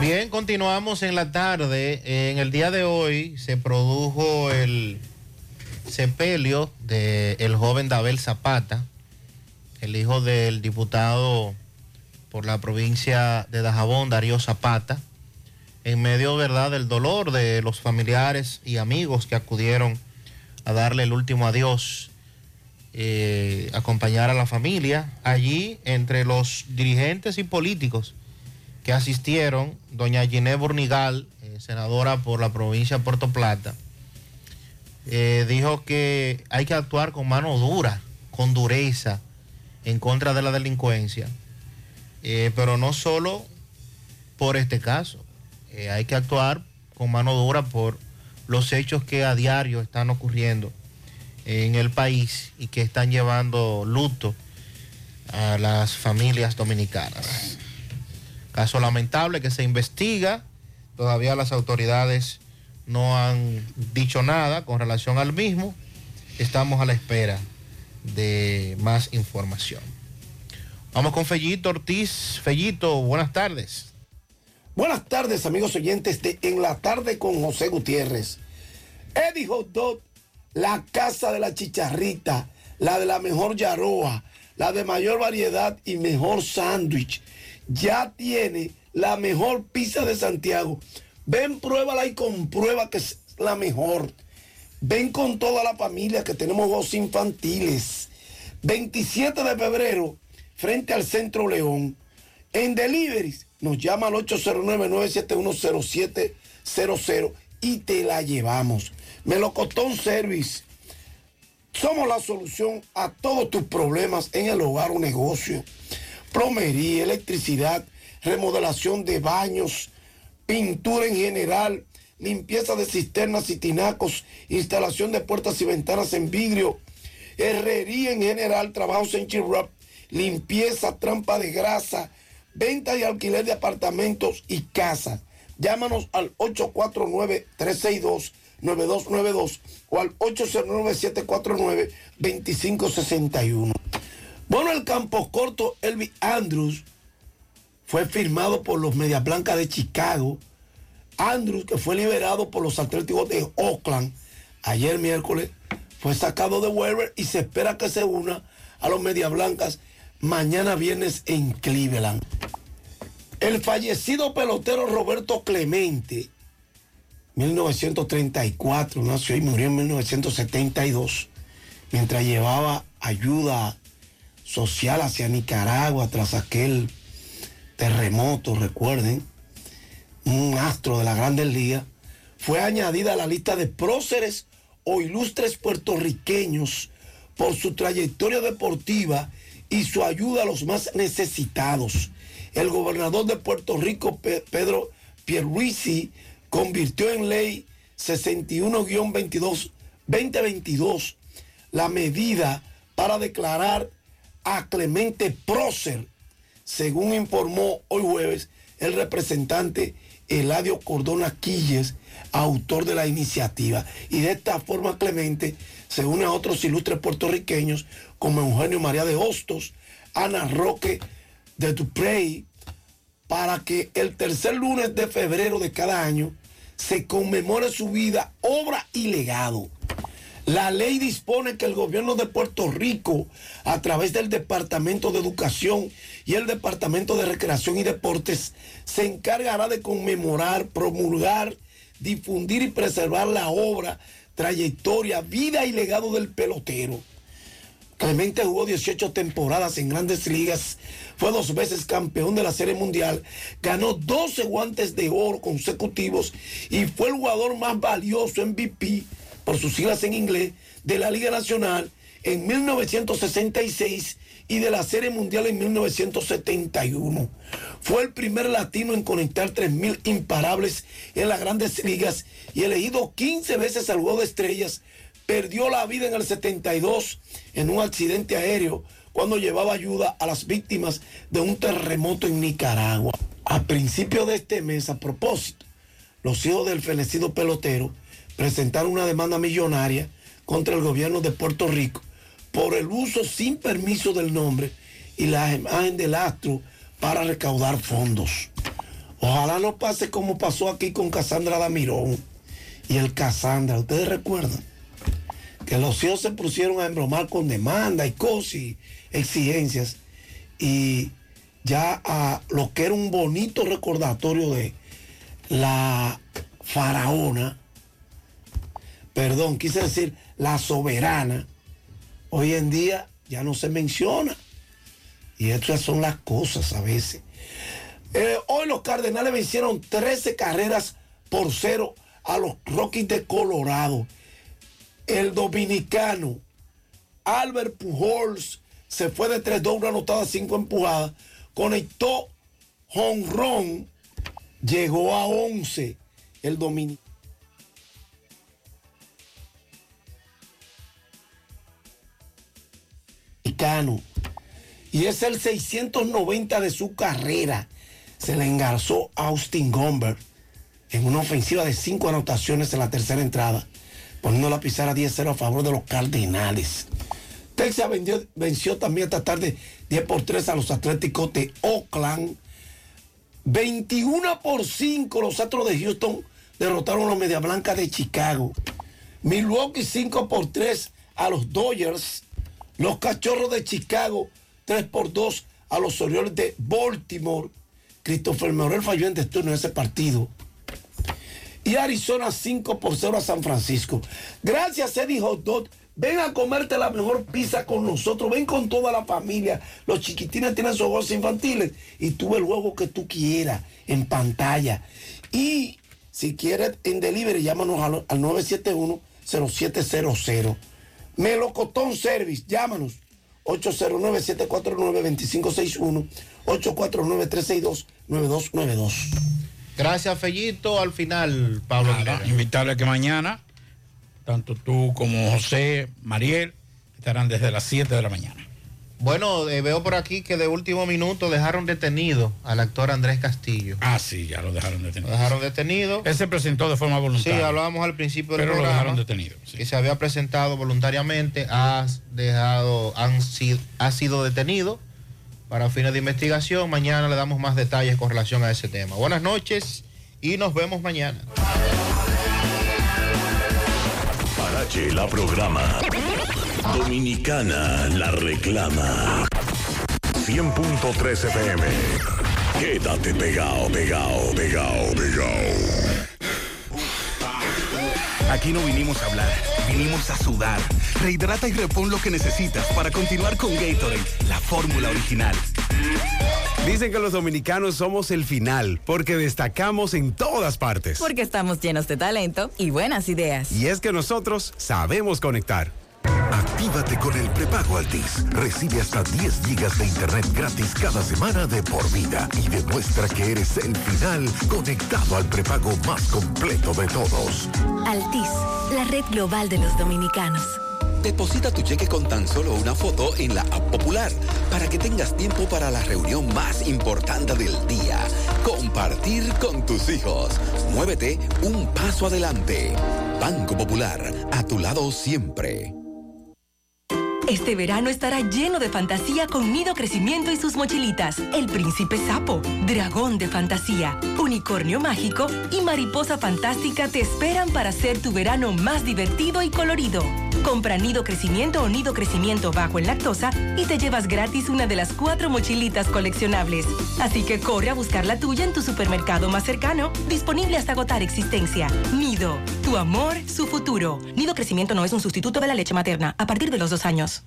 [SPEAKER 11] Bien, continuamos en la tarde. En el día de hoy se produjo el sepelio del joven Dabel Zapata, el hijo del diputado por la provincia de Dajabón, Darío Zapata, en medio, ¿verdad?, del dolor de los familiares y amigos que acudieron a darle el último adiós, eh, acompañar a la familia. Allí, entre los dirigentes y políticos, que asistieron, doña Giné Bornigal, eh, senadora por la provincia de Puerto Plata, eh, dijo que hay que actuar con mano dura, con dureza, en contra de la delincuencia, Eh, pero no solo por este caso. Hay que actuar con mano dura por los hechos que a diario están ocurriendo en el país y que están llevando luto a las familias dominicanas. Caso lamentable que se investiga, todavía las autoridades no han dicho nada con relación al mismo, estamos a la espera de más información. Vamos con Fellito Ortiz. Fellito, buenas tardes.
[SPEAKER 49] Buenas tardes, amigos oyentes de En la Tarde con José Gutiérrez. Eddie Hot la casa de la chicharrita, la de la mejor yaroa, la de mayor variedad y mejor sándwich. Ya tiene la mejor pizza de Santiago. Ven, pruébala y comprueba que es la mejor. Ven con toda la familia que tenemos dos infantiles. 27 de febrero, frente al Centro León. En deliveries nos llama al 809-971-0700 y te la llevamos. Melocotón Service. Somos la solución a todos tus problemas en el hogar o negocio. Plomería, electricidad, remodelación de baños, pintura en general, limpieza de cisternas y tinacos, instalación de puertas y ventanas en vidrio, herrería en general, trabajos en chirrap, limpieza, trampa de grasa, venta y alquiler de apartamentos y casas. Llámanos al 849-362-9292 o al 809-749-2561. Bueno, el campo corto Elvi Andrews fue firmado por los Medias Blancas de Chicago. Andrews, que fue liberado por los Atléticos de Oakland ayer miércoles, fue sacado de Weber y se espera que se una a los Medias Blancas mañana viernes en Cleveland. El fallecido pelotero Roberto Clemente, 1934, nació y murió en 1972, mientras llevaba ayuda social hacia Nicaragua tras aquel terremoto, recuerden, un astro de la Grandes Ligas, fue añadida a la lista de próceres o ilustres puertorriqueños por su trayectoria deportiva y su ayuda a los más necesitados. El gobernador de Puerto Rico, Pedro Pierluisi, convirtió en ley 61-22-2022 la medida para declarar a Clemente Prócer, según informó hoy jueves el representante Eladio Cordona Quilles, autor de la iniciativa. Y de esta forma Clemente se une a otros ilustres puertorriqueños como Eugenio María de Hostos, Ana Roque de Duprey, para que el tercer lunes de febrero de cada año se conmemore su vida, obra y legado. La ley dispone que el gobierno de Puerto Rico, a través del Departamento de Educación y el Departamento de Recreación y Deportes, se encargará de conmemorar, promulgar, difundir y preservar la obra, trayectoria, vida y legado del pelotero. Clemente jugó 18 temporadas en grandes ligas, fue dos veces campeón de la Serie Mundial, ganó 12 guantes de oro consecutivos y fue el jugador más valioso MVP, por sus siglas en inglés, de la Liga Nacional en 1966 y de la Serie Mundial en 1971. Fue el primer latino en conectar 3.000 imparables en las grandes ligas y elegido 15 veces al juego de estrellas perdió la vida en el 72 en un accidente aéreo cuando llevaba ayuda a las víctimas de un terremoto en Nicaragua. A principios de este mes, a propósito, los hijos del fenecido pelotero presentaron una demanda millonaria contra el gobierno de Puerto Rico por el uso sin permiso del nombre y la imagen del astro para recaudar fondos. Ojalá no pase como pasó aquí con Casandra Damirón y el Casandra, ¿ustedes recuerdan? que los hijos se pusieron a embromar con demanda y cosas y exigencias y ya a lo que era un bonito recordatorio de la faraona, perdón, quise decir la soberana, hoy en día ya no se menciona. Y estas son las cosas a veces. Eh, hoy los Cardenales vencieron 13 carreras por cero a los Rockies de Colorado el dominicano Albert Pujols se fue de 3-2, una anotada, 5 empujadas, conectó honrón llegó a 11 el dominicano. Y es el 690 de su carrera. Se le engarzó Austin Gomber en una ofensiva de cinco anotaciones en la tercera entrada, poniendo la pizarra 10-0 a favor de los Cardenales. Texas venció también esta tarde 10 por 3 a los Atléticos de Oakland. 21 por 5 los Astros de Houston derrotaron a los Media Blancas de Chicago. Milwaukee 5 por 3 a los Dodgers. Los Cachorros de Chicago 3 por 2 a los Orioles de Baltimore. Christopher Morel falló en destino en ese partido. Y Arizona 5 por 0 a San Francisco. Gracias, Eddie Hot Dog. Ven a comerte la mejor pizza con nosotros. Ven con toda la familia. Los chiquitines tienen sus juegos infantiles. Y tú el juego que tú quieras en pantalla. Y si quieres en delivery, llámanos al, al 971-0700. Melocotón Service, llámanos. 809-749-2561. 849-362-9292.
[SPEAKER 11] Gracias, Fellito. Al final, Pablo
[SPEAKER 7] Nada, invitarle que mañana, tanto tú como José, Mariel, estarán desde las 7 de la mañana.
[SPEAKER 11] Bueno, eh, veo por aquí que de último minuto dejaron detenido al actor Andrés Castillo.
[SPEAKER 7] Ah, sí, ya lo dejaron detenido.
[SPEAKER 11] Lo dejaron detenido.
[SPEAKER 7] Él se presentó de forma
[SPEAKER 11] Sí,
[SPEAKER 7] voluntaria.
[SPEAKER 11] hablábamos al principio del
[SPEAKER 7] Pero lo
[SPEAKER 11] programa.
[SPEAKER 7] dejaron detenido.
[SPEAKER 11] Que se había presentado voluntariamente, ha dejado, han sido, ha sido detenido para fines de investigación. Mañana le damos más detalles con relación a ese tema. Buenas noches y nos vemos mañana.
[SPEAKER 1] Parache la programa. Dominicana la reclama. 100.3 FM. Quédate pegado, pegado, pegado, pegado.
[SPEAKER 61] Aquí no vinimos a hablar, vinimos a sudar. Rehidrata y repon lo que necesitas para continuar con Gatorade, la fórmula original.
[SPEAKER 62] Dicen que los dominicanos somos el final porque destacamos en todas partes.
[SPEAKER 63] Porque estamos llenos de talento y buenas ideas.
[SPEAKER 62] Y es que nosotros sabemos conectar.
[SPEAKER 64] Actívate con el prepago Altis. Recibe hasta 10 gigas de internet gratis cada semana de por vida y demuestra que eres el final conectado al prepago más completo de todos.
[SPEAKER 65] Altis, la red global de los dominicanos.
[SPEAKER 66] Deposita tu cheque con tan solo una foto en la app popular para que tengas tiempo para la reunión más importante del día. Compartir con tus hijos. Muévete un paso adelante. Banco Popular, a tu lado siempre.
[SPEAKER 67] Este verano estará lleno de fantasía con Nido Crecimiento y sus mochilitas. El Príncipe Sapo, Dragón de Fantasía, Unicornio Mágico y Mariposa Fantástica te esperan para hacer tu verano más divertido y colorido. Compra Nido Crecimiento o Nido Crecimiento bajo en lactosa y te llevas gratis una de las cuatro mochilitas coleccionables. Así que corre a buscar la tuya en tu supermercado más cercano, disponible hasta agotar existencia. Nido, tu amor, su futuro. Nido Crecimiento no es un sustituto de la leche materna a partir de los dos años.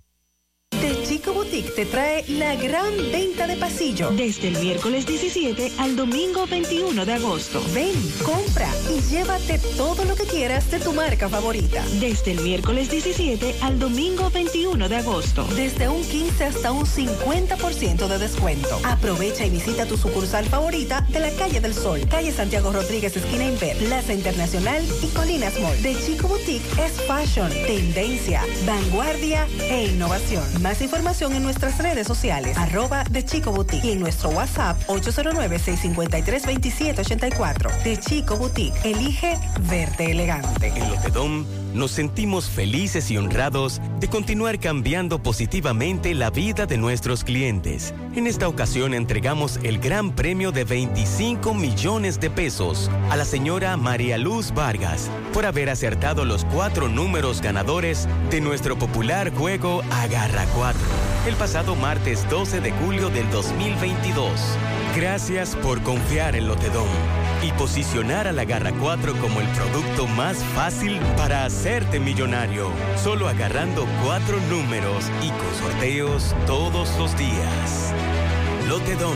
[SPEAKER 68] The Chico Boutique te trae la gran venta de pasillo. Desde el miércoles 17 al domingo 21 de agosto. Ven, compra y llévate todo lo que quieras de tu marca favorita. Desde el miércoles 17 al domingo 21 de agosto. Desde un 15 hasta un 50% de descuento. Aprovecha y visita tu sucursal favorita de la calle del Sol, calle Santiago Rodríguez, esquina Inver, Plaza Internacional y Colinas Mall. The Chico Boutique es fashion, tendencia, vanguardia e innovación. Más información en nuestras redes sociales, arroba de Chico Boutique y en nuestro WhatsApp 809-653-2784. De Chico Boutique, elige verte elegante.
[SPEAKER 60] En Lotedom nos sentimos felices y honrados de continuar cambiando positivamente la vida de nuestros clientes. En esta ocasión entregamos el gran premio de 25 millones de pesos a la señora María Luz Vargas por haber acertado los cuatro números ganadores de nuestro popular juego Agarra 4 el pasado martes 12 de julio del 2022. Gracias por confiar en Lotedom y posicionar a la Garra 4 como el producto más fácil para hacerte millonario, solo agarrando cuatro números y con sorteos todos los días. Lotedom.